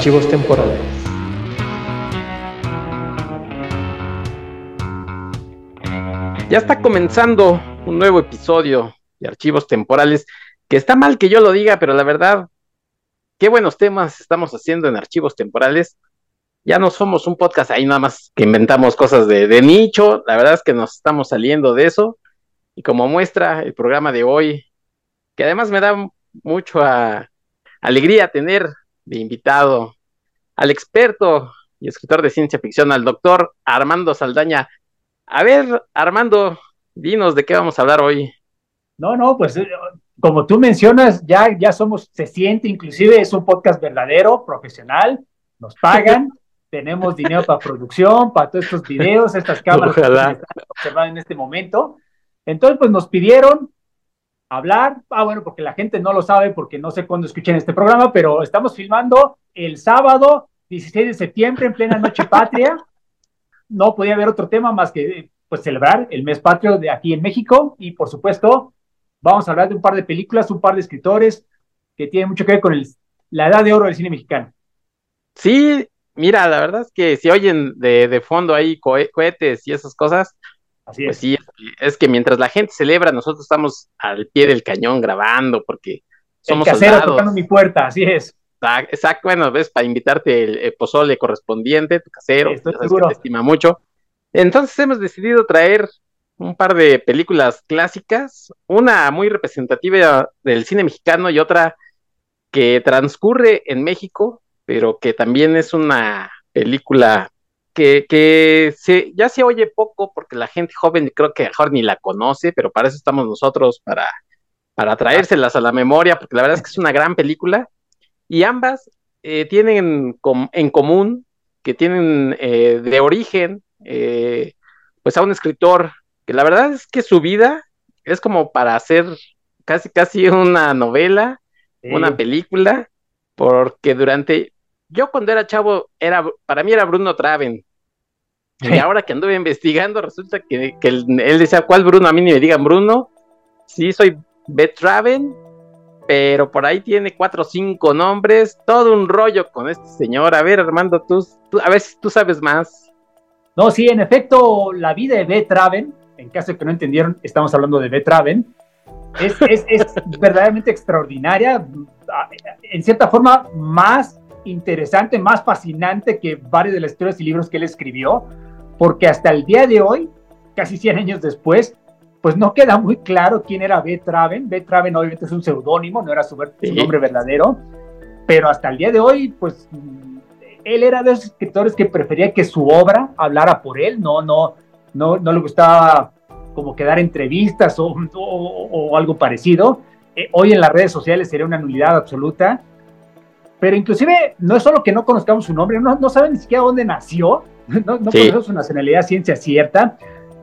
Archivos temporales. Ya está comenzando un nuevo episodio de Archivos temporales, que está mal que yo lo diga, pero la verdad, qué buenos temas estamos haciendo en Archivos temporales. Ya no somos un podcast ahí nada más que inventamos cosas de, nicho, la verdad es que nos estamos saliendo de eso. Y como muestra el programa de hoy, que además me da mucho alegría tener de invitado al experto y escritor de ciencia ficción, al doctor Armando Saldaña. A ver, Armando, dinos de qué vamos a hablar hoy. No, no, pues eh, como tú mencionas, ya, ya somos, se siente, inclusive es un podcast verdadero, profesional, nos pagan, tenemos dinero para producción, para todos estos videos, estas cámaras que están observando en este momento. Entonces, pues nos pidieron hablar. Ah, bueno, porque la gente no lo sabe, porque no sé cuándo escuchen este programa, pero estamos filmando el sábado 16 de septiembre en plena noche patria. No podía haber otro tema más que pues celebrar el mes patrio de aquí en México y por supuesto vamos a hablar de un par de películas, un par de escritores que tienen mucho que ver con el, la edad de oro del cine mexicano. Sí, mira, la verdad es que si oyen de, de fondo ahí cohetes y esas cosas, Así pues sí, es que mientras la gente celebra, nosotros estamos al pie del cañón grabando porque somos el casero tocando mi puerta, así es. Exacto, bueno, ves, para invitarte el, pozole correspondiente, tu casero, Estoy seguro. te estima mucho. Entonces hemos decidido traer un par de películas clásicas, una muy representativa del cine mexicano y otra que transcurre en México, pero que también es una película que, se, ya se oye poco porque la gente joven creo que mejor ni la conoce, pero para eso estamos nosotros, para, para traérselas a la memoria, porque la verdad es que es una gran película. Y ambas eh, tienen en común que tienen eh, de origen eh, pues a un escritor que la verdad es que su vida es como para hacer casi casi una novela, una película, porque durante yo cuando era chavo, era, para mí era Bruno Traven. Y ahora que anduve investigando, resulta que, él, decía, ¿cuál Bruno? A mí ni me digan Bruno. Sí, soy Beth Traven, pero por ahí tiene cuatro o cinco nombres, todo un rollo con este señor. A ver, Armando, tú, a ver si tú sabes más. No, sí, en efecto, la vida de Beth Traven, en caso de que no entendieron, estamos hablando de Beth Traven, es, es, es verdaderamente extraordinaria, en cierta forma más interesante, más fascinante que varios de las historias y libros que él escribió, porque hasta el día de hoy, casi 100 años después, pues no queda muy claro quién era B. Traven. B. Traven obviamente es un seudónimo, no era su, nombre verdadero, pero hasta el día de hoy, pues él era de esos escritores que prefería que su obra hablara por él, no, no, no, no le gustaba como que dar entrevistas o, o, algo parecido. Eh, hoy en las redes sociales sería una nulidad absoluta pero inclusive no es solo que no conozcamos su nombre, no, no saben ni siquiera dónde nació, no, no conocemos su nacionalidad ciencia cierta.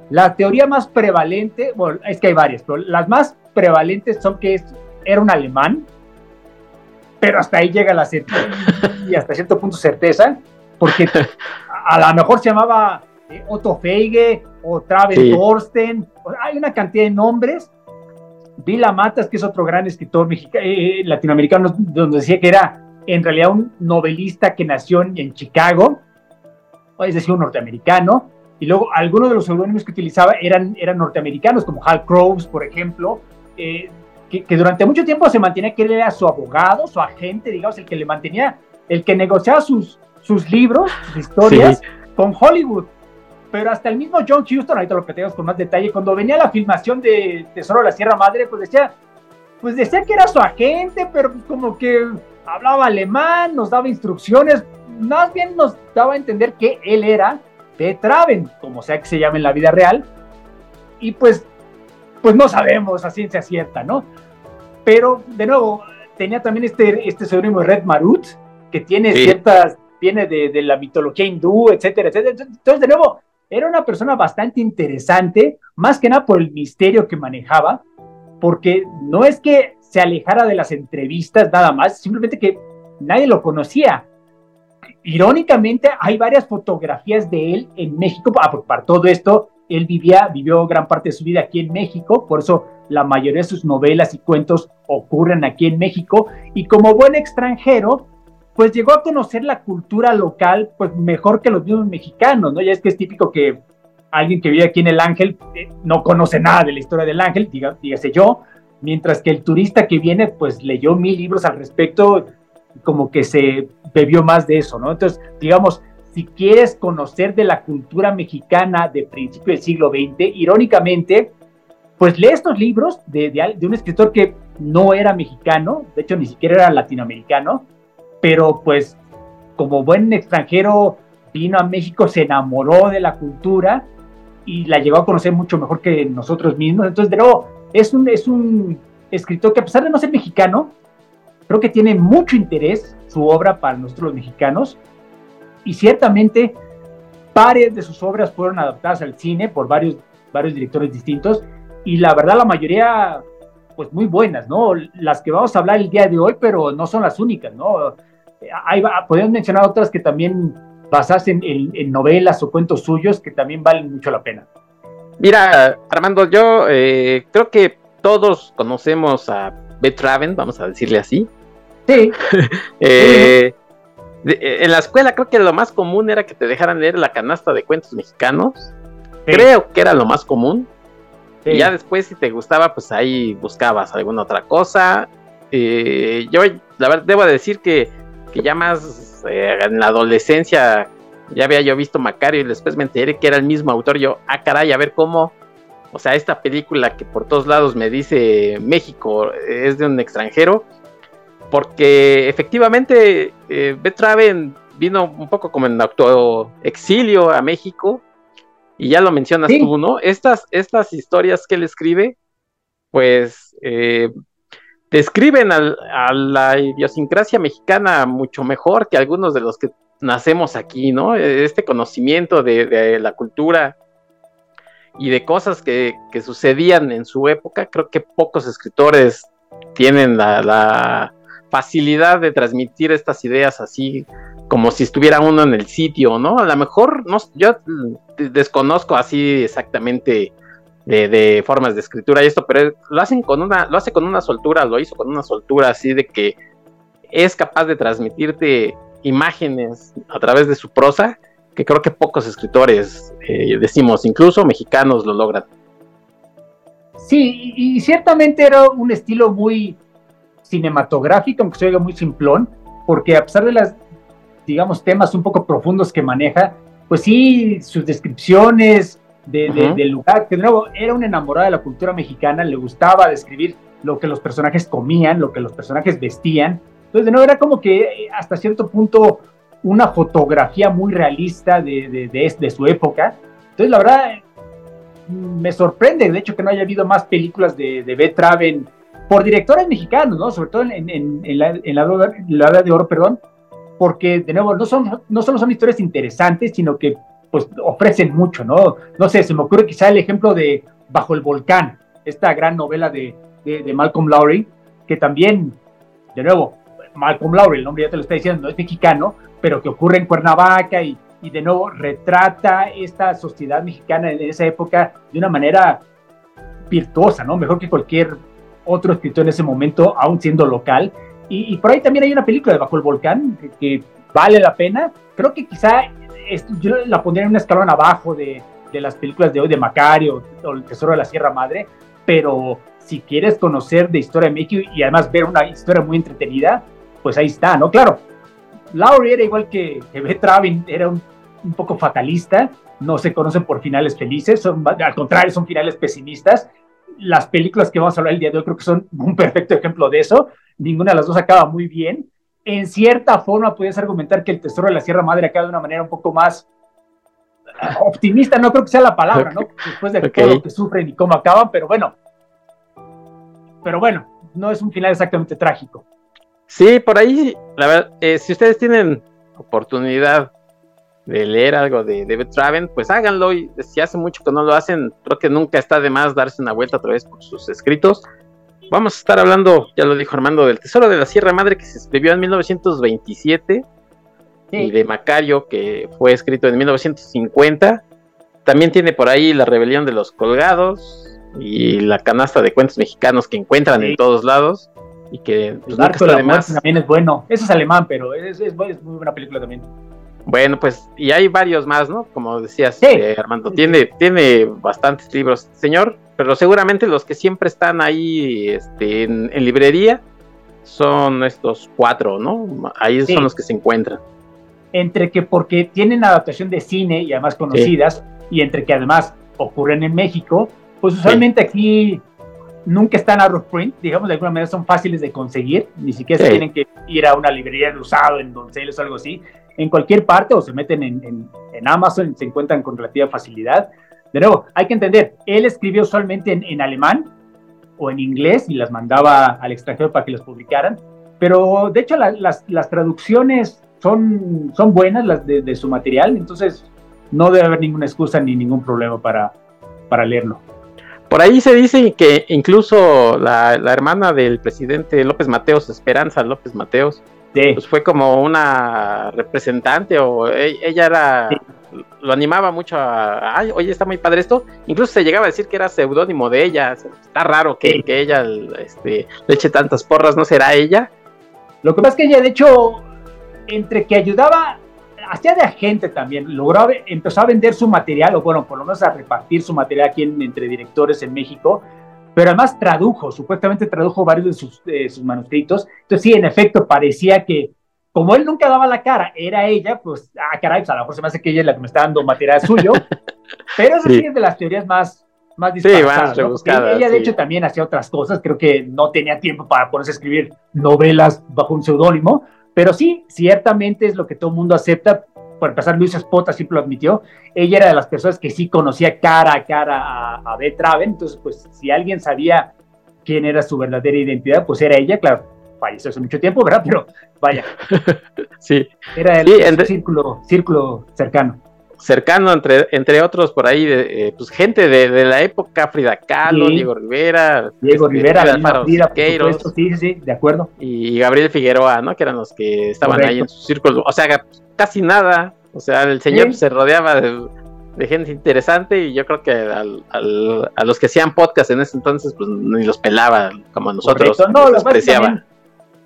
La teoría más prevalente, bueno, es que hay varias, pero las más prevalentes son que era un alemán, pero hasta ahí llega la certeza y hasta cierto punto certeza, porque a, lo mejor se llamaba eh, Otto Feige o Travis Thorsten, hay una cantidad de nombres. Vila Matas, que es otro gran escritor eh, latinoamericano, donde decía que era en realidad un novelista que nació en, Chicago, es decir, un norteamericano, y luego algunos de los seudónimos que utilizaba eran, eran norteamericanos, como Hal Crows, por ejemplo, eh, que, durante mucho tiempo se mantenía que él era su abogado, su agente, digamos, el que le mantenía, el que negociaba sus, sus libros, sus historias con Hollywood. Pero hasta el mismo John Huston, ahorita lo platicamos con más detalle, cuando venía la filmación de Tesoro de la Sierra Madre, pues decía, pues decía que era su agente, pero como que hablaba alemán, nos daba instrucciones, más bien nos daba a entender que él era de Traven, como sea que se llame en la vida real, y pues, pues no sabemos a ciencia cierta, ¿no? Pero, de nuevo, tenía también este, este seudónimo Red Marut, que tiene ciertas, viene de, de, la mitología hindú, etcétera, etcétera. Entonces, de nuevo, era una persona bastante interesante, más que nada por el misterio que manejaba, porque no es que se alejara de las entrevistas nada más, simplemente que nadie lo conocía. Irónicamente, hay varias fotografías de él en México. Ah, para todo esto, él vivía, vivió gran parte de su vida aquí en México, por eso la mayoría de sus novelas y cuentos ocurren aquí en México. Y como buen extranjero, pues llegó a conocer la cultura local, pues mejor que los mismos mexicanos, ¿no? Ya es que es típico que alguien que vive aquí en el Ángel eh, no conoce nada de la historia del Ángel, diga, dígase yo, mientras que el turista que viene, pues leyó mil libros al respecto, como que se bebió más de eso, ¿no? Entonces, digamos, si quieres conocer de la cultura mexicana de principio del siglo XX, irónicamente, pues lee estos libros de, de, un escritor que no era mexicano, de hecho ni siquiera era latinoamericano, pero pues como buen extranjero vino a México, se enamoró de la cultura y la llegó a conocer mucho mejor que nosotros mismos. Entonces, de nuevo, es un, es un escritor que a pesar de no ser mexicano, creo que tiene mucho interés su obra para nosotros los mexicanos y ciertamente varias de sus obras fueron adaptadas al cine por varios, varios directores distintos y la verdad la mayoría pues muy buenas, ¿no? Las que vamos a hablar el día de hoy, pero no son las únicas, ¿no? Hay, podemos mencionar otras que también basas en, en, novelas o cuentos suyos que también valen mucho la pena. Mira, Armando, yo eh, creo que todos conocemos a Beth Raven, vamos a decirle así. Sí. Eh, eh, en la escuela creo que lo más común era que te dejaran leer la canasta de cuentos mexicanos. Creo que era lo más común. Y ya después, si te gustaba, pues ahí buscabas alguna otra cosa. yo, la verdad, debo decir que, que ya más en la adolescencia ya había yo visto Macario y después me enteré que era el mismo autor. Yo, ah, caray, a ver cómo. O sea, esta película que por todos lados me dice México es de un extranjero porque efectivamente eh, Betraven vino un poco como en auto exilio a México, y ya lo mencionas tú, ¿no? Estas, estas historias que él escribe, pues eh, describen a la idiosincrasia mexicana mucho mejor que algunos de los que nacemos aquí, ¿no? Este conocimiento de, la cultura y de cosas que, que, sucedían en su época, creo que pocos escritores tienen la facilidad de transmitir estas ideas así como si estuviera uno en el sitio, ¿no? A lo mejor no, yo desconozco así exactamente de, formas de escritura y esto, pero lo hacen con una, lo hace con una soltura, lo hizo con una soltura así de que es capaz de transmitirte imágenes a través de su prosa que creo que pocos escritores eh, decimos, incluso mexicanos lo logran. Sí, y ciertamente era un estilo muy, cinematográfica, aunque se oiga muy simplón, porque a pesar de las, digamos, temas un poco profundos que maneja, pues sí, sus descripciones de, del lugar, que de nuevo era una enamorada de la cultura mexicana, le gustaba describir lo que los personajes comían, lo que los personajes vestían. Entonces, de nuevo, era como que eh, hasta cierto punto una fotografía muy realista de, de, de, su época. Entonces, la verdad, me sorprende, de hecho, que no haya habido más películas de, de Beth Traven por directores mexicanos, ¿no? Sobre todo en, en, en, la, en la, de oro, perdón, porque de nuevo no, son, no solo son historias interesantes, sino que pues ofrecen mucho, ¿no? No sé, se me ocurre quizá el ejemplo de Bajo el Volcán, esta gran novela de, de, Malcolm Lowry, que también, de nuevo, Malcolm Lowry, el nombre ya te lo está diciendo, no es mexicano, pero que ocurre en Cuernavaca y, y de nuevo retrata esta sociedad mexicana en esa época de una manera virtuosa, ¿no? Mejor que cualquier otro escritor en ese momento, aún siendo local. Y, por ahí también hay una película de Bajo el Volcán que, vale la pena. Creo que quizá yo la pondría en un escalón abajo de, de, las películas de hoy de Macario o El Tesoro de la Sierra Madre, pero si quieres conocer de historia de México y además ver una historia muy entretenida, pues ahí está, ¿no? Claro, Laurie era igual que, que Beth Travin, era un, un, poco fatalista, no se conocen por finales felices, son, al contrario, son finales pesimistas, las películas que vamos a hablar el día de hoy creo que son un perfecto ejemplo de eso. Ninguna de las dos acaba muy bien. En cierta forma, puedes argumentar que el Tesoro de la Sierra Madre acaba de una manera un poco más optimista, no creo que sea la palabra, ¿no? Después de todo lo que sufren y cómo acaban, pero bueno. Pero bueno, no es un final exactamente trágico. Sí, por ahí, la verdad, eh, si ustedes tienen oportunidad de leer algo de David Traven, pues háganlo. Y si hace mucho que no lo hacen, creo que nunca está de más darse una vuelta otra vez por sus escritos. Vamos a estar hablando, ya lo dijo Armando, del Tesoro de la Sierra Madre que se escribió en 1927 y de Macario que fue escrito en 1950. También tiene por ahí La Rebelión de los Colgados y la canasta de cuentos mexicanos que encuentran en todos lados. y que pues, barco de también es bueno. Eso es alemán, pero es, es, muy buena película también. Bueno, pues, y hay varios más, ¿no? Como decías, eh, Armando, tiene, tiene bastantes libros, señor, pero seguramente los que siempre están ahí este, en, librería son estos cuatro, ¿no? Ahí son los que se encuentran. Entre que porque tienen adaptación de cine y además conocidas, y entre que además ocurren en México, pues usualmente aquí nunca están a print, digamos, de alguna manera son fáciles de conseguir, ni siquiera se tienen que ir a una librería de usado en Donceles o algo así, en cualquier parte o se meten en, Amazon, se encuentran con relativa facilidad. De nuevo, hay que entender, él escribió usualmente en, alemán o en inglés y las mandaba al extranjero para que los publicaran, pero de hecho las, las, traducciones son, son buenas las de, su material, entonces no debe haber ninguna excusa ni ningún problema para, para leerlo. Por ahí se dice que incluso la, la, hermana del presidente López Mateos, Esperanza López Mateos, pues fue como una representante o e, ella era, lo animaba mucho a, ay, oye, está muy padre esto. Incluso se llegaba a decir que era seudónimo de ella. Está raro que, que ella este, le eche tantas porras, ¿no será ella? Lo que pasa es que ella, de hecho, entre que ayudaba, hacía de agente también, logró, empezó a vender su material, o bueno, por lo menos a repartir su material aquí entre directores en México pero además tradujo, supuestamente tradujo varios de sus, sus manuscritos. Entonces sí, en efecto, parecía que como él nunca daba la cara, era ella, pues, ah, caray, pues a lo mejor se me hace que ella es la que me está dando material suyo, pero eso sí. es de las teorías más, más disparatadas. Sí, ella, de hecho, también hacía otras cosas, creo que no tenía tiempo para ponerse a escribir novelas bajo un seudónimo, pero sí, ciertamente es lo que todo el mundo acepta, por empezar, Luis Espota siempre lo admitió, ella era de las personas que sí conocía cara a cara a, a Beth Raven, entonces, pues, si alguien sabía quién era su verdadera identidad, pues era ella, claro, falleció hace mucho tiempo, ¿verdad? Pero vaya. sí. Era el círculo, círculo cercano. Cercano, entre, entre otros, por ahí, de, eh, pues gente de, de, la época, Frida Kahlo, Diego Rivera. Diego este, Rivera, por sí, sí, de acuerdo. Y Gabriel Figueroa, ¿no? Que eran los que estaban ahí en su círculo. O sea, casi nada. O sea, el señor se rodeaba de, gente interesante y yo creo que a los que hacían podcast en ese entonces, pues ni los pelaba como nosotros. No, los apreciaba.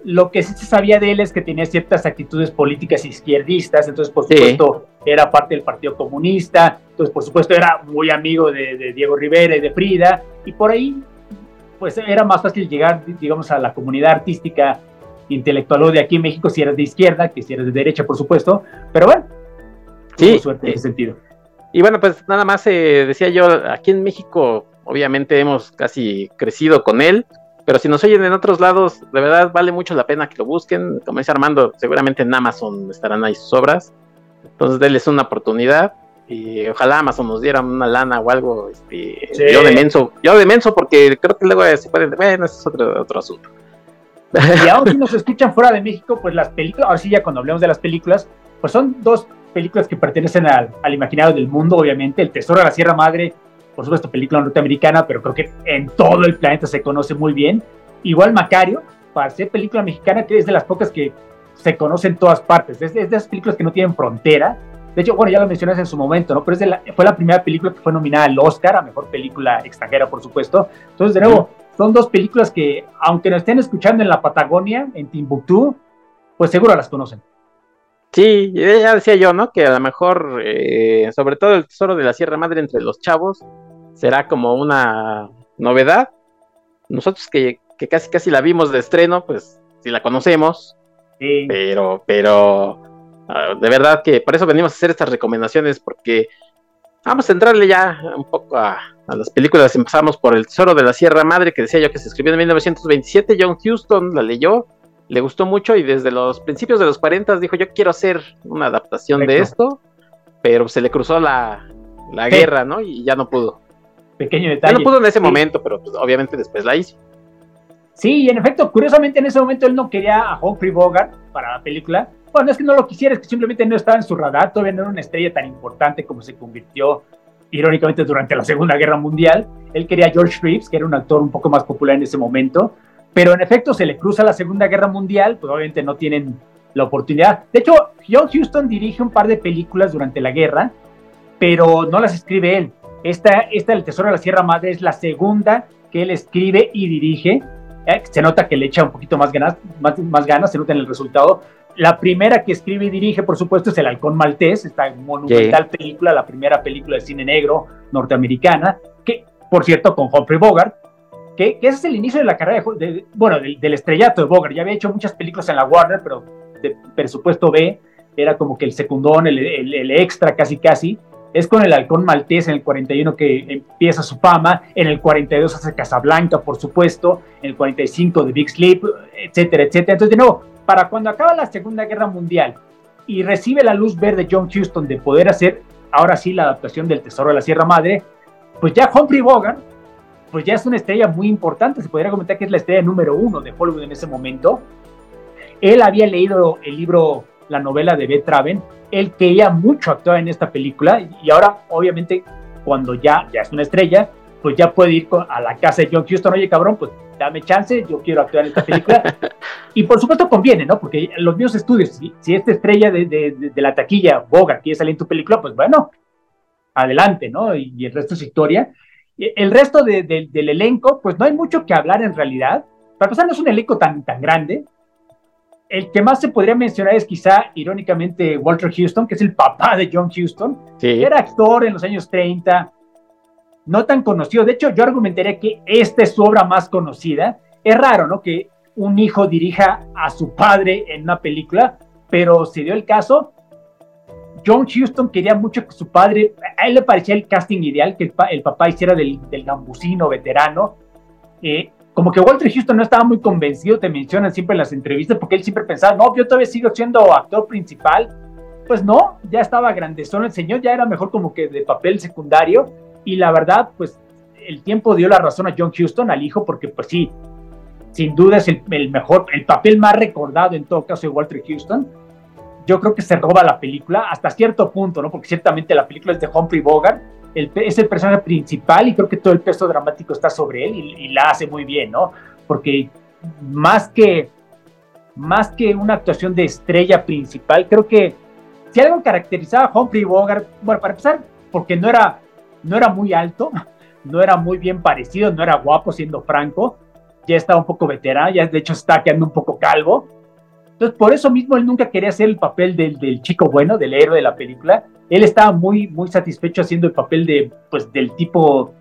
Lo que sí se sabía de él es que tenía ciertas actitudes políticas izquierdistas, entonces por supuesto era parte del Partido Comunista, entonces por supuesto era muy amigo de, de Diego Rivera y de Frida, y por ahí pues era más fácil llegar, digamos, a la comunidad artística intelectual de aquí en México si eres de izquierda, que si eres de derecha, por supuesto, pero bueno, sí, suerte en ese sentido. Y bueno, pues nada más eh, decía yo, aquí en México obviamente hemos casi crecido con él, pero si nos oyen en otros lados, de verdad vale mucho la pena que lo busquen. Como dice Armando, seguramente en Amazon estarán ahí sus obras. Entonces denles una oportunidad y ojalá Amazon nos diera una lana o algo. Este, Yo de menso, yo de menso porque creo que luego se pueden, bueno, ese es otro, otro asunto. Y aún si nos escuchan fuera de México, pues las películas, ahora sí ya cuando hablemos de las películas, pues son dos películas que pertenecen al, al imaginario del mundo, obviamente. El Tesoro de la Sierra Madre, por supuesto, película norteamericana, pero creo que en todo el planeta se conoce muy bien. Igual Macario, para ser película mexicana, que es de las pocas que se conoce en todas partes. Es de, esas películas que no tienen frontera. De hecho, bueno, ya lo mencionaste en su momento, ¿no? Pero es de la, fue la primera película que fue nominada al Oscar, a Mejor Película Extranjera, por supuesto. Entonces, de nuevo, son dos películas que, aunque nos estén escuchando en la Patagonia, en Timbuktu, pues seguro las conocen. Sí, ya decía yo, ¿no? Que a lo mejor, eh, sobre todo el tesoro de la Sierra Madre entre los chavos, será como una novedad. Nosotros que, casi casi la vimos de estreno, pues sí la conocemos. Sí. Pero, pero, ah, de verdad que por eso venimos a hacer estas recomendaciones, porque vamos a entrarle ya un poco a, a las películas. Empezamos por El Tesoro de la Sierra Madre, que decía yo que se escribió en 1927. John Huston la leyó, le gustó mucho y desde los principios de los 40 dijo: Yo quiero hacer una adaptación de esto, pero se le cruzó la, guerra, ¿no? Y ya no pudo. Pequeño detalle. Ya no pudo en ese momento, pero pues, obviamente después la hizo. Sí, y en efecto, curiosamente en ese momento él no quería a Humphrey Bogart para la película. Bueno, no es que no lo quisiera, es que simplemente no estaba en su radar, todavía no era una estrella tan importante como se convirtió irónicamente durante la Segunda Guerra Mundial. Él quería George Reeves, que era un actor un poco más popular en ese momento, pero en efecto se le cruza la Segunda Guerra Mundial, pues obviamente no tienen la oportunidad. De hecho, John Huston dirige un par de películas durante la guerra, pero no las escribe él. Esta, esta El Tesoro de la Sierra Madre es la segunda que él escribe y dirige. eh, se nota que le echa un poquito más ganas, más, más ganas, se nota en el resultado. La primera que escribe y dirige, por supuesto, es El Halcón Maltés, esta monumental película, la primera película de cine negro norteamericana, que, por cierto, con Humphrey Bogart, que, ese es el inicio de la carrera, de, bueno, del, estrellato de Bogart. Ya había hecho muchas películas en la Warner, pero de presupuesto B, era como que el secundón, el, el extra casi casi. Es con el halcón maltés en el 41 que empieza su fama, en el 42 hace Casablanca, por supuesto, en el 45 de Big Sleep, etcétera, etcétera. Entonces, de nuevo, para cuando acaba la Segunda Guerra Mundial y recibe la luz verde John Huston de poder hacer ahora sí la adaptación del Tesoro de la Sierra Madre, pues ya Humphrey Bogart, pues ya es una estrella muy importante, se podría comentar que es la estrella número uno de Hollywood en ese momento. Él había leído el libro, la novela de Beth Traven, él quería mucho actuar en esta película y ahora, obviamente, cuando ya, ya es una estrella, pues ya puede ir a la casa de John Huston, oye cabrón, pues dame chance, yo quiero actuar en esta película. y por supuesto conviene, ¿no? Porque los mismos estudios, si, esta estrella de, de, la taquilla, Bogart, quiere salir en tu película, pues bueno, adelante, ¿no? Y, el resto es historia. El resto del elenco, pues no hay mucho que hablar en realidad. Para empezar, no es un elenco tan, tan grande el que más se podría mencionar es quizá, irónicamente, Walter Houston, que es el papá de John Houston. Era actor en los años 30, no tan conocido. De hecho, yo argumentaría que esta es su obra más conocida. Es raro, ¿no? Que un hijo dirija a su padre en una película, pero se dio el caso. John Houston quería mucho que su padre, a él le parecía el casting ideal, que el, papá hiciera del, del gambusino veterano. Eh, como que Walter Houston no estaba muy convencido, te mencionan siempre en las entrevistas, porque él siempre pensaba, no, yo todavía sigo siendo actor principal. Pues no, ya estaba grandezón el señor, ya era mejor como que de papel secundario. Y la verdad, pues el tiempo dio la razón a John Houston, al hijo, porque pues sí, sin duda es el, mejor, el papel más recordado en todo caso de Walter Houston. Yo creo que se roba la película hasta cierto punto, ¿no? Porque ciertamente la película es de Humphrey Bogart, es el personaje principal y creo que todo el peso dramático está sobre él y, la hace muy bien, ¿no? Porque más que, más que una actuación de estrella principal, creo que si algo caracterizaba a Humphrey Bogart, bueno, para empezar, porque no era, no era muy alto, no era muy bien parecido, no era guapo, siendo franco, ya estaba un poco veterano, ya de hecho está quedando un poco calvo. Entonces, por eso mismo él nunca quería hacer el papel del, del chico bueno, del héroe de la película, él estaba muy, muy satisfecho haciendo el papel de, pues, del tipo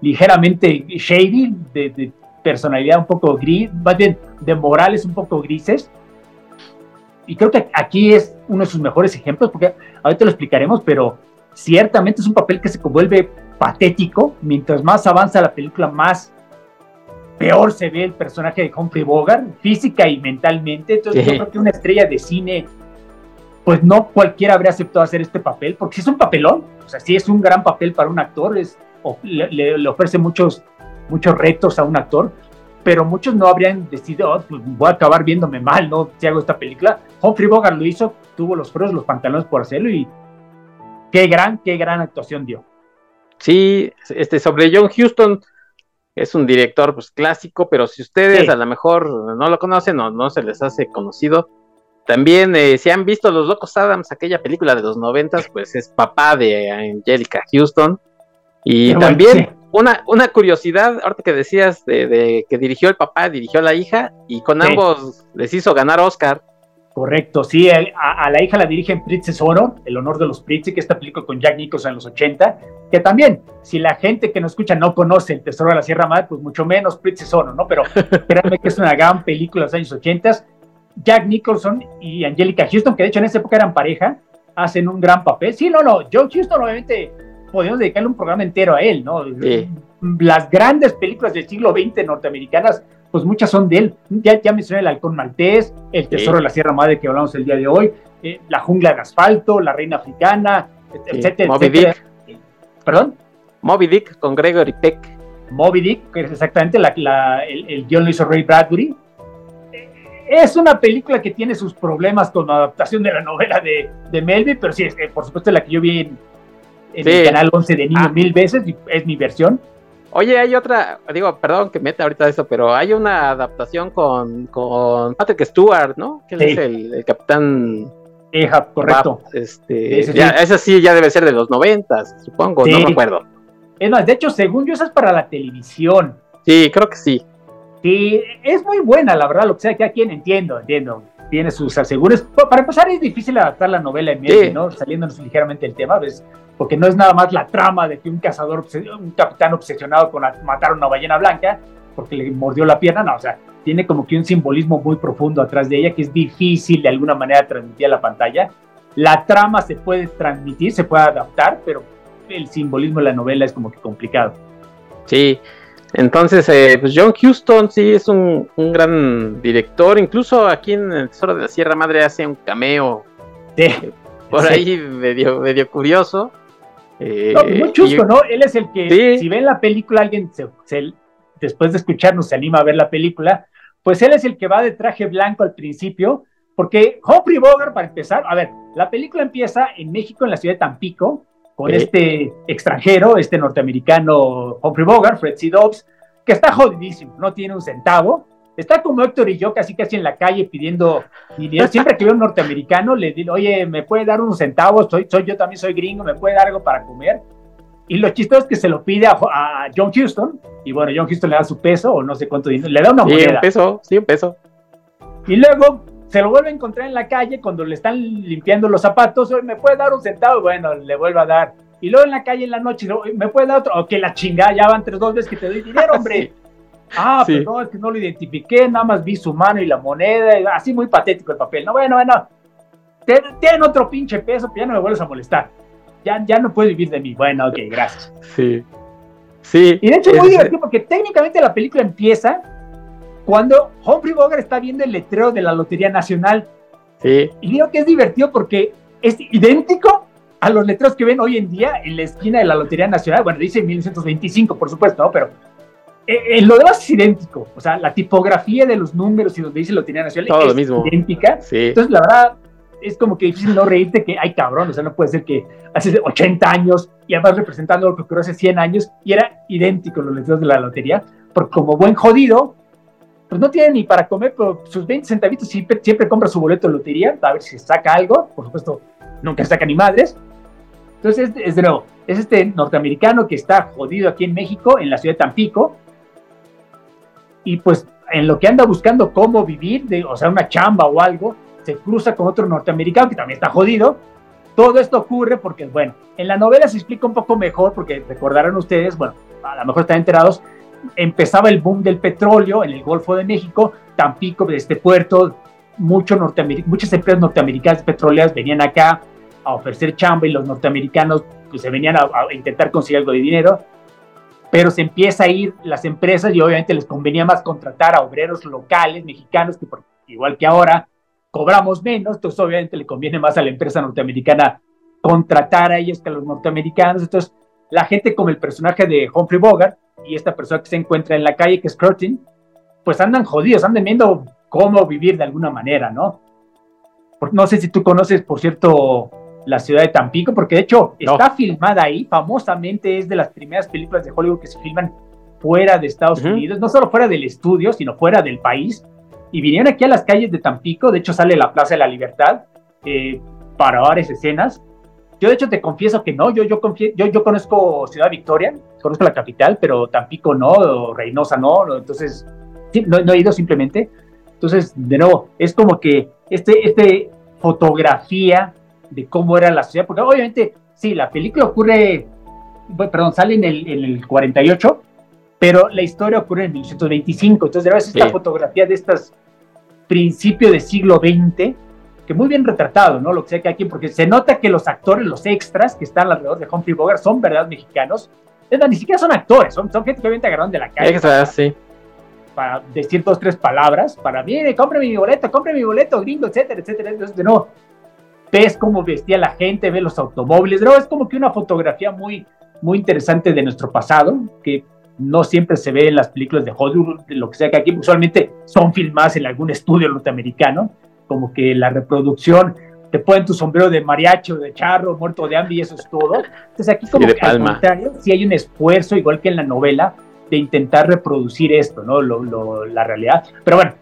ligeramente shady, de, personalidad un poco gris, más bien de morales un poco grises. Y creo que aquí es uno de sus mejores ejemplos, porque ahorita lo explicaremos, pero ciertamente es un papel que se vuelve patético. Mientras más avanza la película, más peor se ve el personaje de Humphrey Bogart, física y mentalmente. Entonces, yo creo que una estrella de cine pues no cualquiera habría aceptado hacer este papel, porque si es un papelón, o sea, si es un gran papel para un actor, es, le, ofrece muchos, muchos retos a un actor, pero muchos no habrían decidido, oh, pues voy a acabar viéndome mal, ¿no? Si hago esta película. Humphrey Bogart lo hizo, tuvo los frenos, los pantalones por hacerlo y qué gran, qué gran actuación dio. Sí, este, sobre John Huston, es un director pues clásico, pero si ustedes a lo mejor no lo conocen o no se les hace conocido, también, eh, si han visto Los Locos Adams, aquella película de los noventas, pues es papá de Angelica Houston. Y también una, una curiosidad, ahorita que decías de, que dirigió el papá, dirigió la hija, y con ambos les hizo ganar Oscar. Correcto, sí, a, la hija la dirige en Princess Honor, El honor de los Pritzes, que esta película con Jack Nicholson en los 80, que también, si la gente que nos escucha no conoce El Tesoro de la Sierra Madre, pues mucho menos Princess Honor, ¿no? Pero créanme que es una gran película de los años 80 Jack Nicholson y Angelica Houston, que de hecho en esa época eran pareja, hacen un gran papel. Sí, no, no, Joe Houston obviamente podemos dedicarle un programa entero a él, ¿no? Las grandes películas del siglo XX norteamericanas, pues muchas son de él. Ya, ya mencioné El Halcón Maltés, El Tesoro de la Sierra Madre que hablamos el día de hoy, eh, La Jungla de Asfalto, La Reina Africana, etcétera, Moby Dick. ¿Perdón? Moby Dick con Gregory Peck. Moby Dick, que es exactamente la, el, el guion lo hizo Ray Bradbury, es una película que tiene sus problemas con la adaptación de la novela de, de Melvin, pero sí, eh, por supuesto la que yo vi en, el canal 11 de niños ah. mil veces, es mi versión. Oye, hay otra, digo, perdón que meta ahorita eso, pero hay una adaptación con, con Patrick Stewart, ¿no? Que es el, capitán. Eja, correcto. este, esa sí ya debe ser de los noventas, supongo, no me acuerdo. Es más, de hecho, según yo, esa es para la televisión. Sí, creo que sí. Sí, es muy buena, la verdad, lo que sea que a quien entiendo, entiendo. Tiene sus asegures. Para empezar, es difícil adaptar la novela en medio, ¿no? Saliéndonos ligeramente del tema, ¿ves? Porque no es nada más la trama de que un cazador, un capitán obsesionado con matar a una ballena blanca, porque le mordió la pierna, no, o sea, tiene como que un simbolismo muy profundo atrás de ella que es difícil de alguna manera transmitir a la pantalla. La trama se puede transmitir, se puede adaptar, pero el simbolismo de la novela es como que complicado. Sí, entonces, eh, pues John Huston sí es un, gran director, incluso aquí en el Tesoro de la Sierra Madre hace un cameo. Sí, por ahí medio, medio curioso. Eh, no, muy justo, ¿no? Él es el que, si ven la película, alguien después de escucharnos se anima a ver la película, pues él es el que va de traje blanco al principio, porque Humphrey Bogart, para empezar, a ver, la película empieza en México, en la ciudad de Tampico, con este extranjero, este norteamericano Humphrey Bogart, Fred C. Dobbs, que está jodidísimo, no tiene un centavo, está como Héctor y yo casi casi en la calle pidiendo dinero. Siempre que veo un norteamericano le digo, oye, ¿me puede dar unos centavos? Soy, soy, yo también soy gringo, ¿me puede dar algo para comer? Y lo chistoso es que se lo pide a, John Houston, y bueno, John Houston le da su peso, o no sé cuánto dinero, le da una moneda. Sí, un peso, sí, un peso. Y luego se lo vuelve a encontrar en la calle cuando le están limpiando los zapatos, ¿me puede dar un centavo? Bueno, le vuelve a dar. Y luego en la calle en la noche, ¿me puede dar otro? Ok, la chingada, ya van tres dos veces que te doy dinero, hombre. Ah, pero no, es que no lo identifiqué, nada más vi su mano y la moneda, así muy patético el papel. No, bueno, bueno, tienen otro pinche peso, pero ya no me vuelves a molestar. Ya, ya no puedes vivir de mí. Bueno, ok, gracias. Sí. Sí. Y de hecho es muy divertido porque técnicamente la película empieza cuando Humphrey Bogart está viendo el letrero de la Lotería Nacional. Sí. Y digo que es divertido porque es idéntico a los letreros que ven hoy en día en la esquina de la Lotería Nacional. Bueno, dice 1925, por supuesto, ¿no? Pero eh, eh, lo demás es idéntico. O sea, la tipografía de los números y donde dice Lotería Nacional Todo es lo mismo. idéntica. Sí. Entonces, la verdad, es como que difícil no reírte que, hay cabrón, o sea, no puede ser que hace 80 años y además representando lo que ocurrió hace 100 años y era idéntico los letreros de la lotería, porque como buen jodido, pues no tiene ni para comer, pero sus 20 centavitos siempre, siempre compra su boleto de lotería, a ver si saca algo, por supuesto, nunca saca ni madres. Entonces, es, de nuevo, es este norteamericano que está jodido aquí en México, en la ciudad de Tampico, y pues en lo que anda buscando cómo vivir, de, o sea, una chamba o algo, se cruza con otro norteamericano que también está jodido. Todo esto ocurre porque, bueno, en la novela se explica un poco mejor, porque recordarán ustedes, bueno, a lo mejor están enterados, empezaba el boom del petróleo en el Golfo de México, Tampico, este puerto, muchas empresas norteamericanas petroleras venían acá a ofrecer chamba y los norteamericanos pues, se venían a, intentar conseguir algo de dinero, pero se empieza a ir las empresas y obviamente les convenía más contratar a obreros locales mexicanos, que igual que ahora cobramos menos, entonces obviamente le conviene más a la empresa norteamericana contratar a ellos que a los norteamericanos, entonces la gente como el personaje de Humphrey Bogart y esta persona que se encuentra en la calle, que es Curtin, pues andan jodidos, andan viendo cómo vivir de alguna manera, ¿no? No sé si tú conoces, por cierto, la ciudad de Tampico, porque de hecho está filmada ahí, famosamente es de las primeras películas de Hollywood que se filman fuera de Estados Unidos, no solo fuera del estudio, sino fuera del país. Y vinieron aquí a las calles de Tampico, de hecho sale la Plaza de la Libertad eh, para varias escenas. Yo de hecho te confieso que no, yo, yo, yo, yo conozco Ciudad Victoria, conozco la capital, pero Tampico no, o Reynosa no, entonces no, he ido simplemente. Entonces, de nuevo, es como que este, este fotografía de cómo era la ciudad, porque obviamente, sí, la película ocurre, perdón, sale en el, en el 48, pero la historia ocurre en 1925, entonces de verdad es esta fotografía de estas principios del siglo XX, que muy bien retratado, ¿no? Lo que sea que aquí, porque se nota que los actores, los extras que están alrededor de Humphrey Bogart son verdad mexicanos, ni siquiera son actores, son, son gente que obviamente agarraron de la calle. Extras, sí. Para decir dos, tres palabras, para, mire, compre mi boleto, compre mi boleto, gringo, etcétera, etcétera. Entonces, de nuevo, ves cómo vestía la gente, ves los automóviles, de es como que una fotografía muy, muy interesante de nuestro pasado, que no siempre se ve en las películas de Hollywood, de lo que sea que aquí usualmente son filmadas en algún estudio norteamericano, como que la reproducción te ponen tu sombrero de mariachi o de charro, muerto de hambre y eso es todo. Entonces aquí como que al contrario, sí hay un esfuerzo, igual que en la novela, de intentar reproducir esto, ¿no? la realidad. Pero bueno,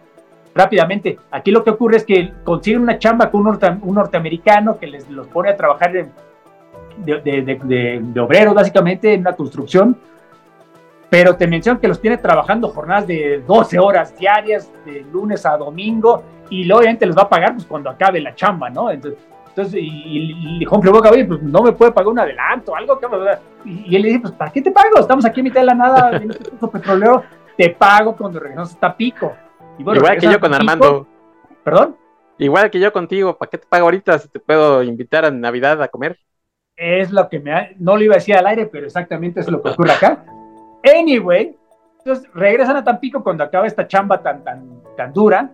rápidamente, aquí lo que ocurre es que consiguen una chamba con un, norteamericano que les los pone a trabajar de, de, de, de, obreros, básicamente, en una construcción. pero te mencionan que los tiene trabajando jornadas de 12 horas diarias, de lunes a domingo, y luego obviamente les va a pagar pues, cuando acabe la chamba, ¿no? Entonces, entonces y, y Humphrey Bogart, oye, pues no me puede pagar un adelanto, algo que... Y, él le dice, pues ¿para qué te pago? Estamos aquí a mitad de la nada, en este petrolero, te pago cuando regresamos hasta Pico. Igual que yo con Armando. ¿Perdón? Igual que yo contigo, ¿para qué te pago ahorita si te puedo invitar a Navidad a comer? Es lo que me... No lo iba a decir al aire, pero exactamente es lo que ocurre acá. Anyway, entonces regresan a Tampico cuando acaba esta chamba tan, tan, tan dura.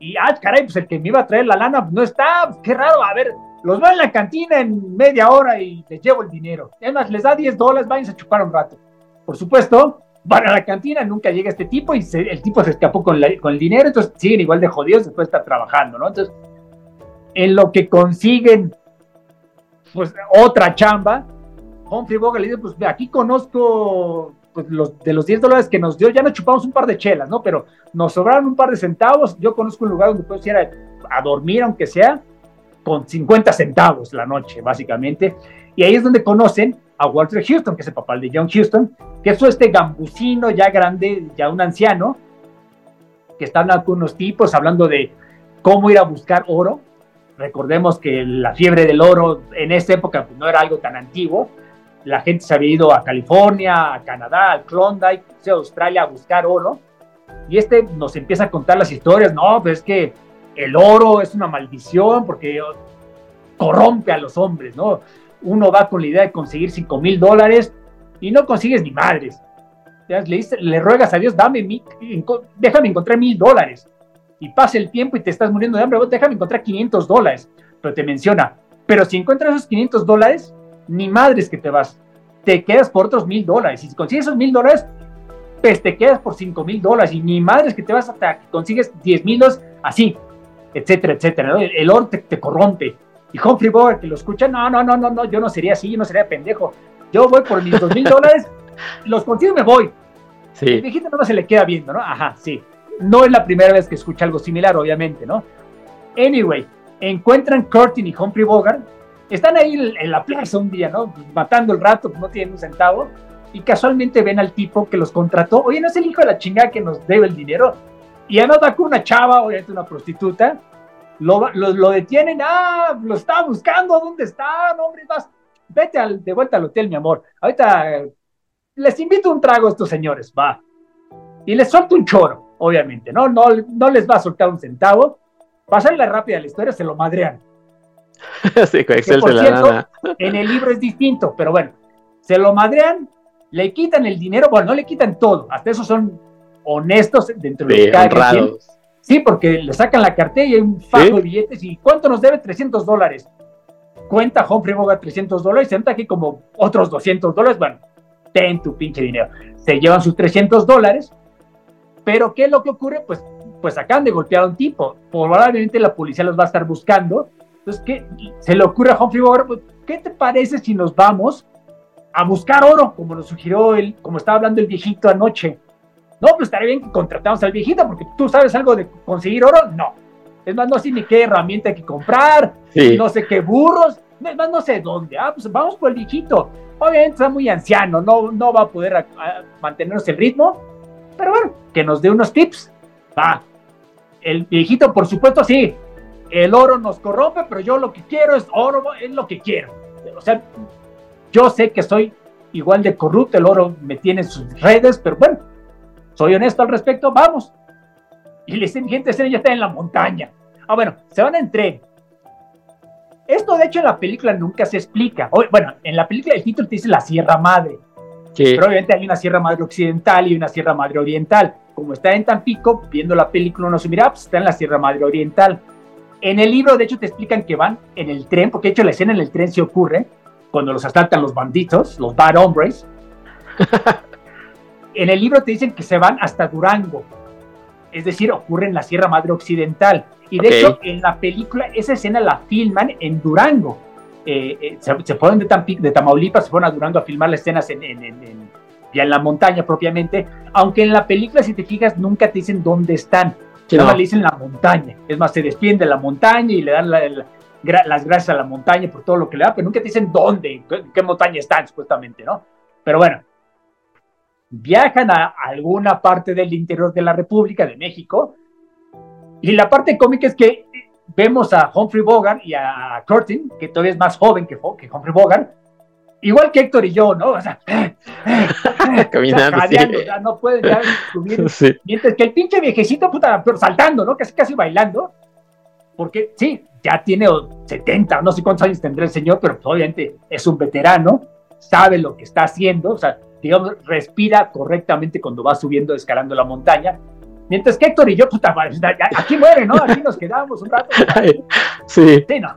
Y, ah, caray, pues el que me iba a traer la lana no está, pues, qué raro, a ver, los veo en la cantina en media hora y les llevo el dinero. Además, les da 10 dólares, vayan a chupar un rato. Por supuesto, van a la cantina, nunca llega este tipo y el tipo se escapó con, con el dinero, entonces siguen igual de jodidos después de estar trabajando, ¿no? Entonces, en lo que consiguen, pues, otra chamba, Humphrey Bogart le dice, pues, aquí conozco pues, de los 10 dólares que nos dio, ya nos chupamos un par de chelas, ¿no? Pero nos sobraron un par de centavos. Yo conozco un lugar donde puedes ir a, dormir, aunque sea, con 50 centavos la noche, básicamente. Y ahí es donde conocen a Walter Houston, que es el papá de John Houston, que es este gambusino ya grande, ya un anciano, que está hablando con unos tipos, hablando de cómo ir a buscar oro. Recordemos que la fiebre del oro en esa época pues, no era algo tan antiguo, la gente se había ido a California, a Canadá, al Klondike, a Australia a buscar oro. Y este nos empieza a contar las historias, no, pues es que el oro es una maldición porque corrompe a los hombres, ¿no? Uno va con la idea de conseguir 5 mil dólares y no consigues ni madres. Le, le ruegas a Dios, dame mi, déjame encontrar mil dólares. Y pasa el tiempo y te estás muriendo de hambre, déjame encontrar 500 dólares. Pero te menciona, pero si encuentras esos 500 dólares, ni madres que te vas. Te quedas por otros mil dólares. Y si consigues esos mil dólares, pues te quedas por cinco mil dólares. Y ni madres que te vas hasta que consigues diez mil dólares, así, etcétera, etcétera. El, oro te, corrompe. Y Humphrey Bogart que lo escucha, no, no, no, no, no, yo no sería así, yo no sería pendejo. Yo voy por mis dos mil dólares, los consigo y me voy. Sí. El viejito no se le queda viendo, ¿no? Ajá, sí. No es la primera vez que escucha algo similar, obviamente, ¿no? Anyway, encuentran Curtin y Humphrey Bogart están ahí en la plaza un día, ¿no? Matando el rato, no tienen un centavo, y casualmente ven al tipo que los contrató. Oye, ¿no es el hijo de la chingada que nos debe el dinero? Y además va con una chava, obviamente una prostituta, lo, lo, detienen, ah, lo está buscando, ¿dónde está? No, hombre, vas, vete al, de vuelta al hotel, mi amor. Ahorita les invito un trago a estos señores, va. Y les suelto un choro, obviamente, ¿no? No, no les va a soltar un centavo. Pasarle rápida la historia, se lo madrean. sí, Excel por cierto, En el libro es distinto, pero bueno, se lo madrean, le quitan el dinero, bueno, no le quitan todo, hasta eso son honestos dentro de que Sí, porque le sacan la cartera y hay un fajo de billetes. ¿Y cuánto nos debe? 300 dólares. Cuenta Humphrey Bogart 300 dólares, se nota aquí como otros 200 dólares. Bueno, ten tu pinche dinero. Se llevan sus 300 dólares, pero ¿qué es lo que ocurre? Pues, pues acaban de golpear a un tipo. Probablemente la policía los va a estar buscando entonces, ¿qué se le ocurre a Humphrey Bogart? Pues, ¿Qué te parece si nos vamos a buscar oro, como nos sugirió él, como estaba hablando el viejito anoche? No, pues estaría bien que contratamos al viejito, porque tú sabes algo de conseguir oro. No. Es más, no sé ni qué herramienta hay que comprar, no sé qué burros, es más, no sé dónde. Ah, pues vamos por el viejito. Obviamente está muy anciano, no, no va a poder mantenernos el ritmo, pero bueno, que nos dé unos tips. Va. El viejito, por supuesto, sí, el oro nos corrompe, pero yo lo que quiero es oro, es lo que quiero. O sea, yo sé que soy igual de corrupto, el oro me tiene en sus redes, pero bueno, soy honesto al respecto, vamos. Y le dicen, gente, ya está en la montaña. Ah, bueno, se van a tren. Esto, de hecho, en la película nunca se explica. bueno, en la película el título te dice la Sierra Madre. Pero obviamente hay una Sierra Madre Occidental y una Sierra Madre Oriental. Como está en Tampico, viendo la película uno se mira, pues está en la Sierra Madre Oriental. En el libro, de hecho, te explican que van en el tren, porque de hecho la escena en el tren se ocurre cuando los asaltan los banditos, los bad hombres. en el libro te dicen que se van hasta Durango, es decir, ocurre en la Sierra Madre Occidental. Y de hecho, en la película, esa escena la filman en Durango. Eh, eh, se, fueron de, de, Tamaulipas, se fueron a Durango a filmar las escenas en, ya en la montaña propiamente, aunque en la película, si te fijas, nunca te dicen dónde están no. le dicen la montaña. Es más, se despiden de la montaña y le dan las gracias a la montaña por todo lo que le da, pero nunca te dicen dónde, qué, qué montaña están, supuestamente, ¿no? Pero bueno, viajan a alguna parte del interior de la República de México. Y la parte cómica es que vemos a Humphrey Bogart y a Curtin, que todavía es más joven que, que Humphrey Bogart, igual que Héctor y yo, ¿no? O sea, caminando, no pueden ya subir. Mientras que el pinche viejecito, puta, pero saltando, ¿no? Casi, casi bailando. Porque sí, ya tiene 70, no sé cuántos años tendrá el señor, pero obviamente es un veterano, sabe lo que está haciendo, o sea, digamos, respira correctamente cuando va subiendo, escalando la montaña. Mientras que Héctor y yo, puta, aquí muere, ¿no? Aquí nos quedamos un rato. Sí. Sí, no.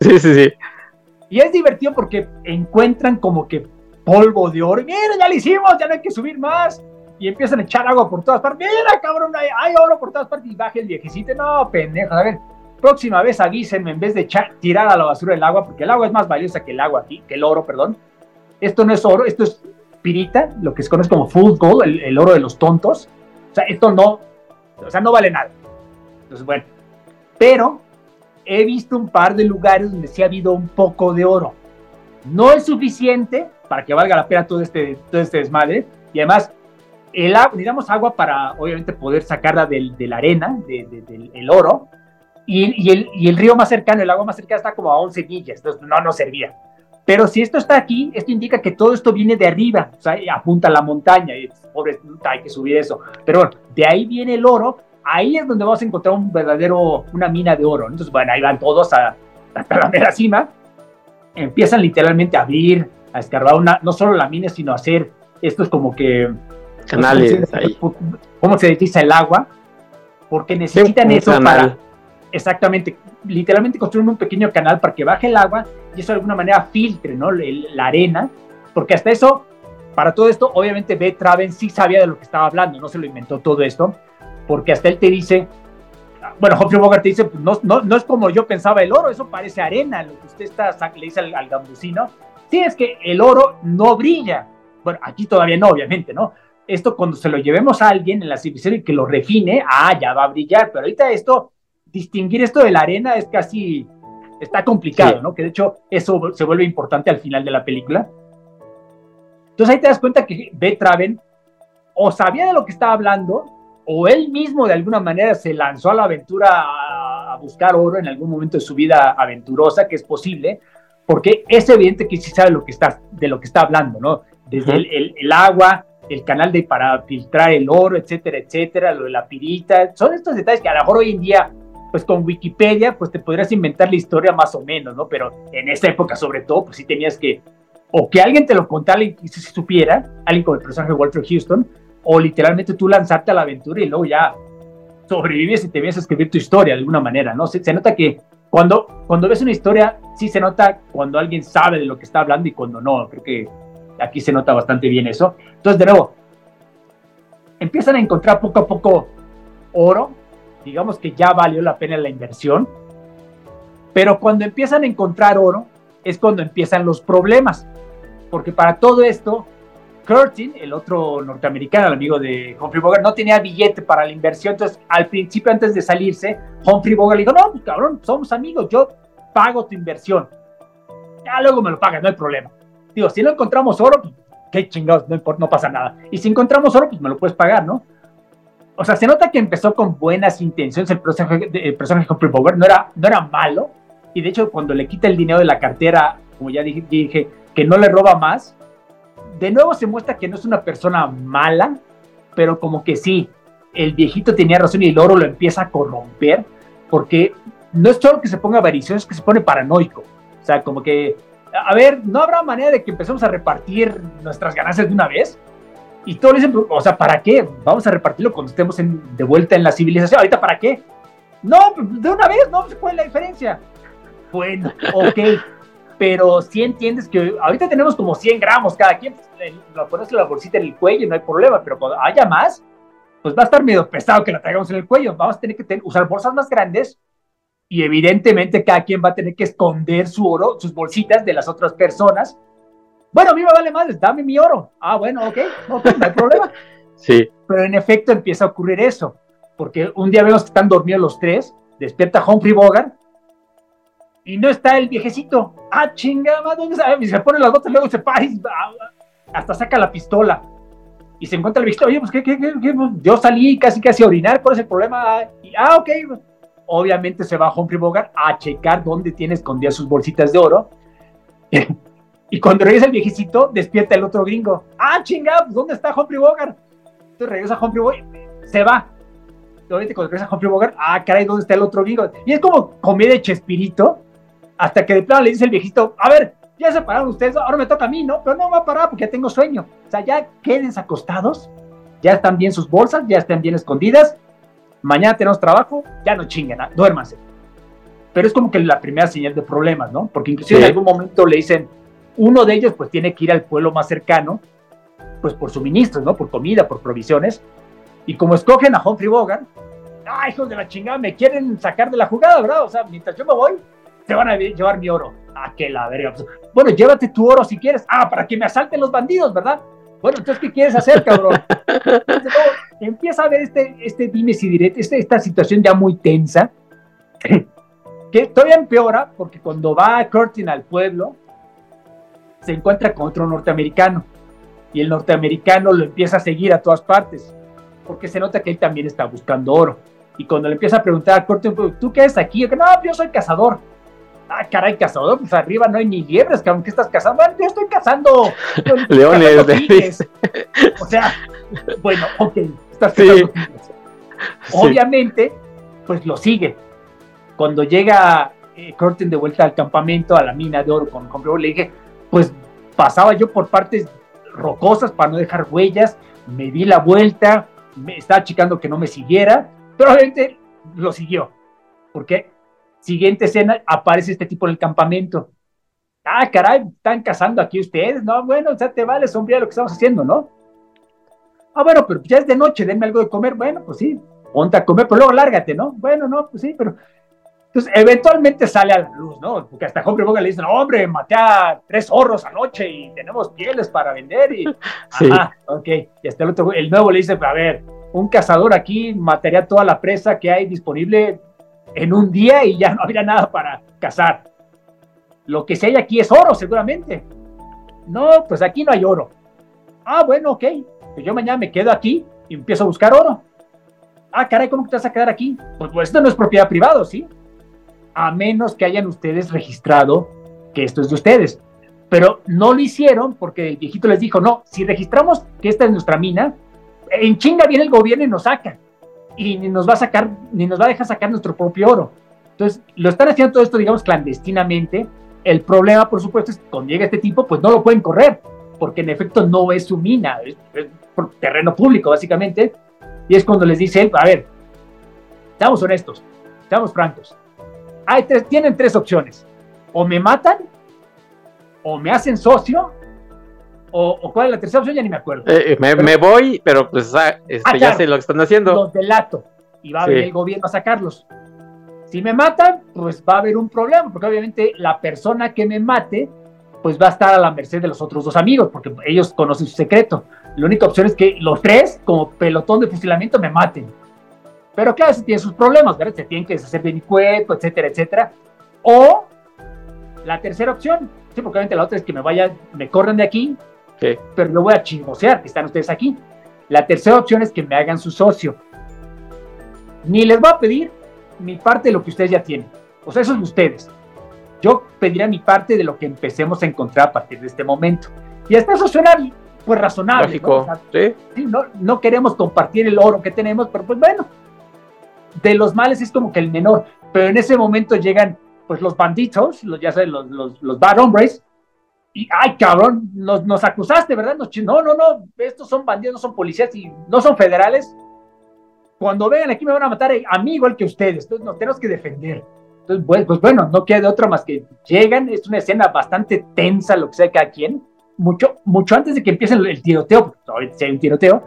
Sí, sí, sí. Y es divertido porque encuentran como que polvo de oro. Mira, ya lo hicimos, ya no hay que subir más. Y empiezan a echar agua por todas partes. Mira, cabrón, hay, oro por todas partes. Y baja el viejecito. No, pendejo. A ver, próxima vez avísenme en vez de tirar a la basura el agua, porque el agua es más valiosa que el agua aquí, que el oro, perdón. Esto no es oro, esto es pirita, lo que se conoce como full gold, el, oro de los tontos. O sea, esto no, o sea, no vale nada. Entonces, bueno, pero he visto un par de lugares donde sí ha habido un poco de oro. No es suficiente para que valga la pena todo este, todo este desmadre. Y además, el agua, necesitamos agua para, obviamente, poder sacarla del, de la arena, del oro. Y, y, el, y, el, río más cercano, el agua más cercana está como a 11 millas, entonces no nos servía. Pero si esto está aquí, esto indica que todo esto viene de arriba, o sea, apunta a la montaña, y pobre, hay que subir eso. Pero bueno, de ahí viene el oro, ahí es donde vamos a encontrar un verdadero, una mina de oro. Entonces, bueno, ahí van todos a, la mera cima, empiezan literalmente a abrir, a escarbar una, no solo la mina, sino a hacer estos como que... Canales ahí. ¿Cómo se desliza el agua? Porque necesitan eso para... Exactamente, literalmente construyen un pequeño canal para que baje el agua y eso de alguna manera filtre ¿no? la arena, porque hasta eso, para todo esto, obviamente B. Traven sí sabía de lo que estaba hablando, no se lo inventó todo esto, porque hasta él te dice, bueno, Humphrey Bogart te dice, pues, no, no, no es como yo pensaba el oro, eso parece arena, lo que usted está, le dice al, al gambusino, sí es que el oro no brilla, bueno, aquí todavía no, obviamente, ¿no? Esto cuando se lo llevemos a alguien en la civilización y que lo refine, ah, ya va a brillar, pero ahorita esto, distinguir esto de la arena es casi está complicado, ¿no? Que de hecho eso se vuelve importante al final de la película. Entonces ahí te das cuenta que B. Traven o sabía de lo que estaba hablando, o él mismo de alguna manera se lanzó a la aventura a, buscar oro en algún momento de su vida aventurosa, que es posible, porque es evidente que sí sabe lo que está, de lo que está hablando, ¿no? Desde el, el, agua, el canal de para filtrar el oro, etcétera, etcétera, lo de la pirita, son estos detalles que a lo mejor hoy en día pues con Wikipedia, pues te podrías inventar la historia más o menos, ¿no? Pero en esa época, sobre todo, pues sí tenías que, o que alguien te lo contara y se supiera, alguien como el personaje de Walter Houston, o literalmente tú lanzarte a la aventura y luego ya sobrevives y te vienes a escribir tu historia de alguna manera, ¿no? Se, se, nota que cuando, cuando ves una historia, sí se nota cuando alguien sabe de lo que está hablando y cuando no. Creo que aquí se nota bastante bien eso. Entonces, de nuevo, empiezan a encontrar poco a poco oro, digamos que ya valió la pena la inversión, pero cuando empiezan a encontrar oro es cuando empiezan los problemas, porque para todo esto, Curtin, el otro norteamericano, el amigo de Humphrey Bogart, no tenía billete para la inversión, entonces al principio antes de salirse, Humphrey Bogart le dijo, no, pues cabrón, somos amigos, yo pago tu inversión, ya luego me lo pagas, no hay problema. Digo, si no encontramos oro, pues, qué chingados, no, no pasa nada. Y si encontramos oro, pues me lo puedes pagar, ¿no? o sea, se nota que empezó con buenas intenciones el personaje, el personaje de Humphrey Bogart, no era, no era malo, y de hecho cuando le quita el dinero de la cartera, como ya dije, dije, que no le roba más, de nuevo se muestra que no es una persona mala, pero como que sí, el viejito tenía razón y el oro lo empieza a corromper, porque no es solo que se ponga avaricioso, es que se pone paranoico. O sea, como que, a ver, ¿no habrá manera de que empecemos a repartir nuestras ganancias de una vez? Y todos dicen, o sea, ¿para qué? Vamos a repartirlo cuando estemos de vuelta en la civilización. ¿Ahorita para qué? No, de una vez, no, ¿cuál es la diferencia? Bueno, ok, pero si entiendes que ahorita tenemos como 100 gramos cada quien, pues, lo pones la bolsita en el cuello, no hay problema, pero cuando haya más, pues va a estar medio pesado que la traigamos en el cuello. Vamos a tener que usar bolsas más grandes y evidentemente cada quien va a tener que esconder su oro, sus bolsitas de las otras personas bueno, a mí me vale más, dame mi oro. Ah, bueno, ok, no, no hay problema. Sí. Pero en efecto empieza a ocurrir eso, porque un día vemos que están dormidos los tres, despierta Humphrey Bogart y no está el viejecito. Ah, chingada, ¿dónde está? Y se pone las botas, luego se y hasta saca la pistola. y se encuentra el viejito, oye, pues, ¿qué, qué, qué, Yo salí casi casi a orinar, ¿cuál es el problema? Ah, ok. Obviamente se va a Humphrey Bogart a checar dónde tiene escondidas sus bolsitas de oro. y cuando regresa el viejecito, despierta el otro gringo. Ah, chingados, pues, ¿dónde está Humphrey Bogart? Entonces regresa Humphrey Bogart, se va. Obviamente cuando regresa Humphrey Bogart, ah, caray, ¿dónde está el otro gringo? Y es como comedia de Chespirito, hasta que de plano le dice el viejito, a ver, ya se pararon ustedes, ahora me toca a mí, ¿no? Pero no va a parar porque ya tengo sueño. O sea, ya quédense acostados, ya están bien sus bolsas, ya están bien escondidas, mañana tenemos trabajo, ya no chinguen, duérmanse. Pero es como que la primera señal de problemas, ¿no? Porque inclusive en algún momento le dicen, uno de ellos pues tiene que ir al pueblo más cercano, pues por suministros, ¿no? Por comida, por provisiones. Y como escogen a Humphrey Bogart, ¡ay, hijos de la chingada! Me quieren sacar de la jugada, ¿verdad? O sea, mientras yo me voy, se van a llevar mi oro. Ah, que la verga. Pues, bueno, llévate tu oro si quieres. Ah, para que me asalten los bandidos, ¿verdad? Bueno, entonces, ¿qué quieres hacer, cabrón? empieza a ver este, este dimes y diretes, este, esta situación ya muy tensa, que todavía empeora, porque cuando va Curtin al pueblo, se encuentra con otro norteamericano, y el norteamericano lo empieza a seguir a todas partes, porque se nota que él también está buscando oro. Y cuando le empieza a preguntar a Curtin, ¿tú qué es aquí? no, yo soy cazador ah, caray, cazador, pues arriba no hay ni liebres, cabrón, ¿qué estás cazando? Yo estoy cazando leones. O sea, bueno, ok, estás cazando Obviamente, pues lo sigue. Cuando llega eh, de vuelta al campamento, a la mina de oro con, con le dije, pues pasaba yo por partes rocosas para no dejar huellas, me di la vuelta, me estaba chicando que no me siguiera, pero obviamente lo siguió. porque Siguiente escena, aparece este tipo en el campamento. Ah, caray, están cazando aquí ustedes. No, bueno, sea, te vale sombría lo que estamos haciendo, ¿no? Ah, bueno, pero ya es de noche, denme algo de comer. Bueno, pues sí, ponte a comer, pero luego lárgate, ¿no? Bueno, no, pues sí, pero. Entonces, eventualmente sale a la luz, ¿no? Porque hasta Hombre Boga le dicen, hombre, maté a tres zorros anoche y tenemos pieles para vender. Y, sí. Ajá, ok. Y hasta el otro, el nuevo le dice, a ver, un cazador aquí mataría toda la presa que hay disponible en un día y ya no habría nada para cazar. Lo que sí hay aquí es oro, seguramente. No, pues aquí no hay oro. Ah, bueno, ok. Pues yo mañana me quedo aquí y empiezo a buscar oro. Ah, caray, ¿cómo te vas a quedar aquí? Pues, pues esto no es propiedad privada, ¿sí? A menos que hayan ustedes registrado que esto es de ustedes. Pero no lo hicieron porque el viejito les dijo, no, si registramos que esta es nuestra mina, en chinga viene el gobierno y nos saca y ni nos va a sacar, ni nos va a dejar sacar nuestro propio oro. Entonces, lo están haciendo todo esto, digamos, clandestinamente. El problema, por supuesto, es que cuando llega este tipo, pues no lo pueden correr, porque en efecto no es su mina, es, por terreno público, básicamente. Y es cuando les dice él, a ver, seamos honestos, seamos francos. Hay tres, tienen tres opciones. O me matan, o me hacen socio, o, cuál es la tercera opción, ya ni me acuerdo. Eh, eh, me, voy, pero pues ah, este, ah, ya sé lo que están haciendo. Los delato y va a venir el gobierno a sacarlos. Si me matan, pues va a haber un problema, porque obviamente la persona que me mate, pues va a estar a la merced de los otros dos amigos, porque ellos conocen su secreto. La única opción es que los tres, como pelotón de fusilamiento, me maten. Pero claro, se tiene sus problemas, ¿verdad? Se tienen que deshacer de mi cuerpo, etcétera, etcétera. O la tercera opción, sí, porque obviamente la otra es que me vaya, me corran de aquí, pero yo voy a chismosear que están ustedes aquí. La tercera opción es que me hagan su socio. Ni les voy a pedir mi parte de lo que ustedes ya tienen. O sea, eso es de ustedes. Yo pediría mi parte de lo que empecemos a encontrar a partir de este momento. Y hasta eso suena pues razonable. ¿no? ¿no? queremos compartir el oro que tenemos, pero pues bueno, de los males es como que el menor. Pero en ese momento llegan pues los banditos, los, ya saben, los, los, los bad hombres, y, ay, cabrón, nos, nos acusaste, ¿verdad? no, no, no, estos son bandidos, no son policías y no son federales. Cuando vengan aquí me van a matar a mí igual que ustedes, entonces nos tenemos que defender. Entonces, pues, pues bueno, no queda de otra más que llegan, es una escena bastante tensa, lo que sea cada quien, mucho, mucho antes de que empiece el, tiroteo, porque si hay un tiroteo,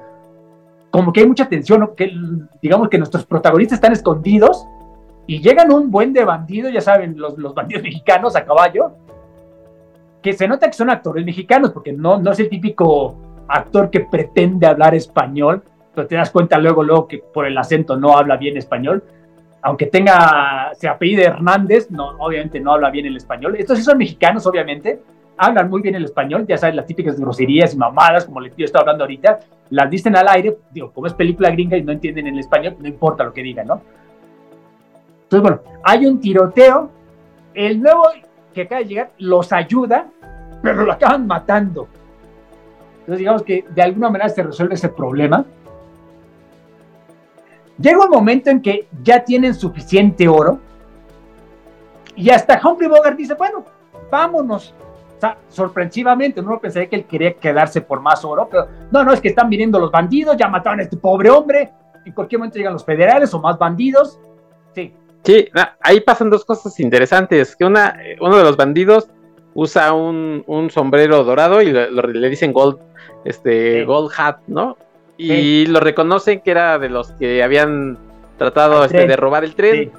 como que hay mucha tensión, que digamos que nuestros protagonistas están escondidos y llegan un buen de bandidos, ya saben, los, los bandidos mexicanos a caballo, que se nota que son actores mexicanos, porque no, no es el típico actor que pretende hablar español, pero te das cuenta luego, luego que por el acento no habla bien español. Aunque tenga, se apellide Hernández, no, obviamente no habla bien el español. Estos sí son mexicanos, obviamente, hablan muy bien el español, ya sabes, las típicas groserías y mamadas, como les estoy hablando ahorita, las dicen al aire, digo, como es película gringa y no entienden el español, no importa lo que digan, ¿no? Entonces, bueno, hay un tiroteo, el nuevo que acaba de llegar los ayuda, pero lo acaban matando. Entonces, digamos que de alguna manera se resuelve ese problema. Llega un momento en que ya tienen suficiente oro y hasta Humphrey Bogart dice, bueno, vámonos. O sea, sorpresivamente, no pensaría que él quería quedarse por más oro, pero no, no, es que están viniendo los bandidos, ya mataron a este pobre hombre, en cualquier momento llegan los federales o más bandidos. Sí. Sí, ahí pasan dos cosas interesantes, que una, uno de los bandidos usa un, sombrero dorado y le dicen gold, este, gold hat, ¿no? Y lo reconocen que era de los que habían tratado este, de robar el tren.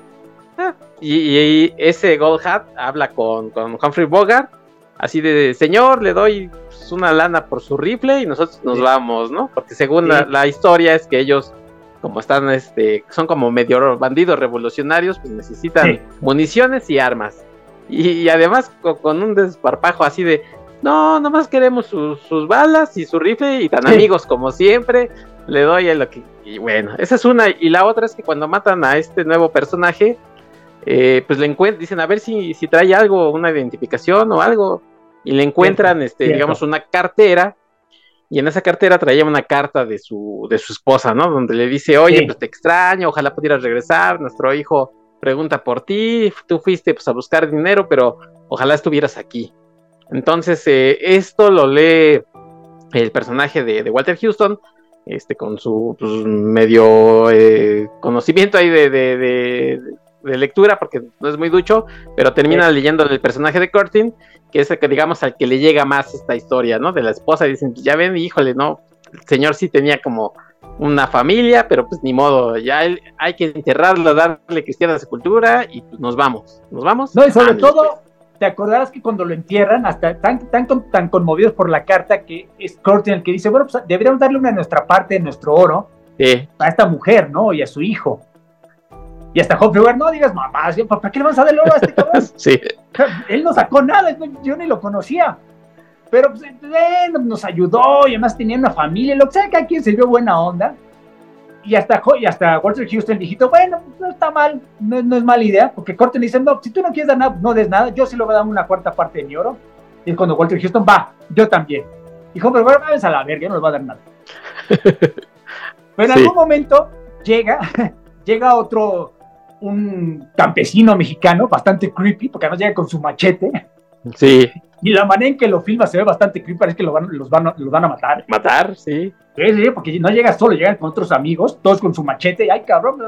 Ah, y, ese Gold Hat habla con, con, Humphrey Bogart, así de, señor, le doy pues, una lana por su rifle y nosotros nos vamos, ¿no? Porque según la, historia es que ellos, como están, este, son como medio bandidos revolucionarios, pues necesitan municiones y armas. Y, además con, un desparpajo así de, no, nomás queremos sus balas y su rifle y tan amigos como siempre, le doy a lo que... Y bueno, esa es una. Y la otra es que cuando matan a este nuevo personaje, eh, pues le encuentran, dicen a ver si, si trae algo, una identificación o algo, y le encuentran, este, digamos, una cartera, y en esa cartera traía una carta de su, de su esposa, ¿no? Donde le dice, oye, pues te extraño, ojalá pudieras regresar, nuestro hijo pregunta por ti, tú fuiste pues a buscar dinero, pero ojalá estuvieras aquí. Entonces, eh, esto lo lee el personaje de, Walter Houston, este, con su pues, medio eh, conocimiento ahí de, de lectura porque no es muy ducho, pero termina leyendo el personaje de Curtin, que es el que digamos al que le llega más esta historia, ¿no? De la esposa, dicen, ya ven, híjole, ¿no? El señor sí tenía como una familia, pero pues ni modo, ya hay que enterrarlo, darle cristiana sepultura y pues nos vamos, nos vamos. No, y sobre todo, te acordarás que cuando lo entierran, hasta tan, tan, tan conmovidos por la carta que es Curtin el que dice, bueno, pues deberíamos darle una de nuestra parte de nuestro oro a esta mujer, ¿no? Y a su hijo. Y hasta Humphrey no digas mamá, ¿para qué le vas a dar el oro a este cabrón? sí. Él no sacó nada, yo ni lo conocía. Pero pues, nos ayudó y además tenía una familia, lo que sea, que aquí se vio buena onda. Y hasta, y hasta Walter Houston dijiste, bueno, no está mal, no, es mala idea, porque Corten dice, no, si tú no quieres dar nada, no des nada, yo sí le voy a dar una cuarta parte de mi oro. Y es cuando Walter Houston va, yo también. Dijo, pero bueno, váyanse a la verga, no les va a dar nada. pero en algún momento llega, llega otro, un campesino mexicano bastante creepy, porque además llega con su machete. Sí. Y la manera en que lo filma se ve bastante creepy, parece que lo van, los, van, los van a matar. Matar, sí. Sí, porque no llega solo, llegan con otros amigos, todos con su machete, y ay cabrón,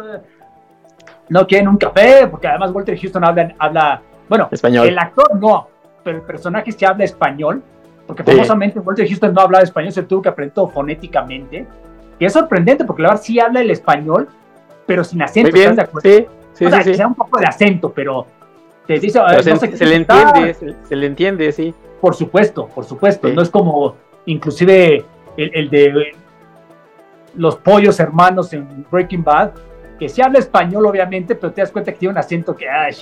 no quieren un café, porque además Walter Houston habla, habla bueno, español. el actor no, pero el personaje sí habla español, porque famosamente Walter Houston no hablaba español, se tuvo que aprender todo fonéticamente, y es sorprendente, porque la verdad sí habla el español, pero sin acento, ¿estás de acuerdo? Sí. Sí, o sea, que sea un poco de acento, pero te dice, se, le entiende, se, le entiende, sí. Por supuesto, por supuesto. No es como, inclusive, el, de los pollos hermanos en Breaking Bad, que sí habla español, obviamente, pero te das cuenta que tiene un acento que, ay,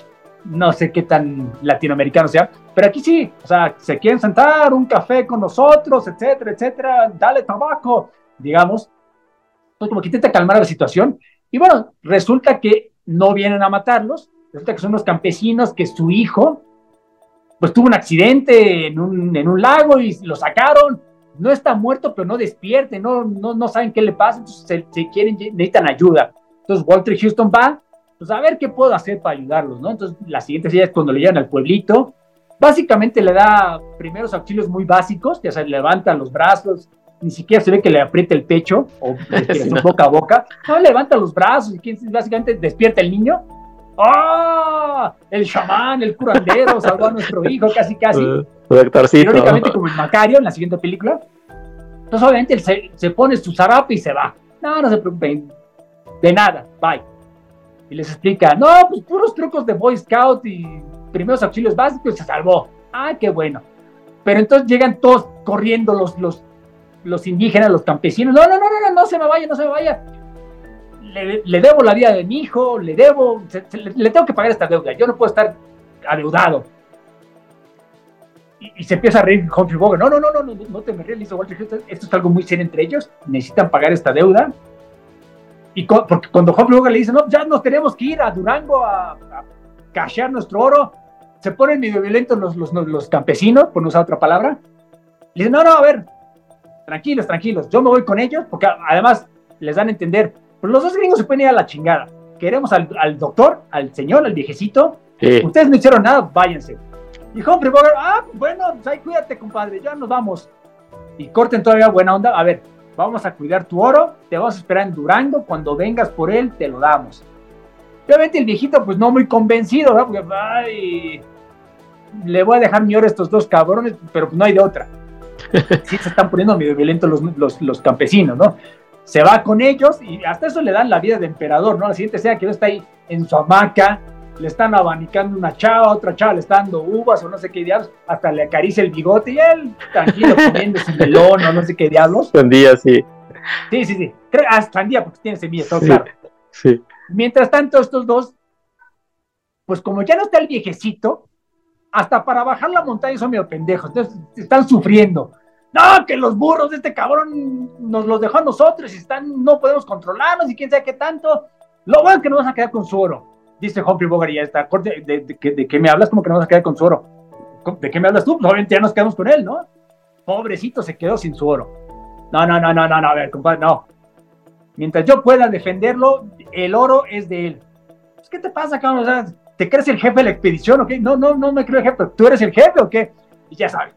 no sé qué tan latinoamericano sea, pero aquí sí, o sea, se quieren sentar, un café con nosotros, etcétera, etcétera, dale tabaco, digamos. Entonces, como que intenta calmar la situación. Y bueno, resulta que no vienen a matarlos, resulta que son unos campesinos que su hijo, pues tuvo un accidente en un, en un lago y lo sacaron, no está muerto, pero no despierte, no, no, no saben qué le pasa, entonces se, quieren, necesitan ayuda. Entonces Walter Houston va, pues a ver qué puedo hacer para ayudarlos, ¿no? Entonces la siguiente serie es cuando le llegan al pueblito, básicamente le da primeros auxilios muy básicos, ya se levanta los brazos, ni siquiera se ve que le apriete el pecho o boca a boca. No, levanta los brazos y básicamente despierta el niño. ¡Ah! El chamán, el curandero, salvó a nuestro hijo, casi, casi. Irónicamente, como el Macario en la siguiente película. Entonces, obviamente, él se, pone su zarape y se va. No, no se preocupen. De nada, bye. Y les explica, no, pues puros trucos de Boy Scout y primeros auxilios básicos y se salvó. Ah, qué bueno. Pero entonces llegan todos corriendo los, los los indígenas, los campesinos, no, no, no, no, no, se me vaya, no se me vaya. Le, debo la vida de mi hijo, le debo, le, tengo que pagar esta deuda, yo no puedo estar adeudado. y, se empieza a reír Humphrey Bogart. No, no, no, no, no, no te me ríes, dice Walter Esto es algo muy serio entre ellos. Necesitan pagar esta deuda. Y porque cuando Humphrey Bogart le dice, no, ya nos tenemos que ir a Durango a, a nuestro oro, se ponen medio violentos los, los, los, campesinos, por no usar otra palabra. Le dicen, no, no, a ver, tranquilos, tranquilos, yo me voy con ellos, porque además les dan a entender, pues los dos gringos se pueden ir a la chingada. Queremos al, al doctor, al señor, al viejecito. Ustedes no hicieron nada, váyanse. Y Humphrey Bogart, ah, bueno, pues ahí cuídate, compadre, ya nos vamos. Y corten todavía buena onda. A ver, vamos a cuidar tu oro, te vamos a esperar en Durango, cuando vengas por él, te lo damos. Obviamente el viejito, pues no muy convencido, ¿verdad? Porque, ay, le voy a dejar mi oro a estos dos cabrones, pero no hay de otra. Sí se están poniendo medio violentos los, los, los, campesinos, ¿no? Se va con ellos y hasta eso le dan la vida de emperador, ¿no? La siguiente sea que está ahí en su hamaca, le están abanicando una chava, otra chava le está dando uvas o no sé qué diablos, hasta le acaricia el bigote y él tranquilo comiendo su melón o no sé qué diablos. Sandía, sí. Sí, sí, sí. Ah, sandía porque tiene semillas, todo claro. Sí. Mientras tanto, estos dos, pues como ya no está el viejecito, hasta para bajar la montaña son medio pendejos, entonces están sufriendo. No, que los burros de este cabrón nos los dejó a nosotros y están, no podemos controlarnos y quién sabe qué tanto. Lo bueno es que nos vas a quedar con su oro dice Humphrey Bogart y ya está, ¿de, de, qué me hablas? Como que no vas a quedar con su oro. ¿De qué me hablas tú? Pues obviamente ya nos quedamos con él, ¿no? Pobrecito se quedó sin su oro. No, no, no, no, no, no, a ver, compadre, no. Mientras yo pueda defenderlo, el oro es de él. Pues, ¿Qué te pasa, cabrón? O sea, ¿te crees el jefe de la expedición o qué? No, no, no me creo el jefe, ¿tú eres el jefe o qué? Y ya sabes,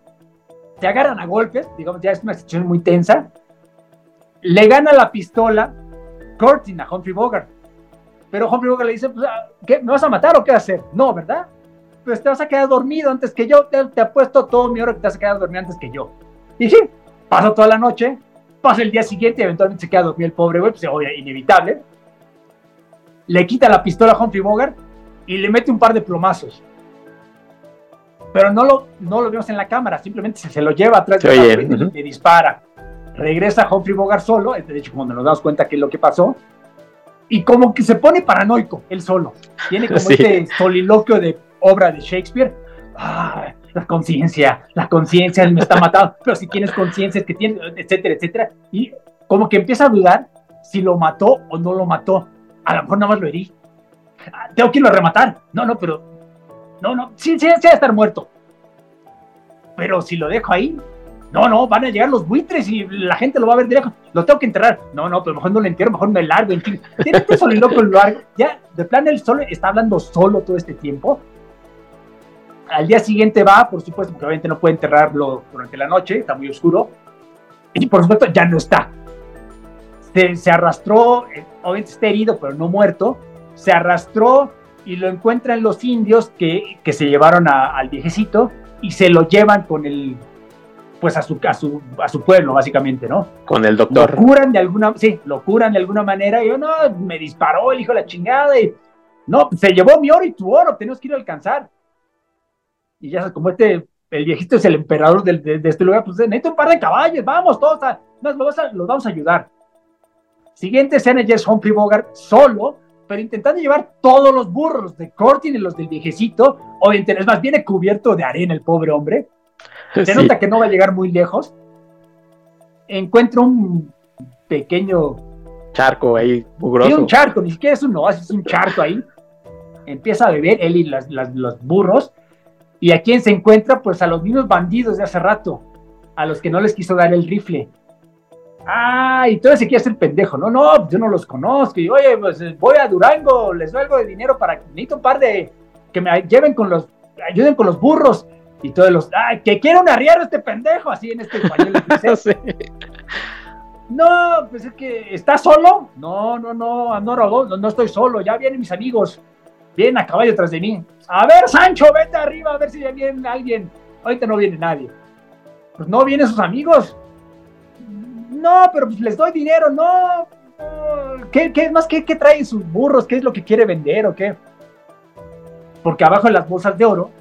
te agarran a golpes, digamos, ya es una situación muy tensa. Le gana la pistola Curtin a Humphrey Bogart. Pero Humphrey Bogart le dice, pues, ah, ¿qué, ¿me vas a matar o qué hacer? No, ¿verdad? Pues te vas a quedar dormido antes que yo, te, te apuesto todo mi oro que te vas a quedar dormido antes que yo. Y sí, pasa toda la noche, pasa el día siguiente y eventualmente se queda dormido el pobre güey, pues obvio, inevitable. Le quita la pistola a Humphrey Bogart y le mete un par de plomazos. Pero no lo, no lo vemos en la cámara, simplemente se, se lo lleva atrás de y le dispara. Regresa Humphrey Bogart solo, de hecho cuando nos damos cuenta que es lo que pasó, y como que se pone paranoico él solo. Tiene como este soliloquio de obra de Shakespeare. Ah, la conciencia, la conciencia me está matando, pero si tienes conciencia es que tiene, etcétera, etcétera. Y como que empieza a dudar si lo mató o no lo mató. A lo mejor nada más lo herí. Ah, tengo que irlo a rematar. No, no, pero. No, no, sí, sí, sí, va estar muerto. Pero si lo dejo ahí, no, no, van a llegar los buitres y la gente lo va a ver directo. Lo tengo que enterrar. No, no, pero mejor no lo entierro, mejor me largo. En fin, este soliloquio largo. Ya, de plan, él solo está hablando solo todo este tiempo. Al día siguiente va, por supuesto, porque obviamente no puede enterrarlo durante la noche, está muy oscuro. Y por supuesto, ya no está. Se, arrastró, eh, obviamente está herido, pero no muerto. Se arrastró y lo encuentran los indios que, que se llevaron al viejecito y se lo llevan con el pues a su, a su, a su pueblo, básicamente, ¿no? Con el doctor. Lo curan de alguna, sí, lo curan de alguna manera, y yo, no, me disparó el hijo de la chingada, y no, se llevó mi oro y tu oro, tenemos que ir a alcanzar. Y ya como este, el viejito es el emperador de, de, este lugar, pues necesito un par de caballos, vamos todos, a, nos los, los vamos a ayudar. Siguiente escena ya es Humphrey Bogart solo, pero intentando llevar todos los burros de Cortin y los del viejecito, o es más, viene cubierto de arena el pobre hombre, se nota que no va a llegar muy lejos. Encuentra un pequeño charco ahí, mugroso. Sí, un charco, ni siquiera es un oasis, es un charco ahí. Empieza a beber él y los burros. ¿Y a quién se encuentra? Pues a los mismos bandidos de hace rato, a los que no les quiso dar el rifle. Ah, y todo se quiere hacer pendejo. No, no, yo no los conozco. Y oye, pues voy a Durango, les doy algo de dinero para que necesito un par de que me lleven con los, ayuden con los burros y todos los, ¡ay, que quiere un arriero este pendejo! Así en este español. No, pues es que, ¿estás solo? No, no, no, no, no, estoy solo, ya vienen mis amigos. Vienen a caballo tras de mí. A ver, Sancho, vete arriba a ver si ya viene alguien. Ahorita no viene nadie. Pues no vienen sus amigos. No, pero pues les doy dinero, no. ¿Qué, qué más? ¿Qué, ¿Qué traen sus burros? ¿Qué es lo que quiere vender o qué? Porque abajo de las bolsas de oro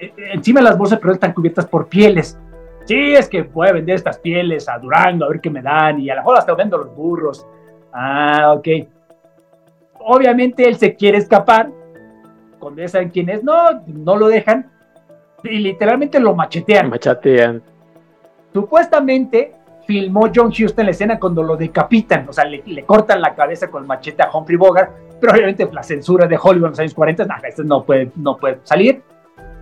eh, encima de las bolsas, pero están cubiertas por pieles. Sí, es que voy a vender estas pieles a Durango a ver qué me dan y a la mejor hasta vendo los burros. Ah, ok. Obviamente él se quiere escapar. Cuando ya saben quién es, no, no lo dejan. y literalmente lo machetean. Machetean. Supuestamente filmó John Huston la escena cuando lo decapitan, o sea, le, cortan la cabeza con el machete a Humphrey Bogart, pero obviamente la censura de Hollywood en los años 40, nada, esto no puede, no puede salir.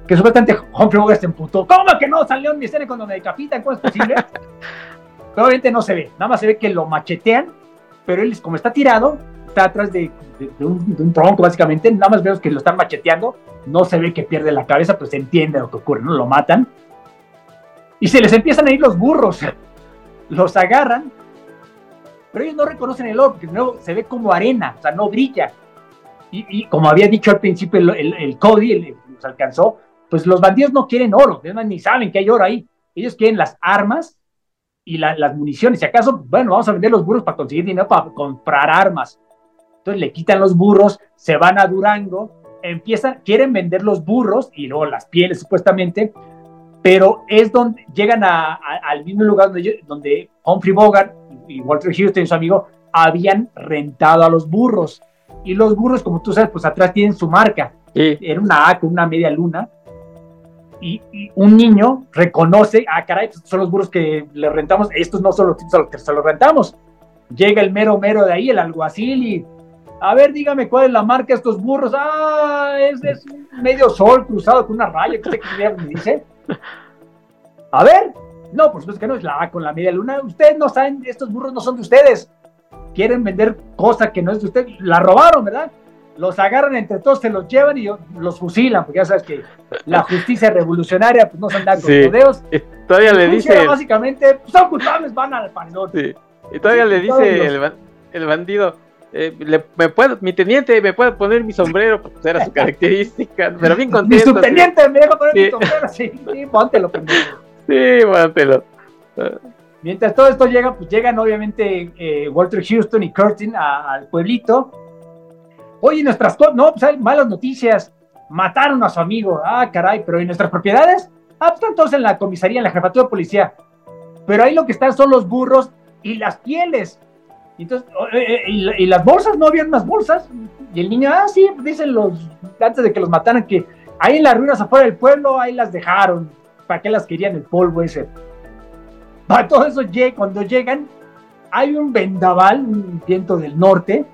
Que supuestamente Humphrey Bogart se emputó. ¿Cómo que no salió en mi escena cuando me decapitan? ¿Cómo es posible? pero obviamente no se ve, nada más se ve que lo machetean, pero él, como está tirado, está atrás de, un, tronco, básicamente, nada más vemos que lo están macheteando, no se ve que pierde la cabeza, pues se entiende lo que ocurre, ¿no? Lo matan. Y se les empiezan a ir los burros los agarran, pero ellos no reconocen el oro, porque no, se ve como arena, o sea, no brilla. Y, como había dicho al principio el, Cody, los alcanzó, pues los bandidos no quieren oro, ni saben que hay oro ahí. Ellos quieren las armas y las municiones. Si acaso, bueno, vamos a vender los burros para conseguir dinero para comprar armas. Entonces le quitan los burros, se van a Durango, empiezan, quieren vender los burros y luego las pieles supuestamente, pero es donde llegan al mismo lugar donde, donde Humphrey Bogart y Walter Houston y su amigo habían rentado a los burros. Y los burros, como tú sabes, pues atrás tienen su marca. Era una A con una media luna. Y, un niño reconoce, ah, caray, pues son los burros que le rentamos, estos no son los tipos a los que se los rentamos. Llega el mero mero de ahí, el alguacil, y a ver, dígame cuál es la marca de estos burros. Ah, es, es medio sol cruzado con una raya, ¿qué me dice? A ver, no, por supuesto que no es la A con la media luna. Ustedes no saben, estos burros no son de ustedes. Quieren vender cosa que no es de ustedes. La robaron, ¿verdad? Los agarran entre todos, se los llevan y los fusilan, porque ya sabes que la justicia revolucionaria pues no se anda con sí. todavía le dice. Básicamente, pues, son culpables, van al panote. Y todavía le dice el, bandido. Eh, me puedo, mi teniente me puede poner mi sombrero, porque era su característica, pero bien contento. Mi subteniente me deja poner mi sombrero, sí, sí, póntelo, pendejo. Sí, póntelo. Mientras todo esto llega, pues llegan obviamente eh, Walter Houston y Curtin al pueblito. Oye, nuestras cosas, no, pues hay malas noticias. Mataron a su amigo. Ah, caray, pero ¿y nuestras propiedades? Ah, pues están todos en la comisaría, en la jefatura de policía. Pero ahí lo que están son los burros y las pieles. Entonces, eh, eh, y, las bolsas, ¿no habían unas bolsas? Y el niño, ah, sí, dicen los, antes de que los mataran, que ahí en las ruinas afuera del pueblo, ahí las dejaron. ¿Para qué las querían el polvo ese? Para todo eso, cuando llegan, hay un vendaval, un viento del norte,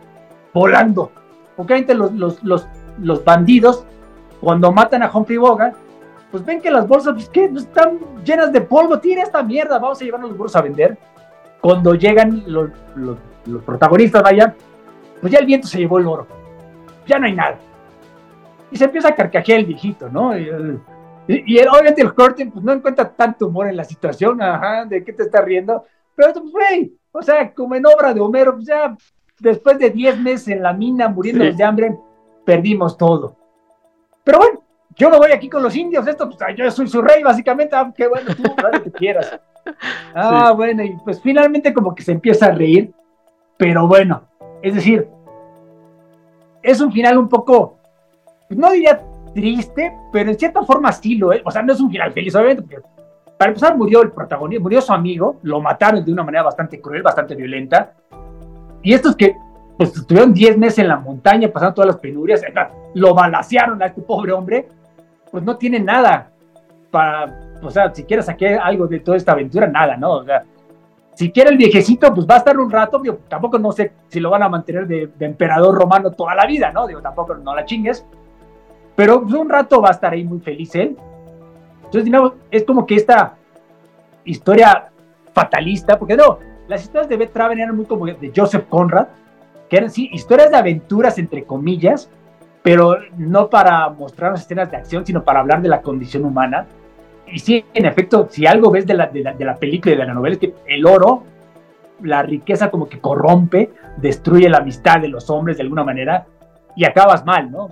volando. Obviamente los, los, los, los bandidos, cuando matan a Humphrey Bogart, pues ven que las bolsas, pues, ¿qué? están llenas de polvo, tira esta mierda, vamos a llevarnos los burros a vender. Cuando llegan los protagonistas, vaya, pues ya el viento se llevó el oro. Ya no hay nada. Y se empieza a carcajear el viejito, ¿no? Y, obviamente el Curtin pues, no encuentra tanto humor en la situación, ajá, de qué te está riendo. Pero, pues, güey, o sea, como en obra de Homero, pues ya después de 10 meses en la mina muriendo de hambre, perdimos todo. Pero bueno, yo no voy aquí con los indios, esto, pues, yo soy su rey, básicamente, ah, qué bueno, tú, lo que quieras. Ah, bueno, y pues finalmente como que se empieza a reír, pero bueno, es decir, es un final un poco, no diría triste, pero en cierta forma sí lo es. O sea, no es un final feliz, obviamente, porque para empezar murió el protagonista, murió su amigo, lo mataron de una manera bastante cruel, bastante violenta. Y estos que pues, estuvieron 10 meses en la montaña, pasando todas las penurias, lo balacearon a este pobre hombre, pues no tiene nada para, o sea, si quieres algo de toda esta aventura, nada, ¿no? O sea, si quiere el viejecito, pues va a estar un rato, digo, tampoco no sé si lo van a mantener de, emperador romano toda la vida, ¿no? Digo, tampoco no la chingues, pero pues, un rato va a estar ahí muy feliz él. Entonces, digamos, es como que esta historia fatalista, porque no, las historias de Beth Traven eran muy como de Joseph Conrad, que eran sí, historias de aventuras, entre comillas, pero no para mostrar las escenas de acción, sino para hablar de la condición humana y sí, en efecto, si algo ves de la, de la, película y de la novela es que el oro, la riqueza como que corrompe, destruye la amistad de los hombres de alguna manera y acabas mal, ¿no?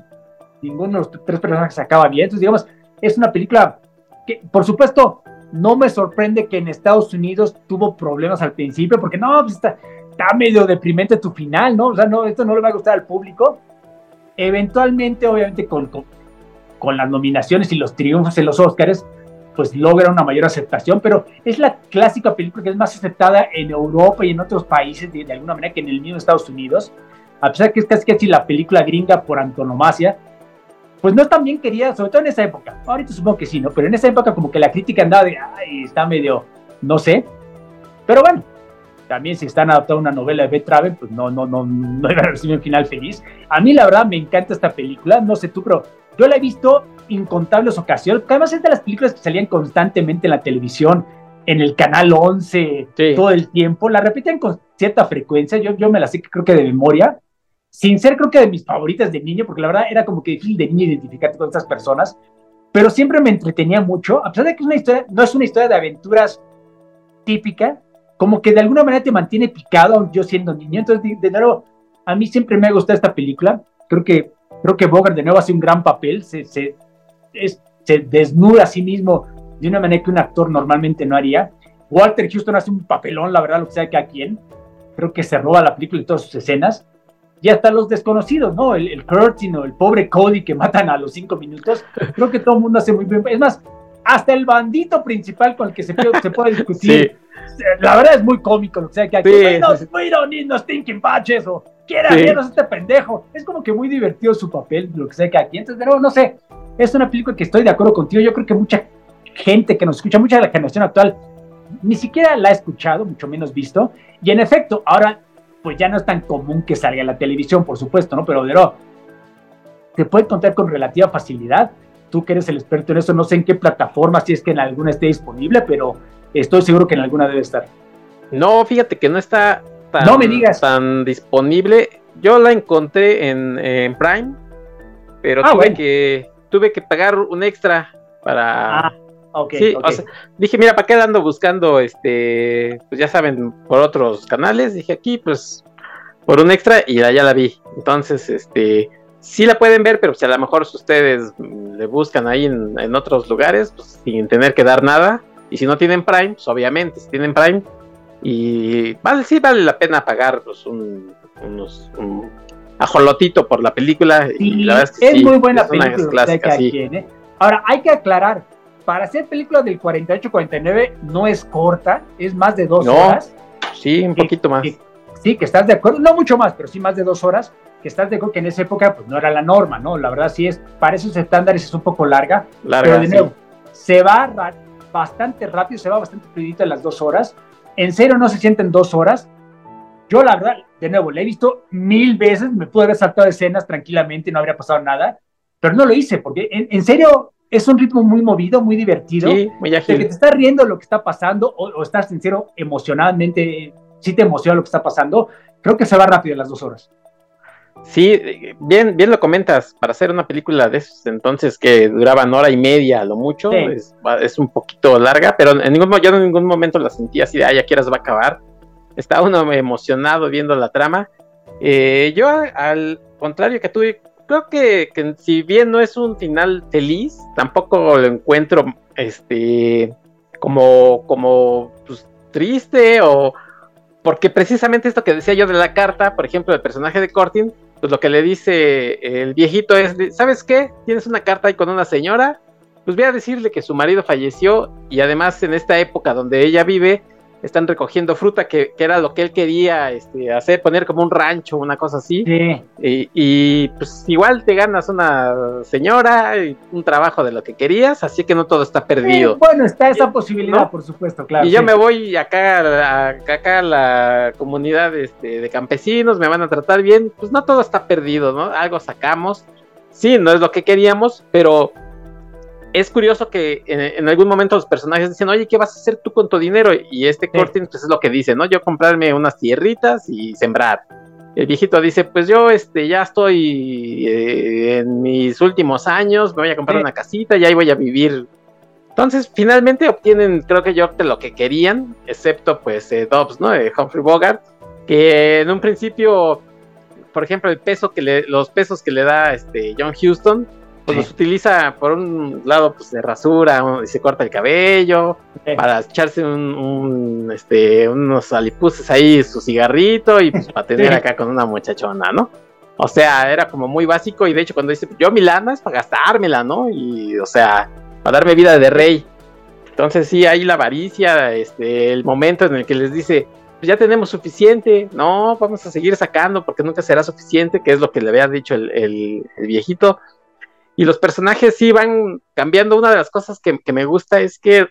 Ninguno de los tres personajes acaba bien. Entonces, digamos, es una película que, por supuesto, no me sorprende que en Estados Unidos tuvo problemas al principio, porque no, pues está, está medio deprimente tu final, ¿no? O sea, no, esto no le va a gustar al público. Eventualmente, obviamente, con, con, con las nominaciones y los triunfos en los Oscars, pues logra una mayor aceptación, pero es la clásica película que es más aceptada en Europa y en otros países de, alguna manera que en el mismo Estados Unidos, a pesar que es casi casi la película gringa por antonomasia, pues no tan bien querida, sobre todo en esa época. Ahorita supongo que sí, ¿no? Pero en esa época como que la crítica andaba de, ay, está medio, no sé. Pero bueno, también si están adaptando una novela de Beth Traven, pues no, no, no, no iban a recibir un final feliz. A mí la verdad me encanta esta película, no sé tú, pero yo la he visto incontables ocasiones, además es de las películas que salían constantemente en la televisión, en el canal 11, todo el tiempo, la repiten con cierta frecuencia, yo, yo me la sé creo que de memoria, sin ser creo que de mis favoritas de niño, porque la verdad era como que difícil de niño identificarte con estas personas, pero siempre me entretenía mucho, a pesar de que es una historia, no es una historia de aventuras típica, como que de alguna manera te mantiene picado yo siendo niño, entonces de, nuevo, a mí siempre me ha gustado esta película, creo que, creo que Bogart de nuevo hace un gran papel, se, se, se desnuda a sí mismo de una manera que un actor normalmente no haría, Walter Houston hace un papelón, la verdad, lo que sea que a quien, creo que se roba la película y todas sus escenas, y hasta los desconocidos, ¿no? El, el Curtin o el pobre Cody que matan a los cinco minutos, creo que todo el mundo hace muy bien. Es más, hasta el bandito principal con el que se, se puede discutir. La verdad es muy cómico, o sea, que aquí sí, no, sí. no stinking patches o quiera sí. este pendejo. Es como que muy divertido su papel, lo que sea que aquí. Entonces, de no sé, es una película que estoy de acuerdo contigo. Yo creo que mucha gente que nos escucha, mucha de la generación actual, ni siquiera la ha escuchado, mucho menos visto. Y en efecto, ahora pues ya no es tan común que salga en la televisión, por supuesto, ¿no? Pero, Dero, te puede contar con relativa facilidad. Tú que eres el experto en eso, no sé en qué plataforma, si es que en alguna esté disponible, pero estoy seguro que en alguna debe estar. No, fíjate que no está tan, no me digas. tan disponible. Yo la encontré en, en Prime, pero ah, tuve, bueno. que, tuve que pagar un extra para, ah, Okay, sí, okay. O sea, dije, mira, ¿para qué ando buscando, este, pues ya saben, por otros canales? Dije, aquí, pues, por un extra y ya, la vi. Entonces, este, sí la pueden ver, pero si a lo mejor si ustedes le buscan ahí en, en, otros lugares, pues sin tener que dar nada. Y si no tienen Prime, pues obviamente, si tienen Prime, y vale, sí vale la pena pagar pues, un, unos, un ajolotito por la película. Sí, y la verdad es que es sí, muy buena es película. clásica, sí. Quien, ¿eh? Ahora, hay que aclarar, para hacer películas del 48-49 no es corta, es más de dos no, horas. Sí, un poquito más. Que, sí, que estás de acuerdo, no mucho más, pero sí más de dos horas, que estás de acuerdo que en esa época pues no era la norma, ¿no? La verdad sí es, para esos estándares es un poco larga, larga pero de nuevo, sí. se va bastante rápido, se va bastante fluidito en las dos horas. En serio no se sienten dos horas. Yo la verdad, de nuevo, la he visto mil veces, me pude haber saltado escenas tranquilamente no habría pasado nada, pero no lo hice, porque en, en serio es un ritmo muy movido, muy divertido. Sí, muy ágil. De que te estás riendo lo que está pasando o, o estás sincero emocionalmente, si te emociona lo que está pasando, creo que se va rápido las dos horas. Sí, bien, bien lo comentas, para hacer una película de esos entonces que duraban hora y media a lo mucho, sí. es, es, un poquito larga, pero en ningún, yo en ningún momento la sentí así de, ah, ya quieras va a acabar. Está uno emocionado viendo la trama. Eh, yo, al contrario que tú, creo que, si bien no es un final feliz, tampoco lo encuentro este como, como pues, triste o porque precisamente esto que decía yo de la carta, por ejemplo, el personaje de Cortin, pues lo que le dice el viejito es, ¿sabes qué? Tienes una carta ahí con una señora, pues voy a decirle que su marido falleció y además en esta época donde ella vive, están recogiendo fruta que, que era lo que él quería este, hacer, poner como un rancho, una cosa así. Sí. Y, y, pues igual te ganas una señora, y un trabajo de lo que querías, así que no todo está perdido. Sí, bueno, está esa posibilidad, ¿no? por supuesto, claro. Y sí. yo me voy acá a, acá a la comunidad este, de campesinos, me van a tratar bien, pues no todo está perdido, ¿no? Algo sacamos. Sí, no es lo que queríamos, pero es curioso que en, en, algún momento los personajes dicen, oye, ¿qué vas a hacer tú con tu dinero? Y este sí. Cortin, pues es lo que dice, ¿no? Yo comprarme unas tierritas y sembrar. El viejito dice, pues yo este, ya estoy eh, en mis últimos años, me voy a comprar sí. una casita y ahí voy a vivir. Entonces, finalmente obtienen, creo que yo, lo que querían, excepto pues eh, Dobbs, ¿no? Eh, Humphrey Bogart, que en un principio, por ejemplo, el peso que le, los pesos que le da este John Houston, pues sí. los utiliza por un lado pues de rasura y se corta el cabello sí. para echarse un, un, este unos alipuses ahí su cigarrito y pues para tener sí. acá con una muchachona no o sea era como muy básico y de hecho cuando dice yo mi lana es para gastármela no y o sea para darme vida de rey entonces sí hay la avaricia este el momento en el que les dice pues ya tenemos suficiente, no, vamos a seguir sacando porque nunca será suficiente, que es lo que le había dicho el, el, el viejito, y los personajes sí van cambiando. Una de las cosas que, me gusta es que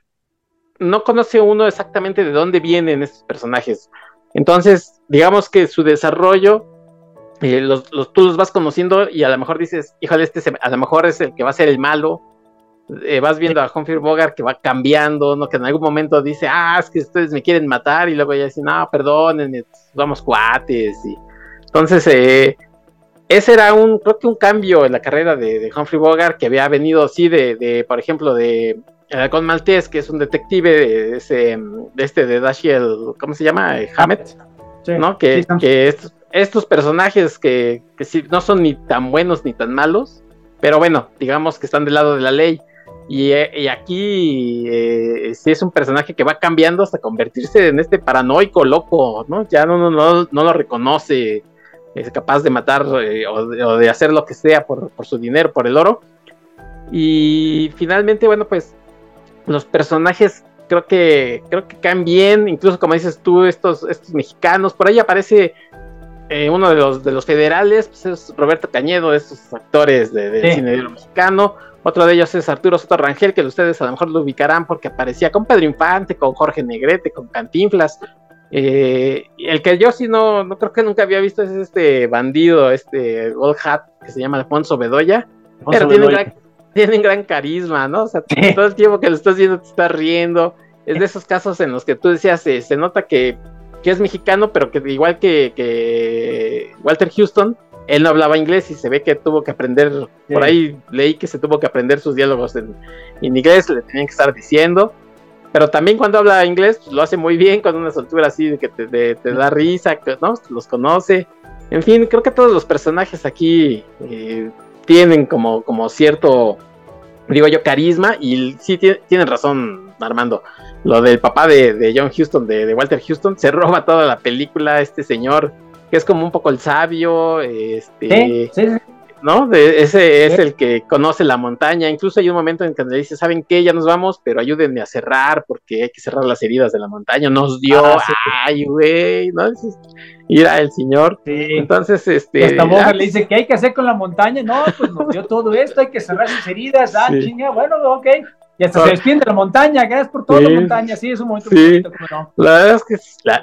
no conoce uno exactamente de dónde vienen estos personajes. Entonces, digamos que su desarrollo, eh, los, tú los vas conociendo y a lo mejor dices, híjole, este a lo mejor es el que va a ser el malo. Eh, vas viendo a Humphrey Bogart que va cambiando, ¿no? Que en algún momento dice, ah, es que ustedes me quieren matar, y luego ya dice, no, perdonen, vamos cuates. Y... Entonces, eh, ese era un, creo que un cambio en la carrera de, Humphrey Bogart que había venido así de, por ejemplo, de el halcón maltés, que es un detective de, ese, de este de Dashiell, ¿cómo se llama? Eh, Hammett, ¿no? Que, estos, personajes que, que sí, no son ni tan buenos ni tan malos, pero bueno, digamos que están del lado de la ley. Y, eh, aquí eh, sí es un personaje que va cambiando hasta convertirse en este paranoico loco, ¿no? Ya no, no, no, no lo reconoce es capaz de matar eh, o, de, hacer lo que sea por, su dinero, por el oro. Y finalmente, bueno, pues los personajes creo que creo que caen bien, incluso como dices tú, estos, estos mexicanos, por ahí aparece eh, uno de los de los federales, pues es Roberto Cañedo, estos actores de, cine mexicano. Otro de ellos es Arturo Soto Rangel, que ustedes a lo mejor lo ubicarán porque aparecía con Pedro Infante, con Jorge Negrete, con Cantinflas. Eh, el que yo sí no, no creo que nunca había visto es este bandido, este Old Hat, que se llama Alfonso Bedoya. pero tiene gran, tiene gran, carisma, ¿no? O sea, todo el tiempo que lo estás viendo te estás riendo. Es de esos casos en los que tú decías, eh, se nota que, que, es mexicano, pero que igual que, que, Walter Houston, él no hablaba inglés y se ve que tuvo que aprender, por ahí leí que se tuvo que aprender sus diálogos en, en inglés, le tenían que estar diciendo. Pero también cuando habla inglés, pues, lo hace muy bien, con una soltura así de que te, da risa, ¿no? Los conoce. En fin, creo que todos los personajes aquí eh, tienen como, como cierto, digo yo, carisma. Y sí tienen razón, Armando. Lo del papá de, John Houston, de, Walter Houston, se roba toda la película, este señor, que es como un poco el sabio, este... sí, ¿no? De, ese es el que conoce la montaña. Incluso hay un momento en que le dice, ¿saben qué? Ya nos vamos, pero ayúdenme a cerrar porque hay que cerrar las heridas de la montaña. Nos dio, ah, ay, güey, ¿no? Ir el señor. Entonces, este. esta mujer le dice, ¿qué hay que hacer con la montaña? No, pues nos dio todo esto, hay que cerrar sus heridas. Ah, chinga, bueno, ok. Y hasta se despiende la montaña, gracias por toda la montaña. Sí, es un momento sí. La verdad es que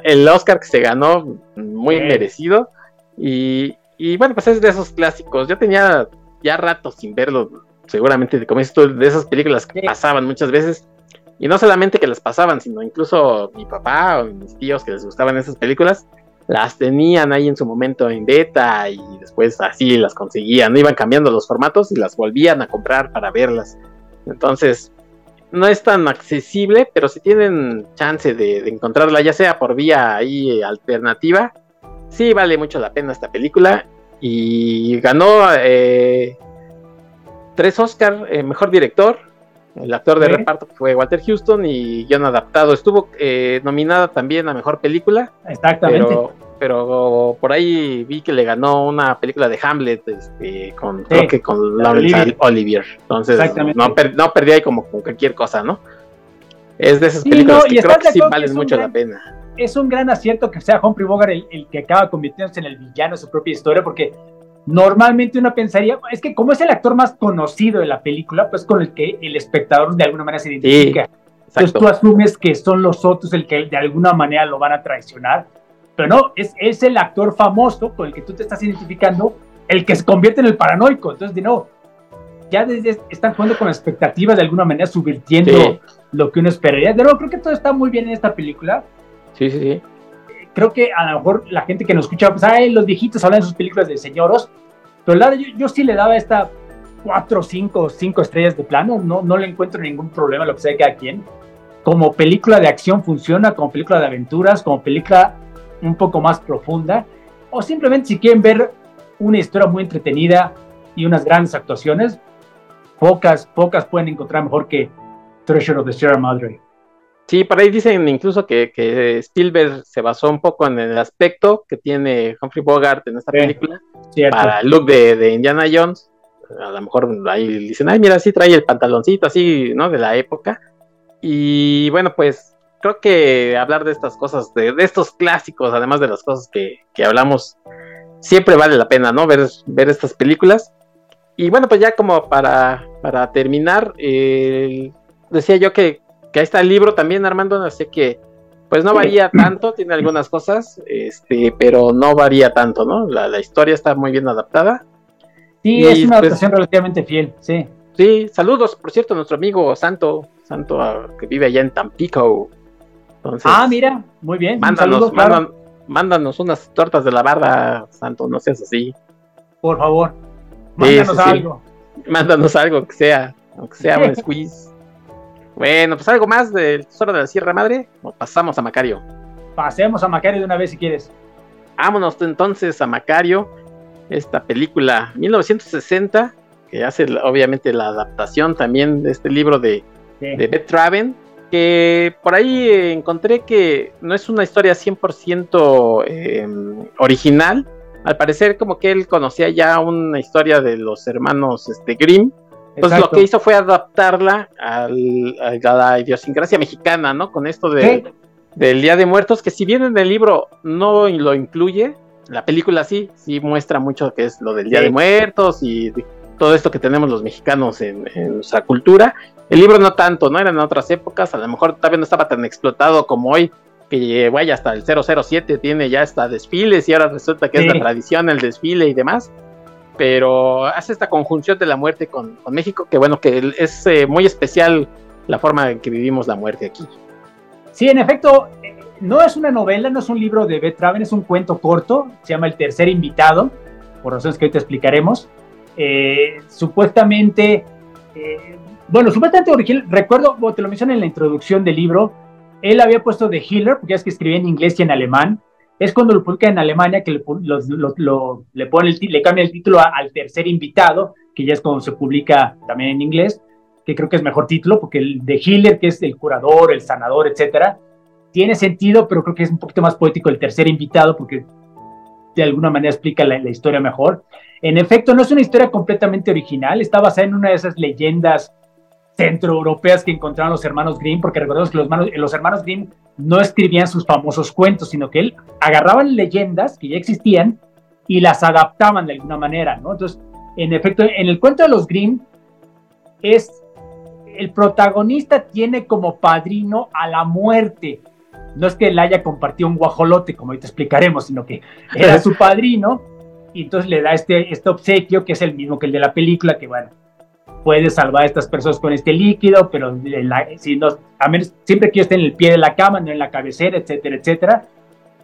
el Oscar que se ganó, muy merecido. Y, y bueno, pues es de esos clásicos. Yo tenía ya rato sin verlo, seguramente, como esto, de esas películas que pasaban muchas veces. Y no solamente que las pasaban, sino incluso mi papá o mis tíos que les gustaban esas películas, las tenían ahí en su momento en beta y después así las conseguían. Iban cambiando los formatos y las volvían a comprar para verlas. Entonces, no es tan accesible, pero si tienen chance de, de encontrarla, ya sea por vía ahí alternativa, sí vale mucho la pena esta película y ganó eh, tres Oscar, eh, mejor director, el actor de reparto fue Walter Houston y guion adaptado. Estuvo eh, nominada también a mejor película. Exactamente. Pero, por ahí vi que le ganó una película de Hamlet este, con, creo que con Laurence Olivier. Entonces no, no perdí ahí como con cualquier cosa, ¿no? Es de esas películas que creo que sí valen mucho la pena es un gran acierto que sea Humphrey Bogart el, que acaba convirtiéndose en el villano de su propia historia, porque normalmente uno pensaría, es que como es el actor más conocido de la película, pues con el que el espectador de alguna manera se identifica. Entonces tú asumes que son los otros el que de alguna manera lo van a traicionar, pero no, es, es el actor famoso con el que tú te estás identificando el que se convierte en el paranoico. Entonces, de nuevo, ya desde, están jugando con expectativas de alguna manera, subvirtiendo lo que uno esperaría. De nuevo, creo que todo está muy bien en esta película. Sí, sí, sí. Creo que a lo mejor la gente que nos escucha, pues, ay, los viejitos hablan de sus películas de señoros, pero la, yo, yo sí le daba esta cuatro, cinco, cinco estrellas de plano, no, no le encuentro ningún problema, lo que sea de cada quien. Como película de acción funciona, como película de aventuras, como película un poco más profunda, o simplemente si quieren ver una historia muy entretenida y unas grandes actuaciones, pocas, pocas pueden encontrar mejor que Treasure of the Sierra Madre. Sí, por ahí dicen incluso que, Spielberg se basó un poco en el aspecto que tiene Humphrey Bogart en esta película para el look de, Indiana Jones. A lo mejor ahí dicen, ay, mira, sí trae el pantaloncito así, ¿no? De la época. Y bueno, pues creo que hablar de estas cosas, de, estos clásicos, además de las cosas que, hablamos, siempre vale la pena, ¿no? Ver, ver estas películas. y bueno, pues ya como para, para terminar, decía yo que, que ahí está el libro también, Armando, no sé que pues no varía tanto, tiene algunas cosas, este, pero no varía tanto, ¿no? La, historia está muy bien adaptada. Sí, es una pues, adaptación relativamente fiel, sí. Sí, saludos, por cierto, a nuestro amigo Santo, Santo ah, que vive allá en Tampico. ah, mira, muy bien. Mándanos, mándanos unas tortas de la barra, Santo, no seas así. Por favor, mándanos algo. Mándanos algo que sea, aunque sea un squeeze. Bueno, pues algo más del Tesoro de la Sierra Madre. O pasamos a Macario. Pasemos a Macario de una vez si quieres. Vámonos entonces a Macario. Esta película 1960, que hace obviamente la adaptación también de este libro de, de Beth Traven. Que por ahí encontré que no es una historia 100% em, original. Al parecer, como que él conocía ya una historia de los hermanos este, Grimm pues lo que hizo fue adaptarla a la idiosincrasia mexicana, ¿no? Con esto de, del Día de Muertos, que si bien en el libro no lo incluye, la película sí, sí muestra mucho que es lo del Día de Muertos y todo esto que tenemos los mexicanos en, nuestra cultura. El libro no tanto, ¿no? Eran en otras épocas, a lo mejor todavía no estaba tan explotado como hoy, que vaya hasta el 007 tiene ya hasta desfiles y ahora resulta que es la tradición el desfile y demás pero hace esta conjunción de la muerte con, México, que bueno, que es eh, muy especial la forma en que vivimos la muerte aquí. Sí, en efecto, eh, no es una novela, no es un libro de Beth Traven, es un cuento corto, se llama El tercer invitado, por razones que hoy te explicaremos. Eh, supuestamente, bueno, supuestamente original, recuerdo, te lo mencioné en la introducción del libro, él había puesto de Hiller, porque es que escribía en inglés y en alemán, es cuando lo publica en Alemania que le, le, pone el, cambia el título al tercer invitado, que ya es cuando se publica también en inglés, que creo que es mejor título, porque el de Hitler, que es el curador, el sanador, etcétera, tiene sentido, pero creo que es un poquito más poético el tercer invitado, porque de alguna manera explica la historia mejor. En efecto, no es una historia completamente original, está basada en una de esas leyendas centroeuropeas que encontraron los hermanos Grimm, porque recordemos que los hermanos, Grimm no escribían sus famosos cuentos, sino que él agarraban leyendas que ya existían y las adaptaban de alguna manera, ¿no? Entonces, en efecto, en el cuento de los Grimm es el protagonista tiene como padrino a la muerte. No es que él haya compartido un guajolote, como ahorita explicaremos, sino que era su padrino y entonces le da este, este obsequio que es el mismo que el de la película, que bueno, puede salvar a estas personas con este líquido, pero si no, a menos, siempre que esté en el pie de la cama, no en la cabecera, etcétera, etcétera.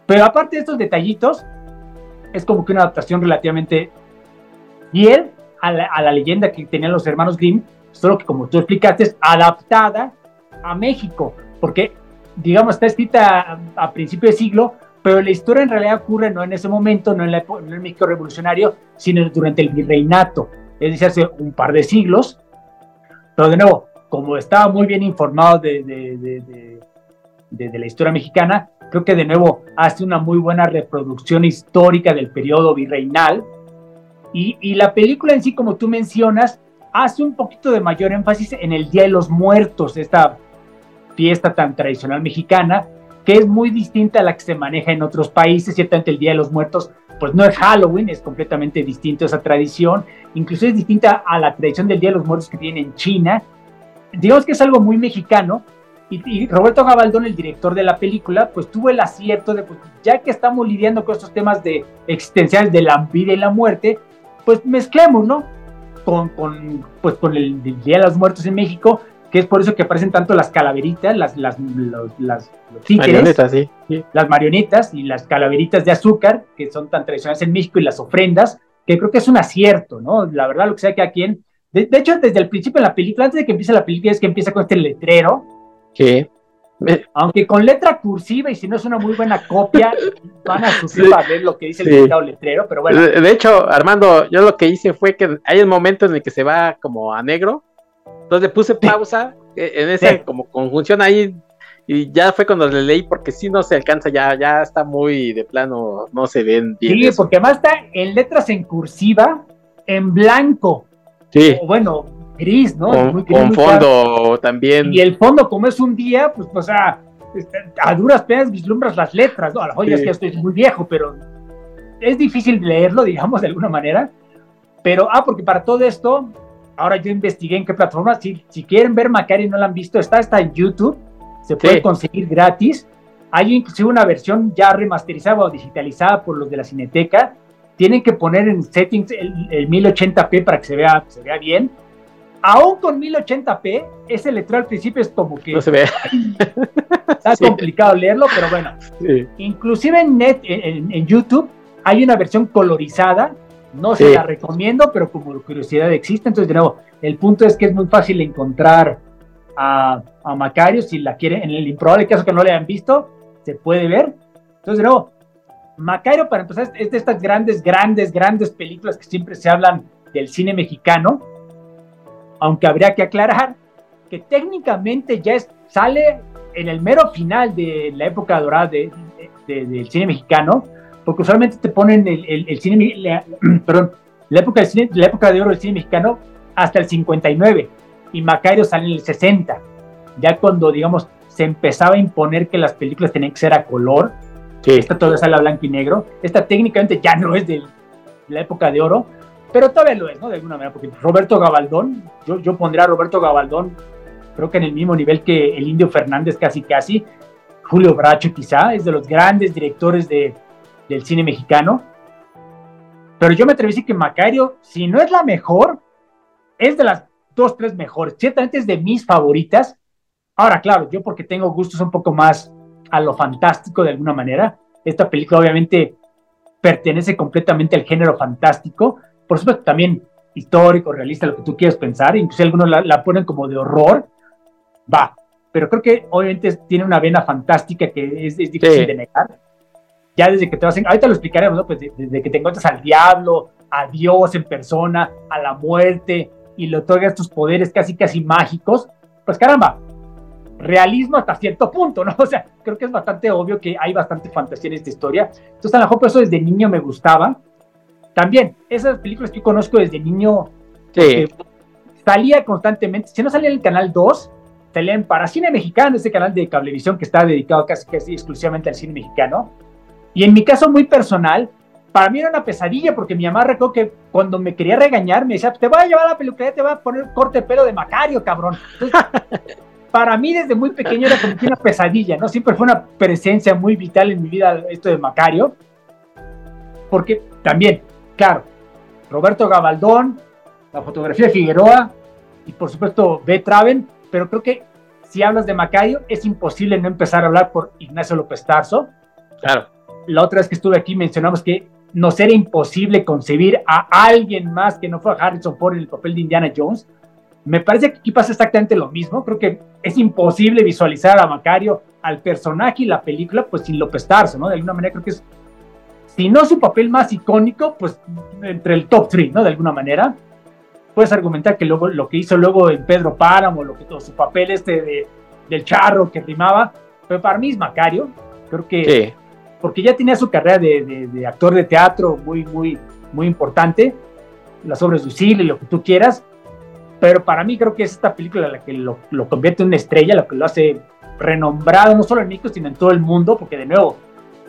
Pero aparte de estos detallitos, es como que una adaptación relativamente fiel a la, a la leyenda que tenían los hermanos Grimm, solo que como tú explicaste, es adaptada a México, porque digamos está escrita a, principio de siglo, pero la historia en realidad ocurre no en ese momento, no en, la, no en el México revolucionario, sino durante el virreinato es decir, hace un par de siglos. Pero de nuevo, como estaba muy bien informado de, de, la historia mexicana, creo que de nuevo hace una muy buena reproducción histórica del periodo virreinal. Y, y, la película en sí, como tú mencionas, hace un poquito de mayor énfasis en el Día de los Muertos, esta fiesta tan tradicional mexicana, que es muy distinta a la que se maneja en otros países. Ciertamente el Día de los Muertos pues no es Halloween, es completamente distinto esa tradición, incluso es distinta a la tradición del Día de los Muertos que tienen en China. Digamos que es algo muy mexicano, y, Roberto Gabaldón, el director de la película, pues tuvo el acierto de, pues, ya que estamos lidiando con estos temas de existenciales de la vida y la muerte, pues mezclemos, ¿no? Con, con, pues, con el Día de los Muertos en México, que es por eso que aparecen tanto las calaveritas, las, las, las marionetas, sí, las marionetas y las calaveritas de azúcar, que son tan tradicionales en México, y las ofrendas, que creo que es un acierto, ¿no? La verdad, lo que sea que a quien... De, hecho, desde el principio de la película, antes de que empiece la película, es que empieza con este letrero. Sí. Aunque con letra cursiva y si no es una muy buena copia, van a sufrir para ver lo que dice el letrero, pero bueno. De, hecho, Armando, yo lo que hice fue que hay un momento en el que se va como a negro entonces le puse pausa eh, en esa como conjunción ahí y ya fue cuando le leí porque si no se alcanza, ya, ya está muy de plano, no se ven bien. Sí, porque además está en letras en cursiva, en blanco. Sí. O bueno, gris, ¿no? Con, fondo también. Y el fondo, como es un día, pues, pues a, a duras penas vislumbras las letras, ¿no? A lo mejor es que estoy muy viejo, pero es difícil leerlo, digamos, de alguna manera. Pero, ah, porque para todo esto, ahora yo investigué en qué plataforma, si, si quieren ver Macario y no la han visto, está, está en YouTube, se puede conseguir gratis. Hay inclusive una versión ya remasterizada o digitalizada por los de la Cineteca. Tienen que poner en settings el, 1080p para que se vea, se vea bien. Aún con 1080p, ese letrero al principio es como que... No se ve. Está complicado leerlo, pero bueno. Inclusive en, net, en, YouTube hay una versión colorizada. No se la recomiendo, pero como curiosidad existe. Entonces, de nuevo, el punto es que es muy fácil encontrar a, a Macario si la quieren. En el improbable caso que no le hayan visto, se puede ver. Entonces, de nuevo, Macario, para empezar, es de estas grandes, grandes, grandes películas que siempre se hablan del cine mexicano, aunque habría que aclarar que técnicamente ya sale en el mero final de la época dorada del cine mexicano, porque usualmente te ponen el, cine, la, perdón, la época, del cine, la época de oro del cine mexicano hasta el 59 y Macario sale en el 60, ya cuando, digamos, se empezaba a imponer que las películas tenían que ser a color. Sí. Esta todavía sale a blanco y negro. Esta técnicamente ya no es de la época de oro, pero todavía lo es, ¿no? De alguna manera, porque Roberto Gabaldón, yo, yo pondría a Roberto Gabaldón, creo que en el mismo nivel que el Indio Fernández, casi casi. Julio Bracho, quizá, es de los grandes directores de, del cine mexicano. Pero yo me atreví a decir que Macario, si no es la mejor, es de las dos, tres mejores. Ciertamente es de mis favoritas Ahora, claro, yo porque tengo gustos un poco más a lo fantástico de alguna manera, esta película obviamente pertenece completamente al género fantástico, por supuesto también histórico, realista, lo que tú quieras pensar, incluso algunos la, ponen como de horror, va, pero creo que obviamente tiene una vena fantástica que es, difícil de negar. Ya desde que te vas, ahorita lo explicaremos, ¿no? Pues desde que te encuentras al diablo, a Dios en persona, a la muerte, y le otorgas tus poderes casi casi mágicos, pues caramba, realismo hasta cierto punto, ¿no? O sea, creo que es bastante obvio que hay bastante fantasía en esta historia. Entonces, a lo mejor por eso desde niño me gustaba. También, esas películas que yo conozco desde niño, sí. salía constantemente, si no salía en el canal 2, salía en Paracine Mexicano, ese canal de cablevisión que está dedicado casi, casi exclusivamente al cine mexicano. Y en mi caso muy personal, para mí era una pesadilla porque mi mamá recuerdo que cuando me quería regañar me decía, te voy a llevar a la peluquería, te voy a poner corte de pelo de Macario, cabrón. Entonces, para mí desde muy pequeño era como una pesadilla, ¿no? Siempre fue una presencia muy vital en mi vida esto de Macario, porque también, claro, Roberto Gabaldón, la fotografía de Figueroa y por supuesto B. Traven, pero creo que si hablas de Macario es imposible no empezar a hablar por Ignacio López Tarso. Claro. La otra vez que estuve aquí mencionamos que nos era imposible concebir a alguien más que no fue Harrison Ford en el papel de Indiana Jones. Me parece que aquí pasa exactamente lo mismo. Creo que es imposible visualizar a Macario, al personaje y la película, pues sin López Tarso, ¿no? De alguna manera creo que es, si no su papel más icónico, pues entre el top 3, ¿no? De alguna manera. Puedes argumentar que luego lo que hizo luego en Pedro Páramo, lo que todo su papel este de, del charro que rimaba, pero para mí es Macario. Creo que sí. Porque ya tenía su carrera de, de, actor de teatro muy, muy, muy importante, las obras de Lucille y lo que tú quieras, pero para mí creo que es esta película la que lo, convierte en una estrella, la que lo hace renombrado no solo en México, sino en todo el mundo, porque de nuevo,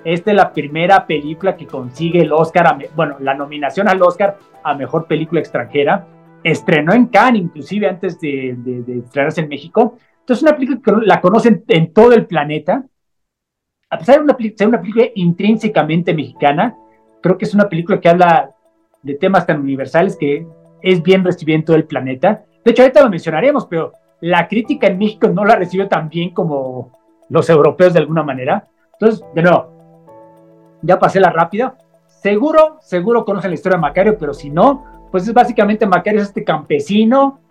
esta es la primera película que consigue el Oscar, bueno, la nominación al Oscar a Mejor Película Extranjera. Estrenó en Cannes, inclusive antes de, de, estrenarse en México. Entonces, una película que la conocen en todo el planeta. A pesar de una, ser una película intrínsecamente mexicana, creo que es una película que habla de temas tan universales que es bien recibido en todo el planeta. De hecho, ahorita lo mencionaremos, pero la crítica en México no la recibe tan bien como los europeos de alguna manera. Entonces, de nuevo, ya pasé la rápida. Seguro, seguro conocen la historia de Macario, pero si no, pues es básicamente Macario es este campesino,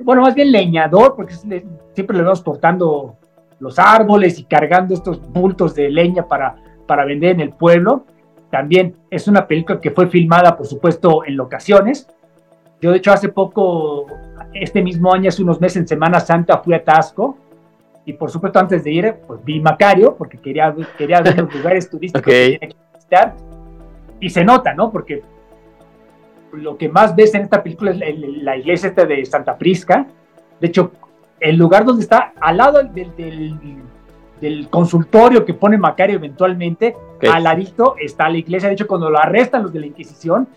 bueno, más bien leñador, porque siempre le vemos portando los árboles y cargando estos bultos de leña para, para vender en el pueblo. También es una película que fue filmada, por supuesto, en locaciones. Yo, de hecho, hace poco, este mismo año, hace unos meses, en Semana Santa, fui a Tasco. Y por supuesto, antes de ir, pues vi Macario, porque quería, quería ver los lugares turísticos que que visitar. Y se nota, ¿no? Porque lo que más ves en esta película es la, iglesia esta de Santa Prisca. De hecho, el lugar donde está, al lado del, del, consultorio que pone Macario eventualmente, al ladito está la iglesia. De hecho, cuando lo arrestan los de la Inquisición,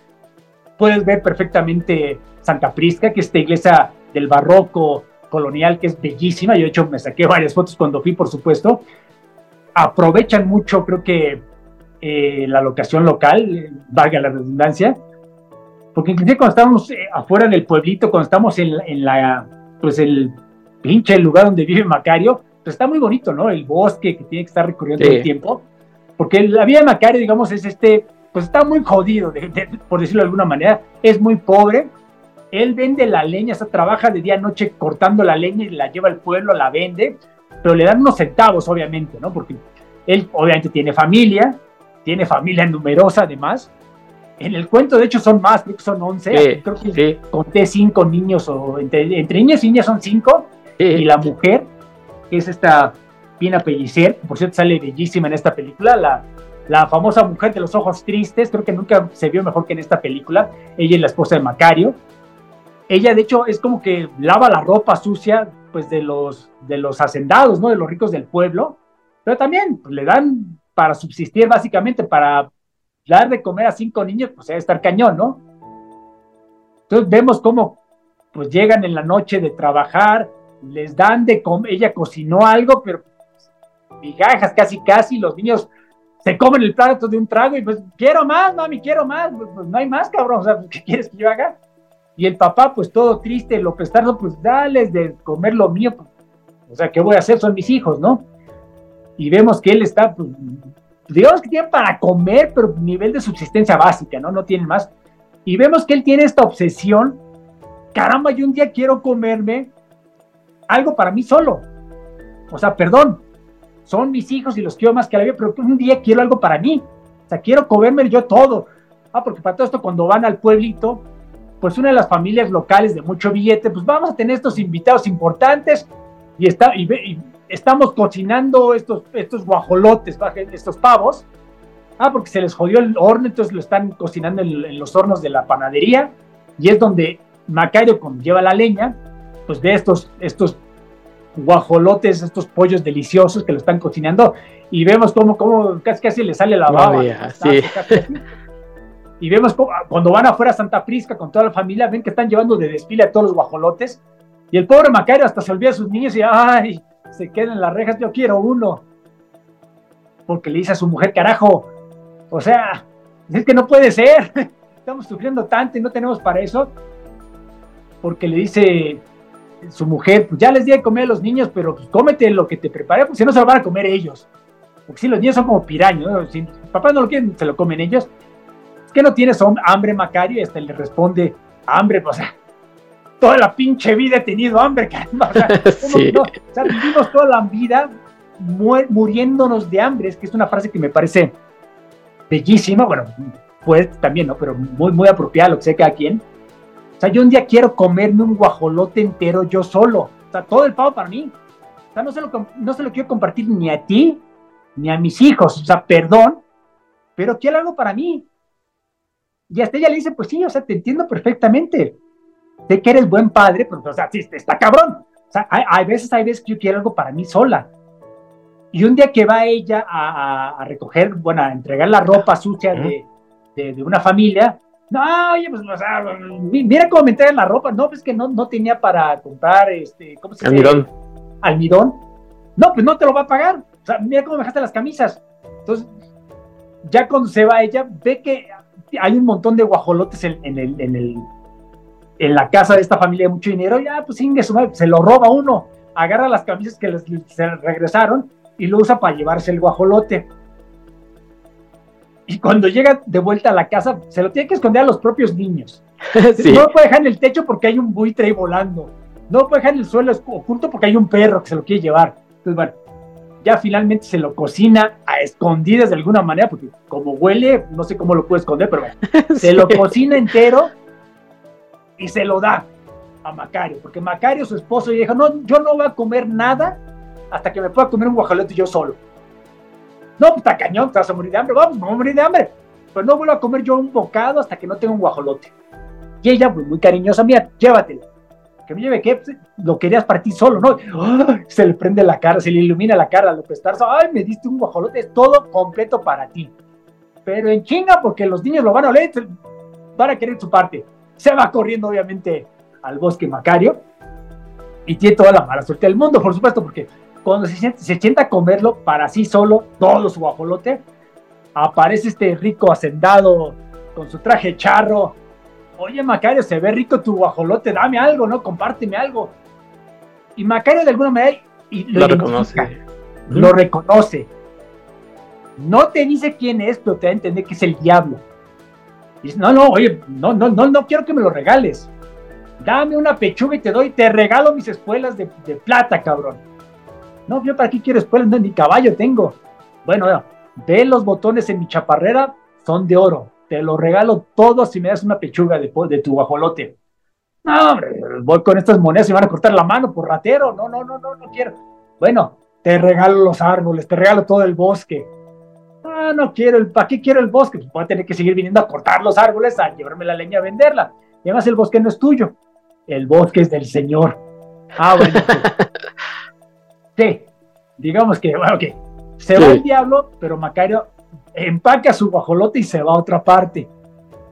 puedes ver perfectamente Santa Prisca, que es esta iglesia del barroco colonial que es bellísima. Yo, de hecho, me saqué varias fotos cuando fui, por supuesto. Aprovechan mucho, creo que, eh, la locación local, valga la redundancia, porque inclusive cuando estamos eh, afuera del pueblito, cuando estamos en, en, la, pues el pinche lugar donde vive Macario, pues está muy bonito, ¿no? El bosque que tiene que estar recorriendo todo el tiempo, porque la vida de Macario, digamos, es este, pues está muy jodido, por decirlo de alguna manera, es muy pobre, él vende la leña, o sea, trabaja de día a noche cortando la leña y la lleva al pueblo, la vende, pero le dan unos centavos, obviamente, ¿no? Porque él obviamente tiene familia, tiene familia numerosa además. En el cuento, de hecho, son más, creo que son 11. creo que conté cinco niños, o entre, niños y niñas son cinco. Y la mujer, que es esta Pina Pellicer, que por cierto sale bellísima en esta película, la, la famosa mujer de los ojos tristes, creo que nunca se vio mejor que en esta película. Ella es la esposa de Macario ella de hecho es como que lava la ropa sucia pues de los, de los hacendados, ¿no? De los ricos del pueblo, pero también pues, le dan para subsistir básicamente, para dar de comer a cinco niños, pues debe estar cañón, ¿no? Entonces vemos cómo pues llegan en la noche de trabajar, les dan de comer, ella cocinó algo, pero migajas casi casi, los niños se comen el plato de un trago y pues quiero más, mami, quiero más, pues, pues no hay más, cabrón, o sea, ¿qué quieres que yo haga? Y el papá, pues todo triste, lo Tardo, pues dale de comer lo mío. Pues, o sea, ¿qué voy a hacer? Son mis hijos, ¿no? Y vemos que él está, pues, digamos que tiene para comer, pero nivel de subsistencia básica, ¿no? No tiene más. Y vemos que él tiene esta obsesión. Caramba, yo un día quiero comerme algo para mí solo. O sea, perdón, son mis hijos y los quiero más que la vida, pero un día quiero algo para mí. O sea, quiero comerme yo todo. Ah, porque para todo esto, cuando van al pueblito, pues una de las familias locales de mucho billete, pues vamos a tener estos invitados importantes y, está, y, estamos cocinando estos, estos guajolotes, estos pavos. Ah, porque se les jodió el horno, entonces lo están cocinando en, los hornos de la panadería y es donde Macario, lleva la leña, pues ve estos, estos guajolotes, estos pollos deliciosos que lo están cocinando y vemos cómo, cómo casi, casi le sale la baba. sí y vemos cuando van afuera a Santa Prisca con toda la familia, ven que están llevando de desfile a todos los guajolotes, y el pobre Macario hasta se olvida a sus niños y ay, se quedan en las rejas, yo quiero uno. Porque le dice a su mujer, carajo, o sea, es que no puede ser, estamos sufriendo tanto y no tenemos para eso. Porque le dice su mujer, pues ya les di de comer a los niños, pero pues cómete lo que te preparé, porque si no se lo van a comer ellos. Porque si los niños son como piraños, si papá no lo quieren, se lo comen ellos que no tienes hambre, Macario? Y este le responde, hambre, pues, o sea, toda la pinche vida he tenido hambre, caramba. O sea, vivimos toda la vida muriéndonos de hambre, es que es una frase que me parece bellísima, bueno, pues también, ¿no? Pero muy, muy apropiada, lo que sé cada quien. O sea, yo un día quiero comerme un guajolote entero yo solo. O sea, todo el pavo para mí. O sea, no se lo, no se lo quiero compartir ni a ti, ni a mis hijos. O sea, perdón, pero quiero algo para mí. Y hasta ella le dice, pues sí, o sea, te entiendo perfectamente. Sé que eres buen padre, pero, o sea, sí, está cabrón. O sea, hay, veces, hay veces que yo quiero algo para mí sola. Y un día que va ella a, recoger, bueno, a entregar la ropa sucia de, de, una familia, no, oye, pues, o sea, mira cómo me entregan la ropa. No, pues que no, no tenía para comprar, este, ¿cómo se llama? Almidón. Almidón. No, pues no te lo va a pagar. O sea, mira cómo me dejaste las camisas. Entonces, ya cuando se va ella, ve que hay un montón de guajolotes en, el, en, el, en la casa de esta familia de mucho dinero, ya pues se lo roba uno, agarra las camisas que les, se regresaron y lo usa para llevarse el guajolote. Y cuando llega de vuelta a la casa, se lo tiene que esconder a los propios niños. No lo puede dejar en el techo porque hay un buitre ahí volando. No lo puede dejar en el suelo oculto porque hay un perro que se lo quiere llevar. Entonces, bueno, ya finalmente se lo cocina a escondidas de alguna manera, porque como huele, no sé cómo lo puede esconder, pero se lo cocina entero y se lo da a Macario, porque Macario, su esposo, y dijo, no, yo no voy a comer nada hasta que me pueda comer un guajolote yo solo. No, pues está cañón, te vas a morir de hambre, vamos, vamos a morir de hambre. Pero no vuelvo a comer yo un bocado hasta que no tenga un guajolote. Y ella, pues muy cariñosa, mía, llévatelo que me lleve qué, pues, lo querías para ti solo, ¿no? Se le prende la cara, se le ilumina la cara a López Tarso, ay, me diste un guajolote, es todo completo para ti. Pero en chinga, porque los niños lo van a oler, van a querer su parte. Se va corriendo, obviamente, al bosque Macario y tiene toda la mala suerte del mundo, por supuesto, porque cuando se, se sienta a comerlo para sí solo, todo su guajolote, aparece este rico hacendado con su traje charro. Oye, Macario, se ve rico tu guajolote, dame algo, ¿no? Compárteme algo. Y Macario de alguna manera y lo, reconoce. Lo reconoce. No te dice quién es, pero te da a entender que es el diablo. Y dice, no, no, oye, no, no, no, no quiero que me lo regales. Dame una pechuga y te doy, te regalo mis espuelas de, plata, cabrón. No, yo para qué quiero espuelas, no, ni caballo tengo. Bueno, ve los botones en mi chaparrera, son de oro. Te lo regalo todo si me das una pechuga de, tu guajolote. No, hombre, voy con estas monedas y van a cortar la mano por ratero. No, no, no, no, no quiero. Bueno, te regalo los árboles, te regalo todo el bosque. Ah, no quiero, el, ¿para qué quiero el bosque? Pues voy a tener que seguir viniendo a cortar los árboles, a llevarme la leña a venderla. Y además el bosque no es tuyo, el bosque es del Señor. Ah, bueno. Pues. sí, digamos que, bueno, ok. Se va el diablo, pero Macario empaca su guajolote y se va a otra parte.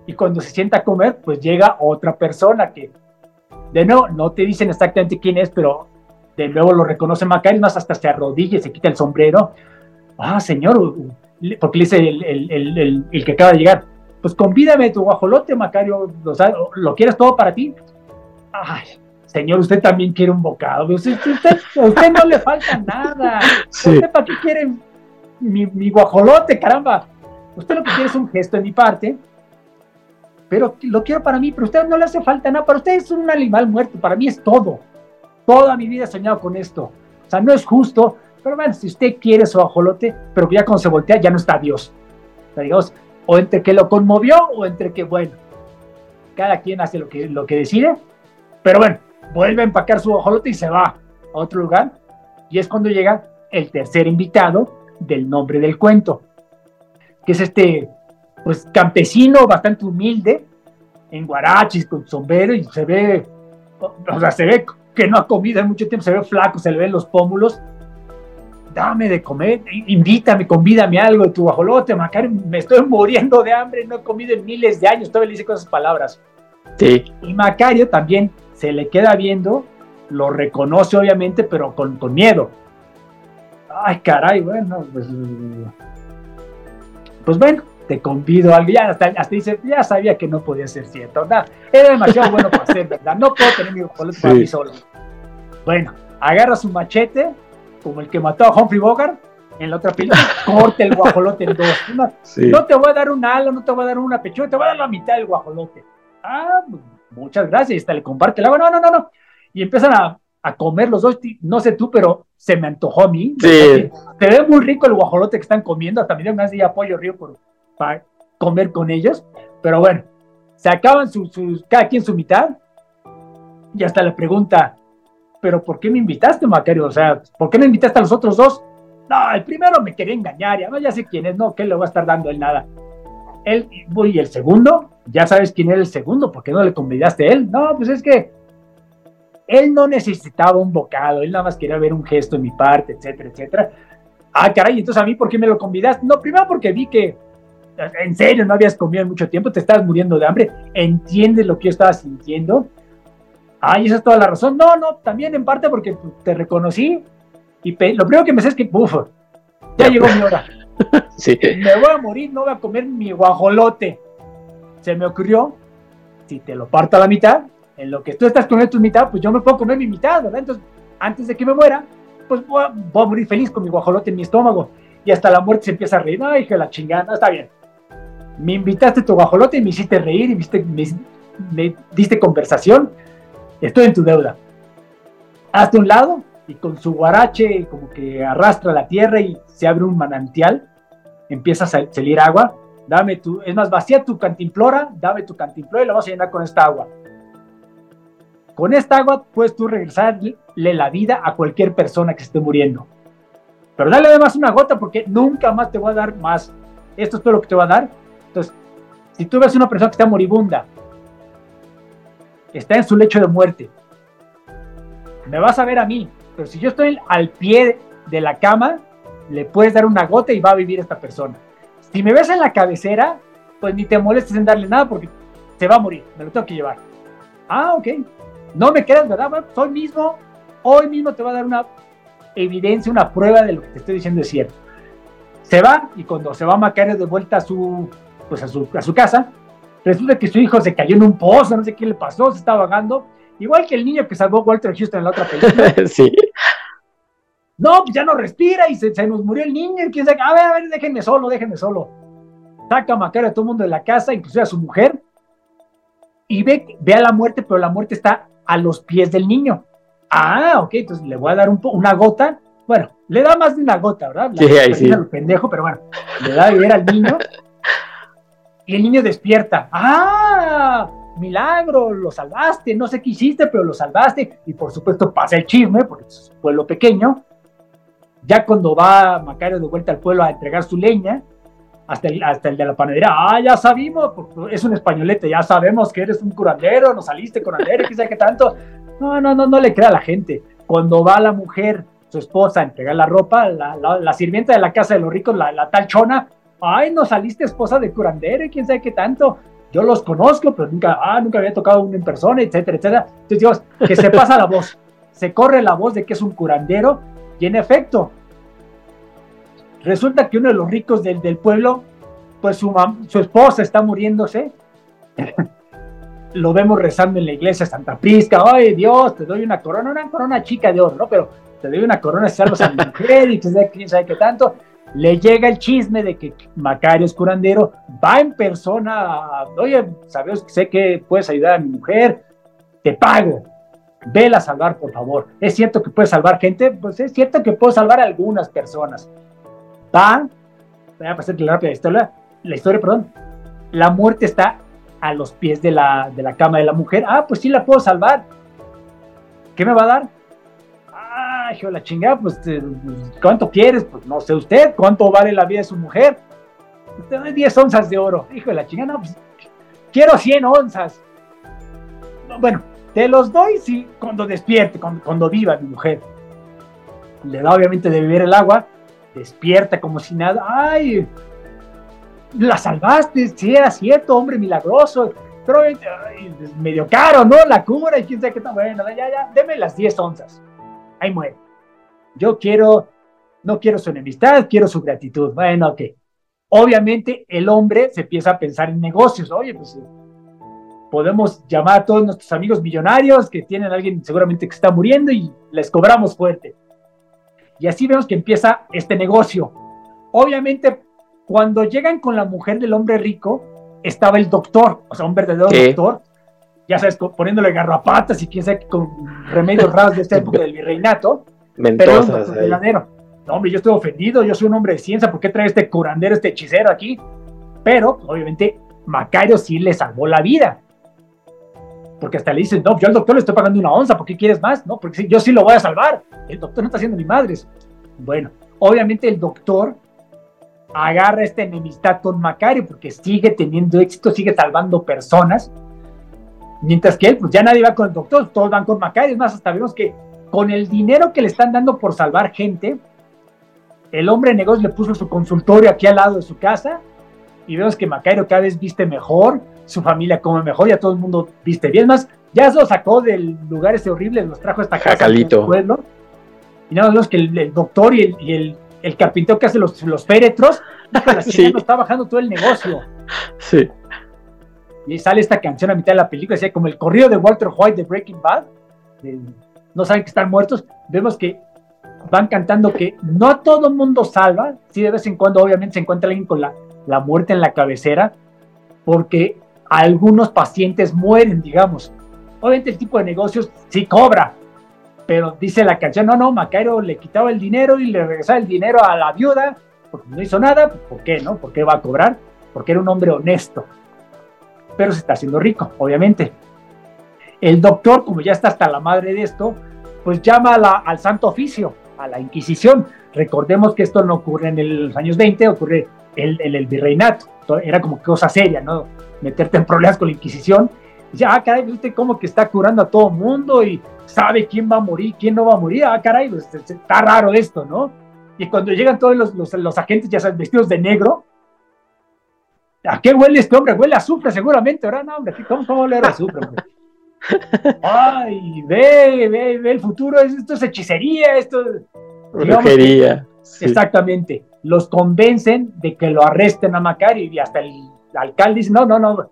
Y cuando se sienta a comer, pues llega otra persona que, de nuevo, no te dicen exactamente quién es, pero de nuevo lo reconoce Macario, más hasta se arrodilla y se quita el sombrero. Ah, señor, porque le dice el, que acaba de llegar, pues convídame tu guajolote, Macario, ¿lo, quieres todo para ti? Ay, señor, usted también quiere un bocado, usted, usted, no le falta nada, ¿usted para qué quiere mi, mi, guajolote, caramba? Usted lo que quiere es un gesto de mi parte, pero lo quiero para mí, pero a usted no le hace falta nada, para usted es un animal muerto, para mí es todo. Toda mi vida he soñado con esto. O sea, no es justo, pero bueno, si usted quiere su ajolote, pero ya cuando se voltea ya no está Dios. O sea, digamos, o entre que lo conmovió o entre que, bueno, cada quien hace lo que, lo que decide, pero bueno, vuelve a empacar su ajolote y se va a otro lugar. Y es cuando llega el tercer invitado del nombre del cuento, que es este, pues, campesino bastante humilde, en guarachis, con sombrero, y se ve, o sea, se ve que no ha comido en mucho tiempo, se ve flaco, se le ven los pómulos. Dame de comer, invítame, convídame algo de tu guajolote, Macario, me estoy muriendo de hambre, no he comido en miles de años, todavía le dice con esas palabras. Sí. Y Macario también se le queda viendo, lo reconoce obviamente, pero con, con miedo. Ay, caray, bueno, pues, pues bueno, te convido a. Ya hasta, dice, ya sabía que no podía ser cierto. ¿verdad? Era demasiado bueno para ser verdad. No puedo tener mi guajolote para mí solo. Bueno, agarra su machete, como el que mató a Humphrey Bogart en la otra película, corta el guajolote en dos. No, te voy a dar un ala, no te voy a dar una pechuga, te voy a dar la mitad del guajolote. Ah, pues, muchas gracias. Y hasta le comparte el agua. No, no, no, no. Y empiezan a, a comer los dos. No sé tú, pero se me antojó a mí. Sí. Se ve muy rico el guajolote que están comiendo. Hasta me dio ganas de apoyo río por, para comer con ellos. Pero bueno, se acaban sus, cada quien su mitad. Y hasta le pregunta, ¿pero por qué me invitaste, Macario? O sea, ¿por qué no invitaste a los otros dos? No, el primero me quería engañar, ya, no, ya sé quién es, no, ¿qué le voy a estar dando él nada? Él, y el segundo, ya sabes quién era el segundo, ¿por qué no le convidaste a él? No, pues es que él no necesitaba un bocado, él nada más quería ver un gesto en mi parte, etcétera, etcétera. Ah, caray, entonces a mí, ¿por qué me lo convidaste? No, primero porque vi que en serio no habías comido en mucho tiempo, te estabas muriendo de hambre, entiendes lo que yo estaba sintiendo. Ay, esa es toda la razón. No, no, también en parte porque pues, te reconocí y lo primero que me sé es que, uff, ya llegó mi hora. Sí. Me voy a morir, no voy a comer mi guajolote. Se me ocurrió, si te lo parto a la mitad, en lo que tú estás comiendo tu mitad, pues yo me puedo comer mi mitad, ¿verdad? Entonces, antes de que me muera, pues voy a, voy a morir feliz con mi guajolote en mi estómago. Y hasta la muerte se empieza a reír. Ay, que la chingada, está bien me invitaste tu guajolote y me hiciste reír y me, diste conversación, estoy en tu deuda. Hazte un lado y con su guarache como que arrastra la tierra y se abre un manantial, empieza a salir agua, dame tu, es más, vacía tu cantimplora, dame tu cantimplora y lo vas a llenar con esta agua. Con esta agua puedes tú regresarle la vida a cualquier persona que esté muriendo. Pero dale además una gota porque nunca más te voy a dar más. Esto es todo lo que te va a dar entonces, si tú ves una persona que está moribunda, está en su lecho de muerte, me vas a ver a mí, pero si yo estoy al pie de la cama, le puedes dar una gota y va a vivir esta persona. Si me ves en la cabecera, pues ni te molestes en darle nada porque se va a morir, me lo tengo que llevar. Ah, ok. No me quedas, ¿verdad? Bueno, hoy mismo, hoy mismo te va a dar una evidencia, una prueba de lo que te estoy diciendo es cierto. Se va y cuando se va Macario de vuelta a su, pues a su, a su casa, resulta que su hijo se cayó en un pozo, no sé qué le pasó, se está vagando, igual que el niño que salvó Walter Houston en la otra película. sí. No, pues ya no respira y se, nos murió el niño. Y a ver, a ver, déjenme solo, déjenme solo. Saca a Macario a todo el mundo de la casa, inclusive a su mujer, y ve, ve a la muerte, pero la muerte está a los pies del niño. Ah, ok, entonces le voy a dar un una gota. Bueno, le da más de una gota, ¿verdad? sí, ahí sí. pendejo, pero bueno, le da a beber al niño. Y el niño despierta. ¡Ah! Milagro, lo salvaste, no sé qué hiciste, pero lo salvaste. Y por supuesto pasa el chisme, porque es un pueblo pequeño. Ya cuando va Macario de vuelta al pueblo a entregar su leña, hasta el, hasta el de la panadería, ah, ya sabimos, es un españolete, ya sabemos que eres un curandero, no saliste curandero, qué sé qué tanto. No, no, no, no le crea a la gente. Cuando va la mujer, su esposa, a entregar la ropa, la, la, sirvienta de la casa de los ricos, la, la tal chona, ay, no saliste esposa de curandero, quién sabe qué tanto. Yo los conozco, pero nunca, ah, nunca había tocado uno en persona, etcétera, etcétera. Entonces, Dios, que se pasa la voz, se corre la voz de que es un curandero, y en efecto, resulta que uno de los ricos del, pueblo, pues su, esposa está muriéndose. Lo vemos rezando en la iglesia Santa Prisca. Ay, Dios, te doy una corona, una corona chica de oro, ¿no? Pero te doy una corona si salvas a mi mujer y quién sabe qué tanto. Le llega el chisme de que Macario es curandero, va en persona, oye, sabes, sé que puedes ayudar a mi mujer, te pago, vela a salvar, por favor. ¿Es cierto que puedes salvar gente? Pues es cierto que puedo salvar a algunas personas. Va, voy a pasar la historia, la historia, perdón. La muerte está a los pies de la, de la cama de la mujer. Ah, pues sí la puedo salvar. ¿Qué me va a dar? Ah, hijo de la chingada, pues, eh, ¿cuánto quieres? Pues no sé usted, ¿cuánto vale la vida de su mujer? Te doy 10 onzas de oro. Hijo de la chingada, pues, quiero 100 onzas. Bueno, te los doy si cuando despierte, cuando, viva mi mujer. Le da obviamente de beber el agua, despierta como si nada. ¡Ay! La salvaste, sí, era cierto, hombre milagroso. Pero es medio caro, ¿no? La cura y quién sabe qué tan bueno. Ya, ya, deme las 10 onzas. Ahí muere. Yo quiero, no quiero su enemistad, quiero su gratitud. Bueno, ok. Obviamente el hombre se empieza a pensar en negocios. Oye, pues podemos llamar a todos nuestros amigos millonarios que tienen a alguien seguramente que está muriendo y les cobramos fuerte. Y así vemos que empieza este negocio. Obviamente, cuando llegan con la mujer del hombre rico, estaba el doctor, o sea, un verdadero doctor, ya sabes, poniéndole garrapatas y quién sabe, con remedios raros de esta época del virreinato. Mentosas. Pero No, hombre, yo estoy ofendido, yo soy un hombre de ciencia, ¿por qué trae este curandero, este hechicero aquí? Pero, obviamente, Macario sí le salvó la vida. Porque hasta le dicen, no, yo al doctor le estoy pagando una onza, ¿por qué quieres más? No, porque yo sí lo voy a salvar. El doctor no está haciendo ni madres. Bueno, obviamente el doctor agarra esta enemistad con Macario porque sigue teniendo éxito, sigue salvando personas. Mientras que él, pues ya nadie va con el doctor, todos van con Macario. Es más, hasta vemos que con el dinero que le están dando por salvar gente, el hombre de negocios le puso su consultorio aquí al lado de su casa y vemos que Macario cada vez viste mejor, su familia come mejor, ya todo el mundo viste bien. Más, ya se lo sacó del lugar ese horrible, los trajo a esta casa del pueblo. Y nada más que el, doctor y el, y el, carpintero que hace los, los féretros, la sí. no está bajando todo el negocio. Sí. Y sale esta canción a mitad de la película, decía como el corrido de Walter White de Breaking Bad. no saben que están muertos. Vemos que van cantando que no todo el mundo salva. Sí, de vez en cuando, obviamente, se encuentra alguien con la, la muerte en la cabecera, porque algunos pacientes mueren, digamos. Obviamente el tipo de negocios sí cobra, pero dice la canción, no, no, Macairo le quitaba el dinero y le regresaba el dinero a la viuda, porque no hizo nada, ¿por qué, no? ¿Por qué va a cobrar? Porque era un hombre honesto. Pero se está haciendo rico, obviamente. El doctor, como ya está hasta la madre de esto, pues llama al Santo Oficio, a la Inquisición. Recordemos que esto no ocurre en los años 20, ocurre el, virreinato. Era como cosa seria, ¿no? Meterte en problemas con la Inquisición. Ya, ah, caray, ¿viste cómo que está curando a todo mundo y sabe quién va a morir, quién no va a morir? Ah, caray, pues, está raro esto, ¿no? Y cuando llegan todos los, los, agentes, ya sabes, vestidos de negro, ¿A qué huele este hombre? Huele a azufre seguramente, ¿verdad? No, hombre, ¿cómo, cómo huele a azufre, hombre? Ay, ve, ve, ve el futuro, esto es hechicería, esto es... Brujería. Exactamente. Los convencen de que lo arresten a Macario y hasta el alcalde dice, no, no, no,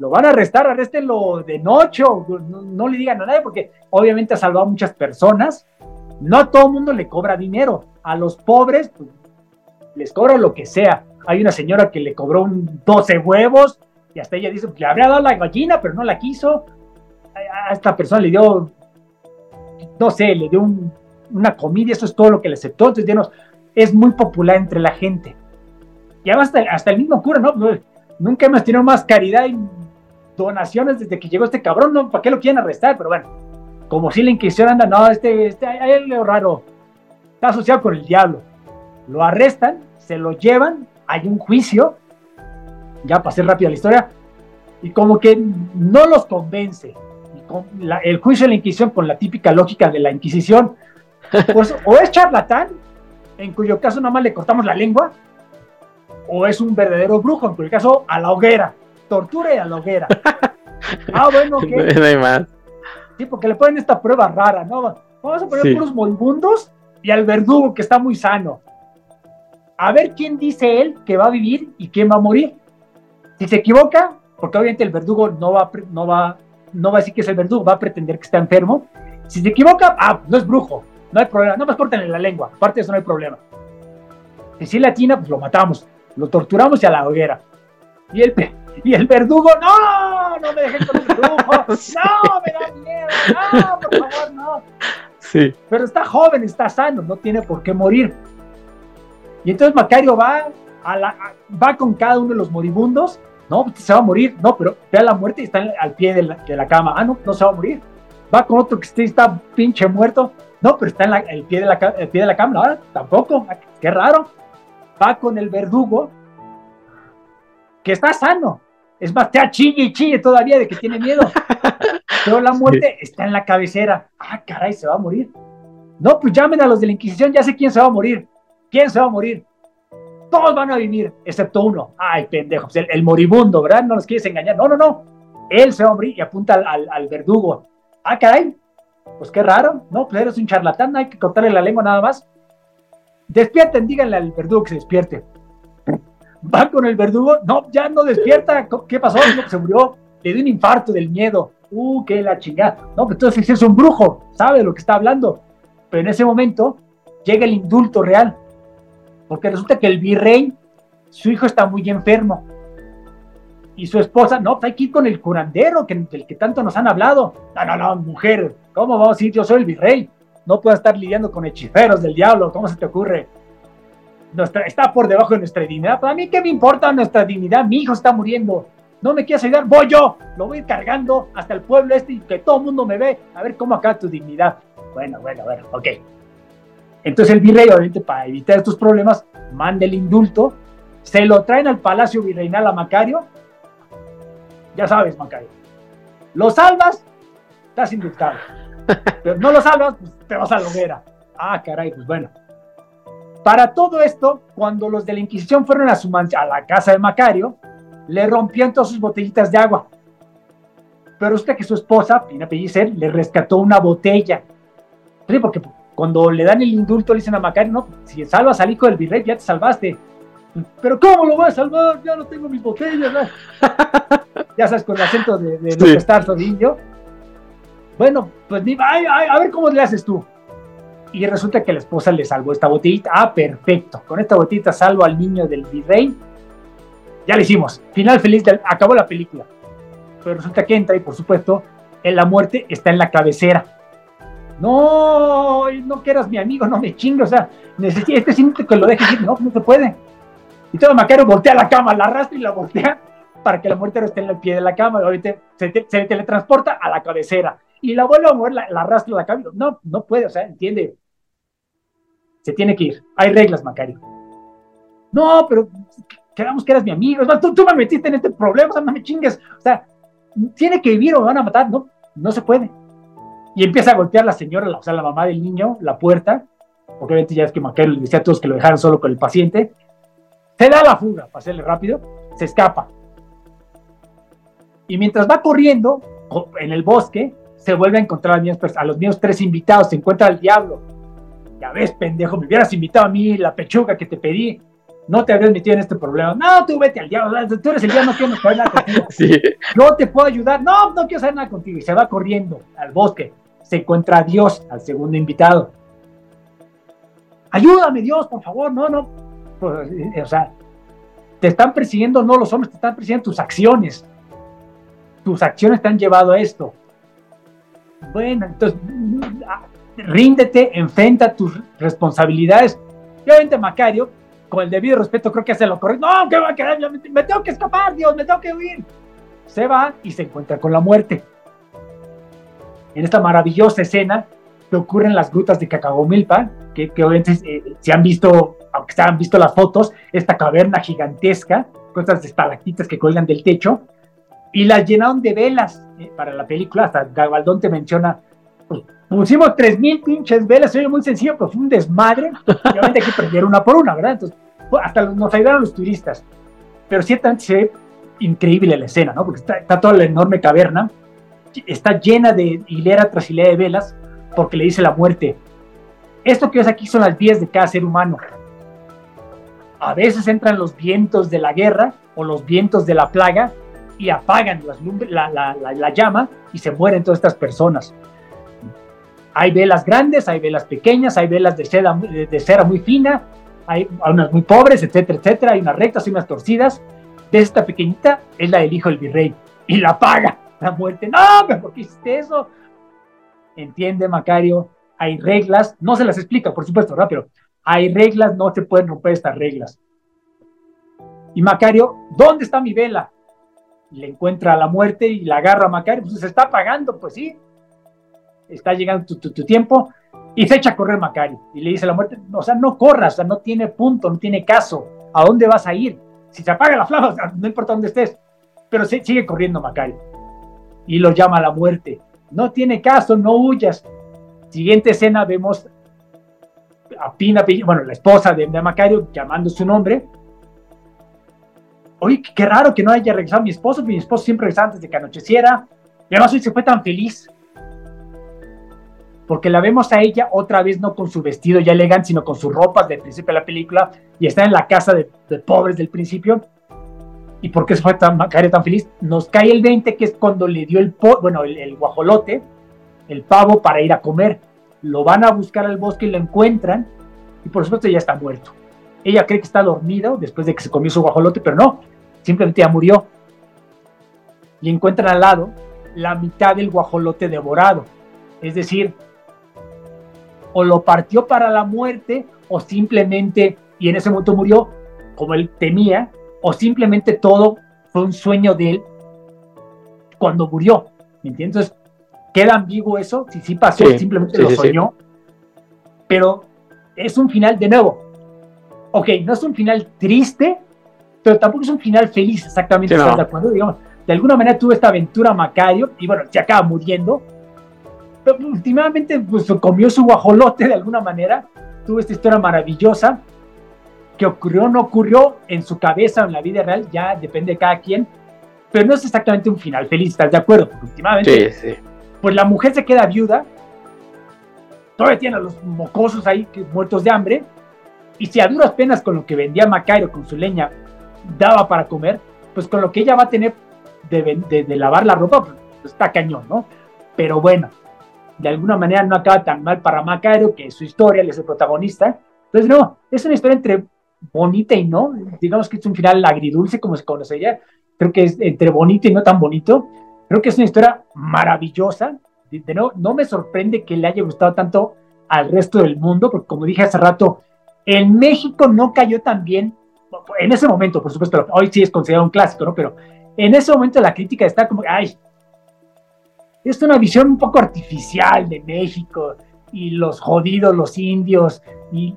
lo van a arrestar, arréstenlo de noche, no, le digan a nadie, porque obviamente ha salvado a muchas personas. No a todo el mundo le cobra dinero. A los pobres, pues, les cobra lo que sea. Hay una señora que le cobró un 12 huevos y hasta ella dice que le habría dado la gallina, pero no la quiso. A esta persona le dio, no sé, le dio una comida, eso es todo lo que le aceptó. Entonces, es muy popular entre la gente. Y hasta, hasta el mismo cura, ¿no? Nunca hemos tenido más caridad y donaciones desde que llegó este cabrón, ¿no? ¿Para qué lo quieren arrestar? Pero bueno, como si la Inquisición anda, no, este, este, hay algo raro, está asociado con el diablo. Lo arrestan, se lo llevan, hay un juicio, ya pasé rápido la historia, y como que no los convence. el juicio de la Inquisición, con la típica lógica de la Inquisición, pues o es charlatán, en cuyo caso nada más le cortamos la lengua, o es un verdadero brujo, en cuyo caso a la hoguera, tortura y a la hoguera. ah, bueno, ¿qué? No hay más. Sí, porque le ponen esta prueba rara, ¿no? Vamos a poner puros moribundos y al verdugo que está muy sano. A ver quién dice él que va a vivir y quién va a morir. Si se equivoca, porque obviamente el verdugo no va, no va, no va a decir que es el verdugo, va a pretender que está enfermo. Si se equivoca, ah, no es brujo, no hay problema, no más corten la lengua, aparte de eso no hay problema. Si sí latina, pues lo matamos, lo torturamos y a la hoguera. Y el, y el verdugo, no, no me dejen con el brujo, no, me da miedo, no, por favor, no. Sí. Pero está joven, está sano, no tiene por qué morir. Y entonces Macario va, a la, va con cada uno de los moribundos, no, pues, se va a morir, no, pero ve a la muerte y está al pie de la, de la cama, ah, no, no se va a morir. Va con otro que está pinche muerto, no, pero está en el, pie de la, el pie de la cama, ahora tampoco, ah, qué raro. Va con el verdugo, que está sano. Es más, te chille y chille todavía de que tiene miedo. Pero la muerte está en la cabecera. Ah, caray, se va a morir. No, pues llamen a los de la Inquisición, ya sé quién se va a morir. ¿Quién se va a morir? Todos van a vivir, excepto uno. Ay, pendejo, pues el, moribundo, ¿verdad? No nos quieres engañar. No, no, no. Él se va a morir y apunta al, al verdugo. Ah, caray, pues qué raro, ¿no? Pues eres un charlatán, hay que cortarle la lengua nada más. Despierten, díganle al verdugo que se despierte. Va con el verdugo, no, ya no despierta. ¿Qué pasó? No, se murió, le dio un infarto del miedo. Uh, qué la chingada. No, pues entonces es un brujo, sabe de lo que está hablando. Pero en ese momento llega el indulto real. Porque resulta que el virrey, su hijo está muy enfermo. Y su esposa, no, pues hay que ir con el curandero, que, del que tanto nos han hablado. No, no, no, mujer, ¿cómo vamos a ir? Yo soy el virrey. No puedo estar lidiando con hechiceros del diablo. ¿Cómo se te ocurre? Nuestra, está por debajo de nuestra dignidad. Para mí, ¿qué me importa nuestra dignidad? Mi hijo está muriendo. ¿No me quieres ayudar? Voy yo. Lo voy cargando hasta el pueblo este y que todo el mundo me ve. A ver cómo acaba tu dignidad. Bueno, bueno, bueno, ok. Entonces el virrey, obviamente, para evitar estos problemas, manda el indulto, se lo traen al palacio virreinal a Macario. Ya sabes, Macario. Lo salvas, estás indultado. Pero no lo salvas, pues te vas a la hoguera. Ah, caray, pues bueno. Para todo esto, cuando los de la Inquisición fueron a, su a la casa de Macario, le rompían todas sus botellitas de agua. Pero usted que su esposa, Pina Pellicer, le rescató una botella. Sí, porque cuando le dan el indulto, le dicen a Macario, no, si salvas al hijo del virrey, ya te salvaste. Pero ¿cómo lo voy a salvar? Ya no tengo mis botellas. ya sabes, con el acento de, de sí. Estar Bueno, pues a ver cómo le haces tú y resulta que la esposa le salvó esta botellita. Ah, perfecto. Con esta botellita salvo al niño del virrey. Ya lo hicimos. Final feliz. acabó la película. Pero resulta que entra y por supuesto en la muerte está en la cabecera. No, no que eras mi amigo, no me chingo. O sea, necesito este simple que lo dejes ir. No, no se puede. Y todo Macario voltea la cama, la arrastra y la voltea para que la muerte no esté en el pie de la cama. Ahorita se, se teletransporta a la cabecera y la vuelve a mover, la, la arrastra la cama. No, no puede, o sea, entiende se tiene que ir. Hay reglas, Macario. No, pero quedamos que eras mi amigo. Tú, tú me metiste en este problema, o sea, no me chingues. O sea, tiene que vivir o me van a matar. No, no se puede. Y empieza a golpear la señora, o sea, la mamá del niño, la puerta. Porque obviamente ya es que Macario le decía a todos que lo dejaran solo con el paciente. Se da la fuga, para hacerle rápido. se escapa. Y mientras va corriendo en el bosque, se vuelve a encontrar a, los mismos tres invitados, se encuentra al diablo. Ya ves, pendejo, me hubieras invitado a mí la pechuga que te pedí. No te habrías metido en este problema. No, tú vete al diablo. Tú eres el diablo, no quiero saber nada contigo. Yo te puedo ayudar. No, no quiero saber nada contigo. Y se va corriendo al bosque. Se encuentra a Dios, al segundo invitado. Ayúdame, Dios, por favor. No, no. Pues, o sea, te están persiguiendo no los hombres, te están persiguiendo tus acciones. Tus acciones te han llevado a esto. Bueno, entonces, ríndete, enfrenta tus responsabilidades. Y obviamente Macario, con el debido respeto, creo que hace lo correcto. No, que va a quedar, me tengo que escapar, Dios, me tengo que huir. Se va y se encuentra con la muerte. En esta maravillosa escena que ocurre en las grutas de Cacagomilpa, que, que obviamente eh, se han visto, aunque se han visto las fotos, esta caverna gigantesca, con estas estalactitas que cuelgan del techo, y las llenaron de velas eh, para la película. Hasta Gabaldón te menciona, pues, pusimos tres mil pinches velas, se muy sencillo, pero fue un desmadre. obviamente hay que prender una por una, ¿verdad? Entonces, pues, hasta nos ayudaron los turistas. Pero ciertamente se ve increíble la escena, ¿no? Porque está, está toda la enorme caverna, está llena de hilera tras hilera de velas, porque le dice la muerte, esto que ves aquí son las vías de cada ser humano. A veces entran los vientos de la guerra o los vientos de la plaga y apagan la, llama y se mueren todas estas personas. Hay velas grandes, hay velas pequeñas, hay velas de cera, de cera muy fina, hay unas muy pobres, etcétera, etcétera, hay unas rectas y unas torcidas. De esta pequeñita es la del hijo del virrey y la apaga la muerte. No, ¿por qué hiciste eso? Entiende, Macario, hay reglas, no se las explica, por supuesto, rápido. Hay reglas, no se pueden romper estas reglas. Y Macario, ¿dónde está mi vela? Le encuentra a la muerte y la agarra a Macario, pues se está apagando, pues sí. Está llegando tu, tiempo y se echa a correr Macario. Y le dice a la muerte, o sea, no corras, o sea, no tiene punto, no tiene caso. ¿A dónde vas a ir? Si se apaga la flama, no importa dónde estés. Pero sigue corriendo Macario. Y lo llama a la muerte. No tiene caso, no huyas. Siguiente escena vemos a Pina, bueno, la esposa de, Macario llamando su nombre. Oye, qué raro que no haya regresado mi esposo, mi esposo siempre regresa antes de que anocheciera. Y además hoy se fue tan feliz. Porque la vemos a ella otra vez no con su vestido ya elegante, sino con sus ropas del principio de la película. Y está en la casa de, pobres del principio. ¿Y por qué se fue tan, tan feliz? Nos cae el 20, que es cuando le dio el, bueno, el guajolote el pavo para ir a comer. Lo van a buscar al bosque y lo encuentran y por supuesto ya está muerto. Ella cree que está dormido después de que se comió su guajolote, pero no, simplemente ya murió. Y encuentran al lado la mitad del guajolote devorado. Es decir, o lo partió para la muerte o simplemente, y en ese momento murió como él temía, o simplemente todo fue un sueño de él cuando murió. ¿Me entiendes? queda ambiguo eso, si sí pasó, simplemente lo soñó, pero es un final de nuevo. Ok, no es un final triste, pero tampoco es un final feliz, exactamente, de acuerdo? Digamos, de alguna manera tuvo esta aventura Macario, y bueno, se acaba muriendo, pero últimamente pues comió su guajolote de alguna manera, tuvo esta historia maravillosa, que ocurrió o no ocurrió en su cabeza o en la vida real, ya depende de cada quien, pero no es exactamente un final feliz, ¿estás de acuerdo? Porque últimamente sí, sí. pues la mujer se queda viuda, todavía tiene a los mocosos ahí muertos de hambre, y si a duras penas con lo que vendía Macairo con su leña daba para comer, pues con lo que ella va a tener de, lavar la ropa, pues, está cañón, ¿no? Pero bueno, de alguna manera no acaba tan mal para Macairo, que su historia, él es el protagonista. Entonces, no, es una historia entre bonita y no, digamos que es un final agridulce, como se conoce ella, creo que es entre bonito y no tan bonito, Creo que es una historia maravillosa. no, no me sorprende que le haya gustado tanto al resto del mundo, porque como dije hace rato, en México no cayó tan bien, en ese momento, por supuesto, hoy sí es considerado un clásico, ¿no? Pero en ese momento la crítica está como, ay, es una visión un poco artificial de México y los jodidos, los indios y,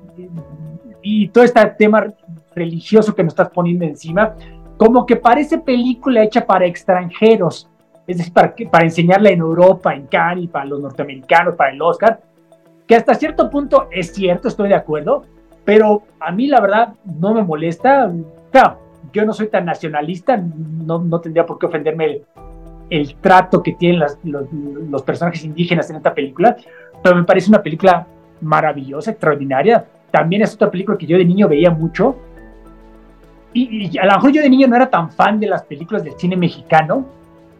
todo este tema religioso que nos estás poniendo encima, como que parece película hecha para extranjeros es decir, para, para enseñarla en Europa, en Cannes, para los norteamericanos, para el Oscar, que hasta cierto punto es cierto, estoy de acuerdo, pero a mí la verdad no me molesta. Claro, yo no soy tan nacionalista, no, no tendría por qué ofenderme el, el trato que tienen los, los, personajes indígenas en esta película, pero me parece una película maravillosa, extraordinaria. También es otra película que yo de niño veía mucho. Y, a lo mejor yo de niño no era tan fan de las películas del cine mexicano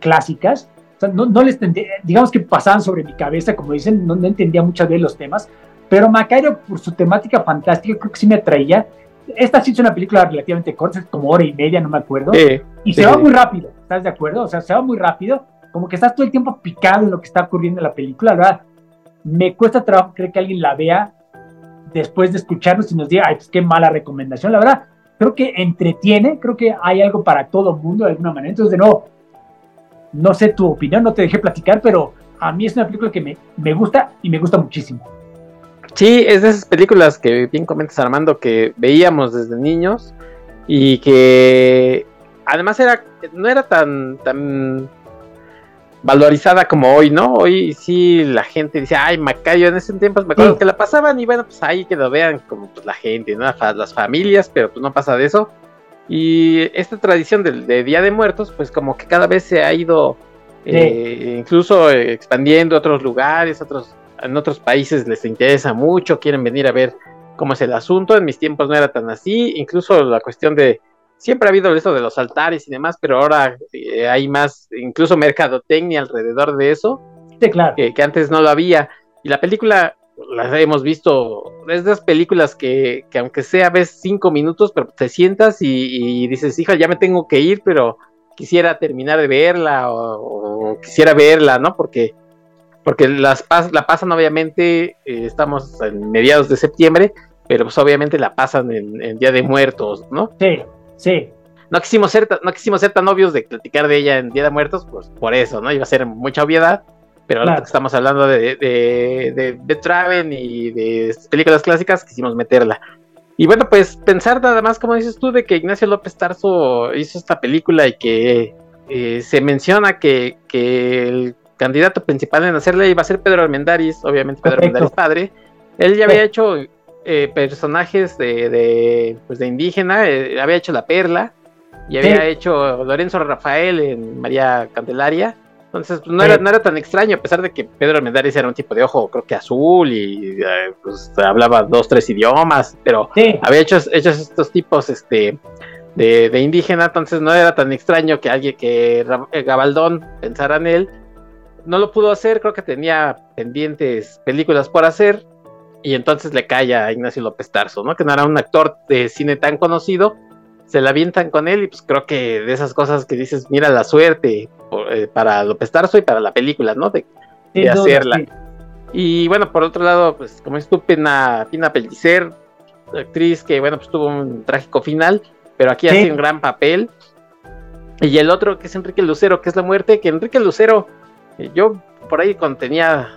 clásicas. O sea, no, no les digamos que pasaban sobre mi cabeza, como dicen, no, no entendía muchas veces los temas. Pero Macario, por su temática fantástica, creo que sí me atraía esta sí es una película relativamente corta, como hora y media, no me acuerdo. y se va muy rápido, ¿estás de acuerdo? O sea, se va muy rápido, como que estás todo el tiempo picado en lo que está ocurriendo en la película, ¿verdad? Me cuesta trabajo creer que alguien la vea después de escucharnos y nos diga, ay, pues qué mala recomendación, la verdad. Creo que entretiene, creo que hay algo para todo el mundo de alguna manera. Entonces, de nuevo, no sé tu opinión, no te dejé platicar, pero a mí es una película que me, me gusta y me gusta muchísimo. Sí, es de esas películas que bien comentas Armando que veíamos desde niños y que además era no era tan tan valorizada como hoy, ¿no? Hoy sí la gente dice, ay, Macayo, en ese tiempo me acuerdo que la pasaban y bueno, pues ahí que lo vean como pues, la gente, ¿no? Las familias, pero pues no pasa de eso. Y esta tradición de, Día de Muertos, pues como que cada vez se ha ido eh, incluso expandiendo a otros lugares, otros en otros países les interesa mucho, quieren venir a ver cómo es el asunto. En mis tiempos no era tan así, incluso la cuestión de siempre ha habido eso de los altares y demás, pero ahora eh, hay más, incluso mercadotecnia alrededor de eso, sí, claro. que, antes no lo había. Y la película, las hemos visto, es de esas películas que, que aunque sea ves cinco minutos, pero te sientas y, dices, hija, ya me tengo que ir, pero quisiera terminar de verla o quisiera verla, ¿no? Porque porque las la pasan obviamente, eh, estamos en mediados de septiembre, pero pues obviamente la pasan en, Día de Muertos, ¿no? Sí, sí. No quisimos, ser, no quisimos ser tan obvios de platicar de ella en Día de Muertos, pues por eso, ¿no? Iba a ser mucha obviedad, pero ahora que estamos hablando de, de, de, Traven y de películas clásicas, quisimos meterla. Y bueno, pues pensar nada más, como dices tú, de que Ignacio López Tarso hizo esta película y que eh, se menciona que, que el candidato principal en hacerle iba a ser Pedro Armendáriz, obviamente Pedro Armendáriz padre. Él ya había hecho eh, personajes de, de, pues de indígena, eh, había hecho La Perla, y había hecho Lorenzo Rafael en María Candelaria. Entonces pues, no, era, no era tan extraño, a pesar de que Pedro Armendáriz era un tipo de ojo, creo que azul, y eh, pues, hablaba dos, tres idiomas, pero había hecho, hecho estos tipos este, de, de, indígena, entonces no era tan extraño que alguien que Gabaldón pensara en él no lo pudo hacer, creo que tenía pendientes películas por hacer, y entonces le cae a Ignacio López Tarso, ¿no? Que no era un actor de cine tan conocido, se la avientan con él y pues creo que de esas cosas que dices, mira la suerte eh, para López Tarso y para la película, ¿no? De, hacerla. Y bueno, por otro lado, pues como es tú, Pina, Pina Pellicer, actriz que bueno, pues tuvo un trágico final, pero aquí hace un gran papel. Y el otro que es Enrique Lucero, que es la muerte, que Enrique Lucero yo por ahí cuando tenía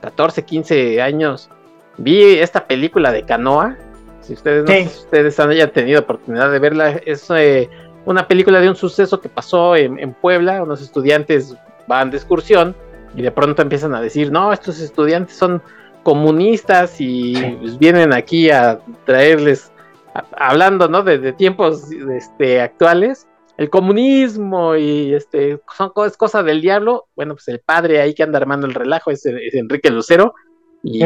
14, 15 años vi esta película de Canoa. Si ustedes, no, ustedes han tenido oportunidad de verla, es eh, una película de un suceso que pasó en, Puebla. Unos estudiantes van de excursión y de pronto empiezan a decir, no, estos estudiantes son comunistas y pues, vienen aquí a traerles, hablando ¿no? de, tiempos este, actuales, el comunismo y este son es cosa del diablo. Bueno, pues el padre ahí que anda armando el relajo es, Enrique Lucero y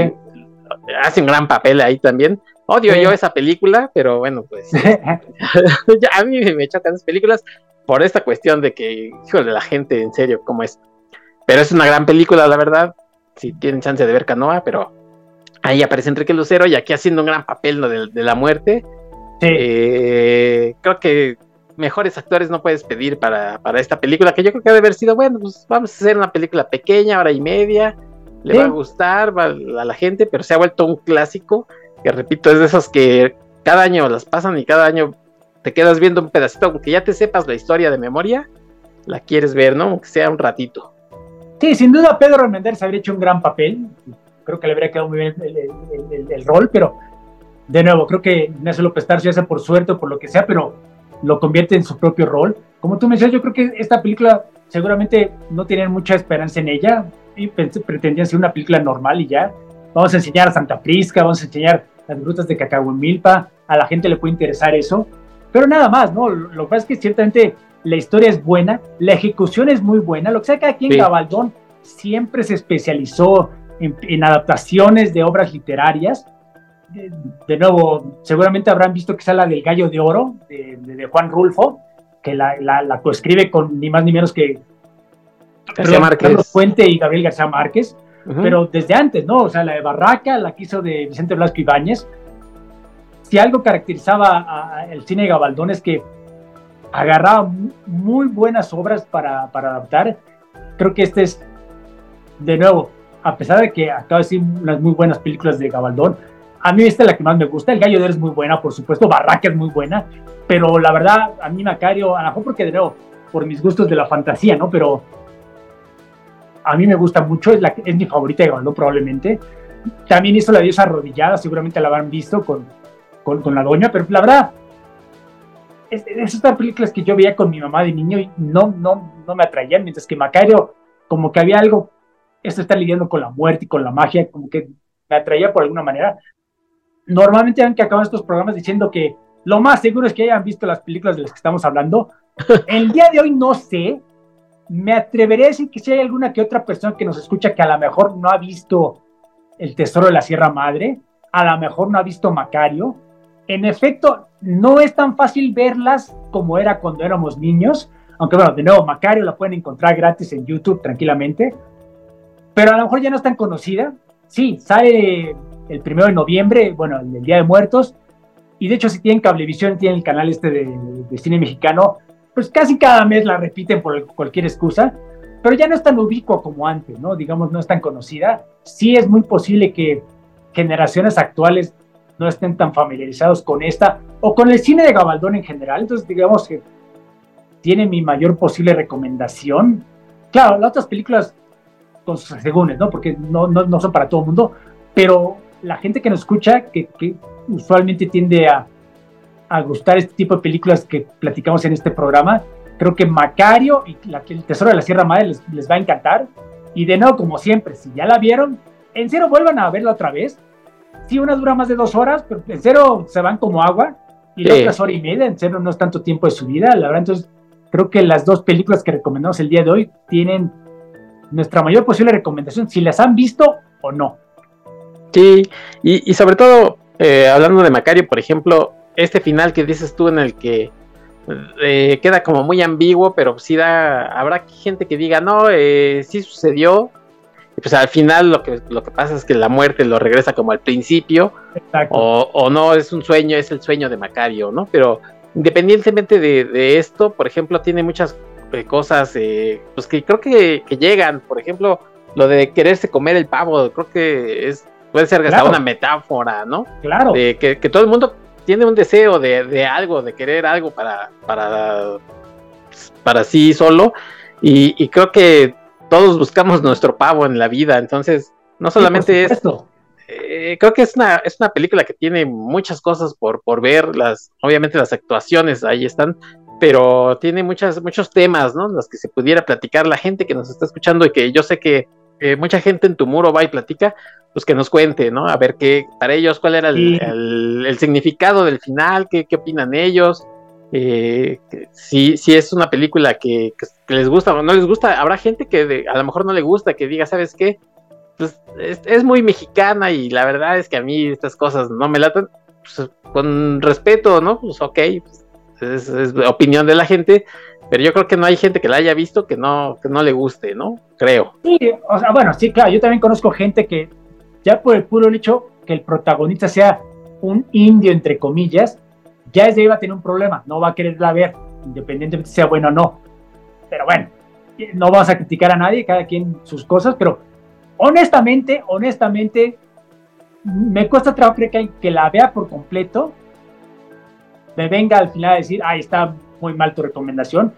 hace un gran papel ahí también. Odio yo esa película, pero bueno, pues a mí me chocan esas películas por esta cuestión de que, híjole, la gente en serio, ¿cómo es? Pero es una gran película, la verdad. Si tienen chance de ver Canoa, pero ahí aparece Enrique Lucero y aquí haciendo un gran papel de, la muerte. Eh, creo que mejores actores no puedes pedir para, esta película, que yo creo que debe haber sido, bueno, pues vamos a hacer una película pequeña, hora y media, le va a gustar a la gente, pero se ha vuelto un clásico, que repito, es de esos que cada año las pasan y cada año te quedas viendo un pedacito, aunque ya te sepas la historia de memoria, la quieres ver, ¿no? Aunque sea un ratito. Sí, sin duda Pedro Méndez habría hecho un gran papel, creo que le habría quedado muy bien el, rol, pero de nuevo, creo que Ignacio López Tarso, ya sea por suerte o por lo que sea, pero lo convierte en su propio rol. Como tú me decías, yo creo que esta película seguramente no tienen mucha esperanza en ella y pretendían ser una película normal y ya. Vamos a enseñar a Santa Prisca, vamos a enseñar las grutas de Cacao en Milpa, a la gente le puede interesar eso. pero nada más, ¿no? Lo que pasa es que ciertamente la historia es buena, la ejecución es muy buena, lo que sea que aquí en Gabaldón siempre se especializó en, adaptaciones de obras literarias. De, nuevo, seguramente habrán visto que sale la del Gallo de Oro, de, Juan Rulfo, que la, la, coescribe con ni más ni menos que García Márquez. Fuente y Gabriel García Márquez, pero desde antes, ¿no? O sea, la de Barraca, la que hizo de Vicente Blasco Ibáñez. Si algo caracterizaba el cine de Gabaldón es que agarraba muy buenas obras para, para adaptar. Creo que este es, de nuevo, a pesar de que acabo de decir unas muy buenas películas de Gabaldón, a mí esta es la que más me gusta. El Gallo de es muy buena, por supuesto. Barraca es muy buena. Pero la verdad, a mí Macario, a lo mejor porque por mis gustos de la fantasía, ¿no? Pero a mí me gusta mucho. Es, la, es mi favorita de Gabaldón, probablemente. También hizo La diosa arrodillada, seguramente la habrán visto con, con, con la doña. Pero la verdad, es, es estas películas que yo veía con mi mamá de niño y no, no, no me atraían. Mientras que Macario, como que había algo esto está lidiando con la muerte y con la magia, como que me atraía por alguna manera. Normalmente ven que acaban estos programas diciendo que lo más seguro es que hayan visto las películas de las que estamos hablando. El día de hoy no sé, me atreveré a decir que si hay alguna que otra persona que nos escucha que a lo mejor no ha visto El Tesoro de la Sierra Madre, a lo mejor no ha visto Macario. En efecto, no es tan fácil verlas como era cuando éramos niños, aunque bueno, de nuevo, Macario la pueden encontrar gratis en YouTube tranquilamente pero a lo mejor ya no es tan conocida. Sí, sale el primero de noviembre, bueno, el, Día de Muertos, y de hecho si tienen cablevisión, tienen el canal este de, cine mexicano, pues casi cada mes la repiten por cualquier excusa, pero ya no es tan ubicua como antes, ¿no? Digamos, no es tan conocida. Sí es muy posible que generaciones actuales no estén tan familiarizados con esta o con el cine de Gabaldón en general, entonces digamos que tiene mi mayor posible recomendación. Claro, las otras películas con sus asegúnes, ¿no? Porque no, no, no, son para todo el mundo, pero la gente que nos escucha, que, que usualmente tiende a, a, gustar este tipo de películas que platicamos en este programa, creo que Macario y la, el Tesoro de la Sierra Madre les, les, va a encantar. Y de nuevo, como siempre, si ya la vieron, en cero vuelvan a verla otra vez. Sí, una dura más de dos horas, pero en cero se van como agua. Y la otra hora y media, en cero no es tanto tiempo de su vida, la verdad. Entonces, creo que las dos películas que recomendamos el día de hoy tienen nuestra mayor posible recomendación, si las han visto o no. Sí, y, sobre todo, eh, hablando de Macario, por ejemplo, este final que dices tú en el que eh, queda como muy ambiguo, pero sí da, habrá gente que diga, no, eh, sí sucedió, pues al final lo que, lo que pasa es que la muerte lo regresa como al principio, o, o, no, es un sueño, es el sueño de Macario, ¿no? Pero independientemente de, de esto, por ejemplo, tiene muchas cosas eh, pues que creo que, llegan. Por ejemplo, lo de quererse comer el pavo, creo que es puede ser hasta una metáfora, ¿no? Claro. De que, todo el mundo tiene un deseo de, algo, de querer algo para, para, para sí solo. Y, creo que todos buscamos nuestro pavo en la vida. Entonces, no solamente es. Eh, creo que es una, es una película que tiene muchas cosas por, por ver. Las, obviamente las actuaciones ahí están, pero tiene muchas, muchos temas, ¿no? Los que se pudiera platicar la gente que nos está escuchando y que yo sé que mucha gente en tu muro va y platica, pues que nos cuente, ¿no? A ver qué, para ellos, cuál era el, significado del final, qué, qué opinan ellos, eh, si, si es una película que, les gusta o no les gusta, habrá gente que a lo mejor no le gusta, que diga, ¿sabes qué? Pues es, muy mexicana y la verdad es que a mí estas cosas no me latan, pues, con respeto, ¿no? Pues ok, pues, es, opinión de la gente, pero yo creo que no hay gente que la haya visto que no, que no le guste, ¿no? Creo. Sí, o sea, bueno, sí, claro, yo también conozco gente que ya por el puro hecho que el protagonista sea un indio, entre comillas, ya desde ahí va a tener un problema, no va a quererla ver, independientemente si sea bueno o no. Pero bueno, no vamos a criticar a nadie, cada quien sus cosas, pero honestamente, honestamente, me cuesta trabajo que la vea por completo me venga al final a decir, ay, está muy mal tu recomendación.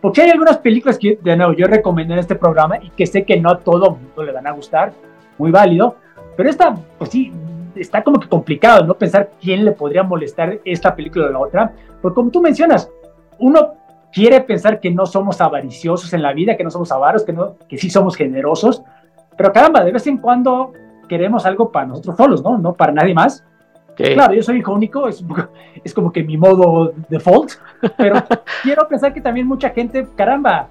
Porque hay algunas películas que, de nuevo, yo recomiendo en este programa y que sé que no a todo mundo le van a gustar, muy válido, pero esta, pues sí, está como que complicado, ¿no? Pensar quién le podría molestar esta película o la otra, porque como tú mencionas, uno quiere pensar que no somos avariciosos en la vida, que no somos avaros, que, no, que sí somos generosos, pero caramba, de vez en cuando queremos algo para nosotros solos, ¿no? No para nadie más. Claro, yo soy hijo único, es, es como que mi modo default, pero quiero pensar que también mucha gente, caramba,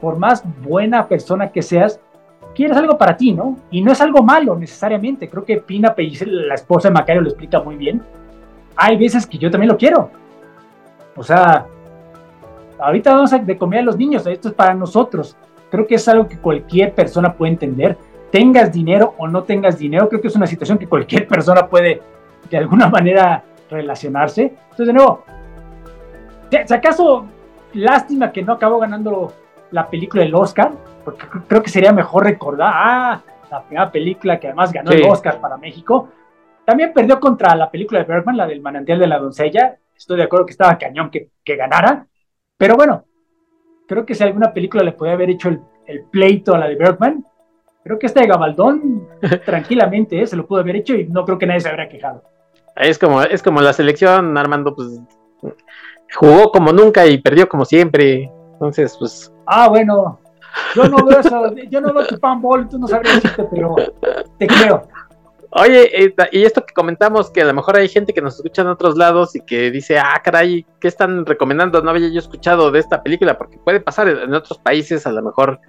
por más buena persona que seas, quieres algo para ti, ¿no? Y no es algo malo necesariamente. Creo que Pina Pellicer, la esposa de Macario, lo explica muy bien. Hay veces que yo también lo quiero. O sea, ahorita vamos a de comer a los niños, esto es para nosotros. Creo que es algo que cualquier persona puede entender. Tengas dinero o no tengas dinero, creo que es una situación que cualquier persona puede de alguna manera relacionarse. Entonces, de nuevo, si acaso, lástima que no acabó ganando la película del Oscar, porque creo que sería mejor recordar, ah, la primera película que además ganó el Oscar para México. También perdió contra la película de Bergman, la del manantial de la doncella. Estoy de acuerdo que estaba cañón que, que ganara. Pero bueno, creo que si alguna película le podía haber hecho el, el pleito a la de Bergman, creo que esta de Gabaldón tranquilamente eh, se lo pudo haber hecho y no creo que nadie se habría quejado. Es como, es como la selección, Armando, pues jugó como nunca y perdió como siempre. Entonces, pues. Ah, bueno. Yo no veo eso, yo no veo tu panball, tú no sabrías decirte, pero te creo. Oye, y esto que comentamos, que a lo mejor hay gente que nos escucha en otros lados y que dice, ah, caray, ¿qué están recomendando? No había yo escuchado de esta película, porque puede pasar en otros países, a lo mejor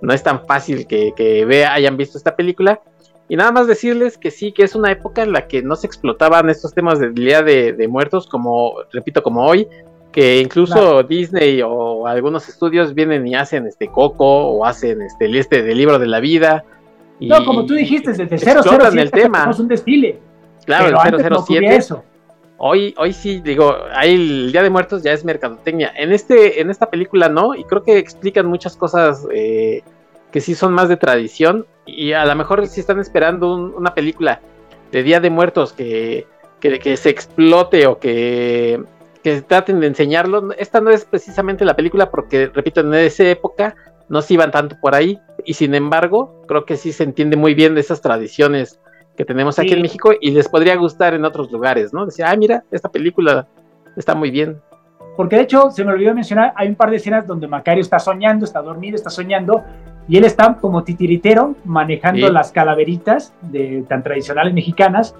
no es tan fácil que, que vea, hayan visto esta película. Y nada más decirles que sí, que es una época en la que no se explotaban estos temas del Día de, Muertos, como, repito, como hoy, que incluso Disney o algunos estudios vienen y hacen este Coco o hacen este, el este del libro de la vida. no, como tú dijiste, desde 007 el tema. es un desfile. Claro, el 007. eso. Hoy, hoy sí, digo, ahí el Día de Muertos ya es mercadotecnia. En, este, en esta película no, y creo que explican muchas cosas eh, que sí son más de tradición y a lo mejor si están esperando una película de Día de Muertos que, que, se explote o que, que, traten de enseñarlo, esta no es precisamente la película porque, repito, en esa época no se iban tanto por ahí y sin embargo creo que sí se entiende muy bien de esas tradiciones que tenemos aquí en México y les podría gustar en otros lugares, ¿no? Decir, ah, mira, esta película está muy bien. Porque de hecho, se me olvidó mencionar, hay un par de escenas donde Macario está soñando, está dormido, está soñando, y él está como titiritero manejando las calaveritas de, tan tradicionales mexicanas.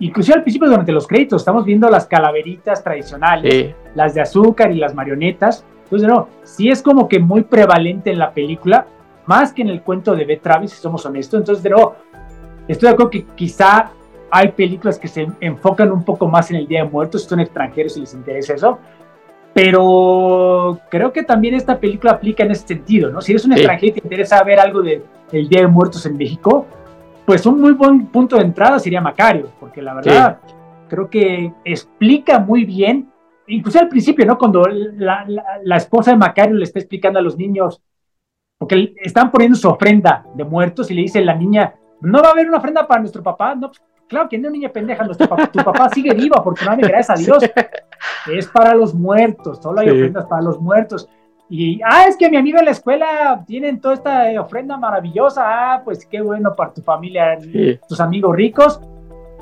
Inclusive al principio durante los créditos estamos viendo las calaveritas tradicionales, las de azúcar y las marionetas. Entonces, no, sí es como que muy prevalente en la película, más que en el cuento de Beth Travis, si somos honestos. Entonces, de nuevo, estoy de acuerdo que quizá hay películas que se enfocan un poco más en el Día de Muertos, son extranjeros y les interesa eso, pero creo que también esta película aplica en ese sentido, ¿no? Si eres un extranjero y te interesa ver algo del Día de Muertos en México, pues un muy buen punto de entrada sería Macario, porque la verdad creo que explica muy bien, incluso al principio, ¿no? Cuando la, la, esposa de Macario le está explicando a los niños, porque están poniendo su ofrenda de muertos y le dice la niña, no va a haber una ofrenda para nuestro papá, no, pues, claro que no, niña pendeja, nuestro papá, tu papá sigue vivo, afortunadamente, gracias a Dios. Es para los muertos, solo hay ofrendas para los muertos. Y, ah, es que mi amigo en la escuela tienen toda esta ofrenda maravillosa. Ah, pues qué bueno para tu familia, tus amigos ricos.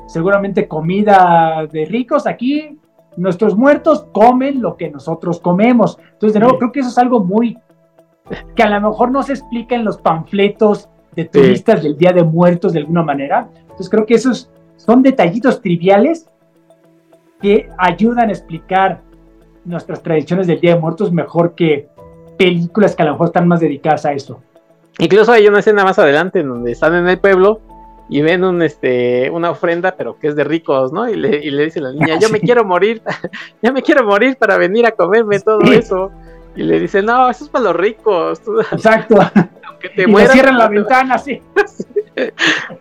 Seguramente comida de ricos. Aquí nuestros muertos comen lo que nosotros comemos. Entonces, de nuevo, creo que eso es algo muy que a lo mejor no se explica en los panfletos de turistas del Día de Muertos de alguna manera. Entonces, creo que esos son detallitos triviales que ayudan a explicar nuestras tradiciones del Día de Muertos mejor que películas que a lo mejor están más dedicadas a eso. Incluso hay una escena más adelante en donde están en el pueblo y ven un, este, una ofrenda, pero que es de ricos, ¿no? Y le, y le dice la niña, yo me quiero morir, ya me quiero morir para venir a comerme todo eso. Y le dice, no, eso es para los ricos. Exacto. Aunque te y cierran la ventana, sí.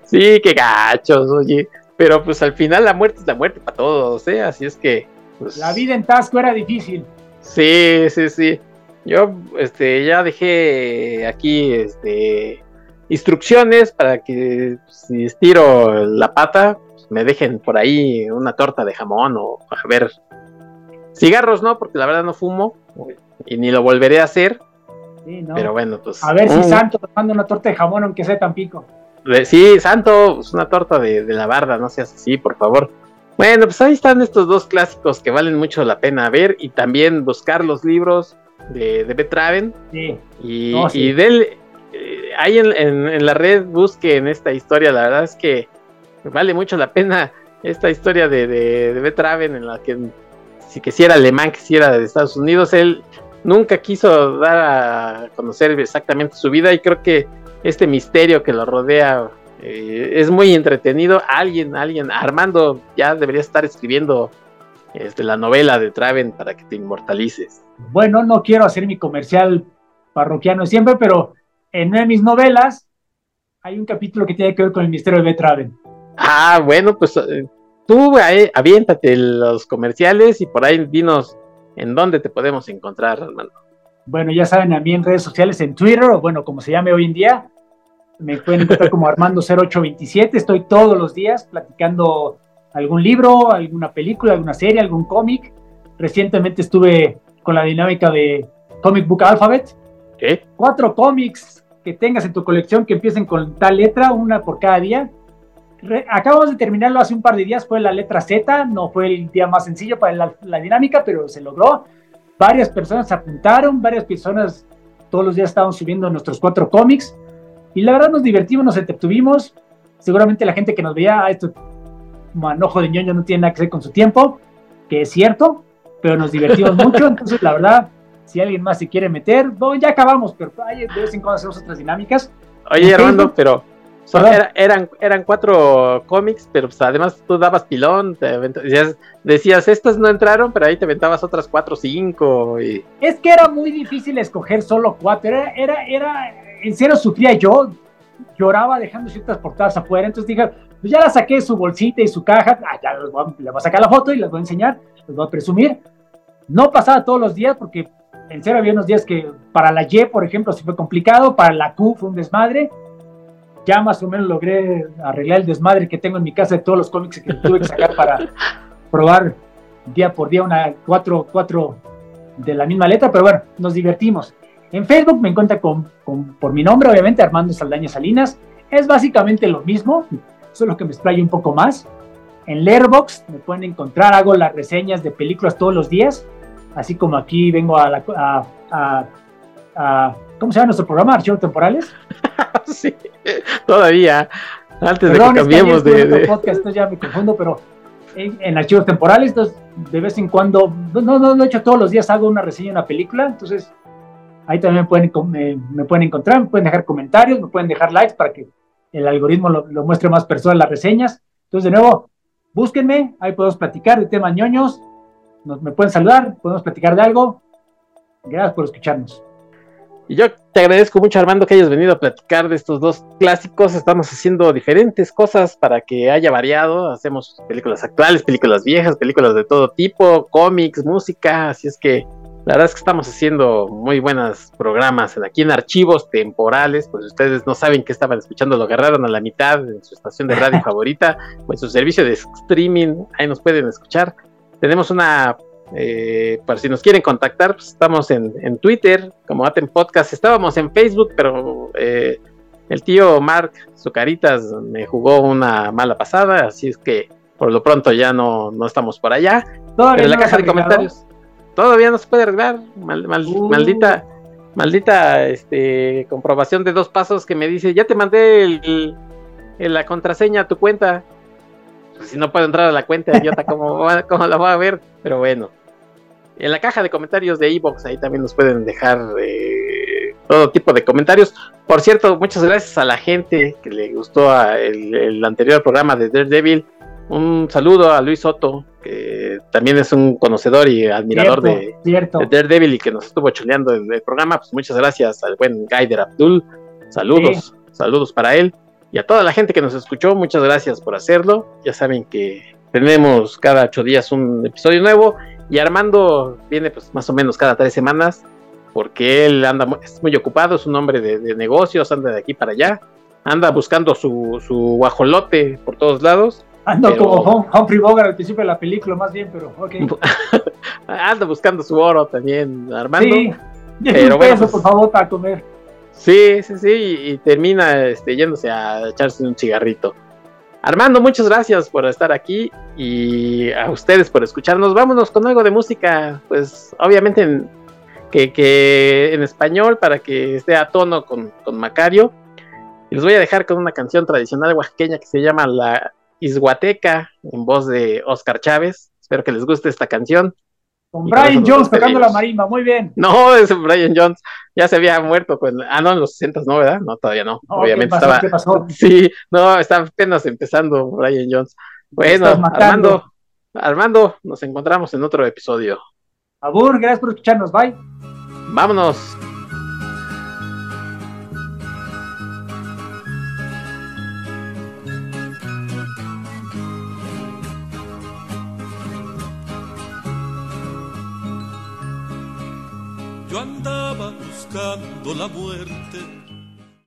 sí, qué gachos, oye. Pero pues al final la muerte es la muerte para todos, ¿eh? Así es que. Pues, la vida en Tasco era difícil. Sí, sí, sí. Yo este, ya dejé aquí este, instrucciones para que si estiro la pata, pues, me dejen por ahí una torta de jamón o a ver. Cigarros no, porque la verdad no fumo y ni lo volveré a hacer. Sí, no. Pero bueno, pues. A ver si Santo te manda una torta de jamón, aunque sea tan pico. Sí, Santo, es una torta de, la barda, no seas así, por favor. Bueno, pues ahí están estos dos clásicos que valen mucho la pena ver y también buscar los libros de, de Betraven. Sí. Y, y de eh, ahí en, la red busquen esta historia, la verdad es que vale mucho la pena esta historia de, de, de Betraven en la que si quisiera alemán, quisiera de Estados Unidos, él nunca quiso dar a conocer exactamente su vida y creo que este misterio que lo rodea eh, es muy entretenido. Alguien, alguien, Armando ya debería estar escribiendo este, la novela de Traven para que te inmortalices. Bueno, no quiero hacer mi comercial parroquiano siempre, pero en una de mis novelas hay un capítulo que tiene que ver con el misterio de Betraven. Ah, bueno, pues eh, tú eh, aviéntate los comerciales y por ahí dinos en dónde te podemos encontrar, Armando. Bueno, ya saben, a mí en redes sociales, en Twitter, o bueno, como se llame hoy en día, me pueden encontrar como Armando0827. Estoy todos los días platicando algún libro, alguna película, alguna serie, algún cómic. Recientemente estuve con la dinámica de Comic Book Alphabet. ¿Qué? Cuatro cómics que tengas en tu colección que empiecen con tal letra, una por cada día. acabamos de terminarlo hace un par de días, fue la letra Z, no fue el día más sencillo para la, la dinámica, pero se logró. Varias personas apuntaron, varias personas todos los días estaban subiendo nuestros cuatro cómics y la verdad nos divertimos, nos entretuvimos. Seguramente la gente que nos veía, ah, esto manojo de ñoño no tiene nada que ver con su tiempo, que es cierto, pero nos divertimos mucho. Entonces, la verdad, si alguien más se quiere meter, ya acabamos, pero de vez en cuando hacemos otras dinámicas. Oye, Armando, pero eran, eran cuatro cómics, pero pues, además tú dabas pilón, decías, decías, estas no entraron, pero ahí te aventabas otras cuatro o cinco. Y... Es que era muy difícil escoger solo cuatro, era, era, era, en serio sufría yo, lloraba dejando ciertas portadas afuera, entonces dije, pues ya la saqué su bolsita y su caja, ah, ya les voy, a, voy a sacar la foto y les voy a enseñar, les voy a presumir. No pasaba todos los días porque en serio había unos días que para la Y, por ejemplo, sí fue complicado, para la Q fue un desmadre, ya más o menos logré arreglar el desmadre que tengo en mi casa de todos los cómics que tuve que sacar para probar día por día una cuatro, cuatro de la misma letra, pero bueno, nos divertimos. En Facebook me encuentra con, por mi nombre, obviamente, Armando Saldaña Salinas. Es básicamente lo mismo, solo que me explayo un poco más. En Letterboxd me pueden encontrar, hago las reseñas de películas todos los días, así como aquí vengo a, la, a, a ¿cómo se llama nuestro programa? Archivos temporales. sí, todavía. Antes de que cambiemos de, podcast, ya me confundo, pero en, archivos temporales, entonces de vez en cuando, no, no lo he hecho todos los días, hago una reseña de una película, entonces ahí también me pueden, me, pueden encontrar, me pueden dejar comentarios, me pueden dejar likes para que el algoritmo lo, lo muestre más personas las reseñas. Entonces, de nuevo, búsquenme, ahí podemos platicar de temas ñoños, me pueden saludar, podemos platicar de algo. Gracias por escucharnos. Y yo te agradezco mucho, Armando, que hayas venido a platicar de estos dos clásicos. Estamos haciendo diferentes cosas para que haya variado. Hacemos películas actuales, películas viejas, películas de todo tipo, cómics, música. Así es que la verdad es que estamos haciendo muy buenos programas aquí en archivos temporales. Pues ustedes no saben que estaban escuchando, lo agarraron a la mitad en su estación de radio favorita o en su servicio de streaming. Ahí nos pueden escuchar. Tenemos una eh, para si nos quieren contactar, pues estamos en, Twitter, como Aten Podcast. Estábamos en Facebook, pero eh, el tío Mark Zucaritas me jugó una mala pasada, así es que por lo pronto ya no, no estamos por allá. Pero en la caja de comentarios todavía no se puede arreglar. Uh. Maldita, maldita este, comprobación de dos pasos que me dice, ya te mandé el, la contraseña a tu cuenta. Pues, si no puedo entrar a la cuenta, idiota, ¿cómo, ¿cómo la voy a ver? Pero bueno. En la caja de comentarios de Evox, ahí también nos pueden dejar eh, todo tipo de comentarios. Por cierto, muchas gracias a la gente que le gustó el, anterior programa de Daredevil. Un saludo a Luis Soto, que también es un conocedor y admirador de, Daredevil y que nos estuvo chuleando en el programa. Pues muchas gracias al buen Gaider Abdul. Saludos, saludos para él. Y a toda la gente que nos escuchó, muchas gracias por hacerlo. Ya saben que tenemos cada ocho días un episodio nuevo y Armando viene pues más o menos cada tres semanas porque él anda es muy ocupado, es un hombre de, negocios, anda de aquí para allá, anda buscando su, su guajolote por todos lados. Ando como Humphrey Bogart al principio de la película, más bien, pero ok. anda buscando su oro también, Armando. Sí, pero bueno, pues por favor, para comer. Sí, sí, sí, y, y termina este, yéndose a echarse un cigarrito. Armando, muchas gracias por estar aquí y a ustedes por escucharnos. Vámonos con algo de música, pues obviamente en, que, en español para que esté a tono con, Macario. Y les voy a dejar con una canción tradicional oaxaqueña que se llama La, Isguateca, en voz de Oscar Chávez. Espero que les guste esta canción. Con Brian Jones tocando la marimba, muy bien. No, es Brian Jones. Ya se había muerto. Pues, ah, no, en los 60 no, ¿verdad? No, todavía no. Obviamente estaba. ¿Qué pasó? Sí, no, está apenas empezando Brian Jones. Bueno, Armando, Armando, nos encontramos en otro episodio. Abur, gracias por escucharnos. Bye. Vámonos. Yo andaba buscando la muerte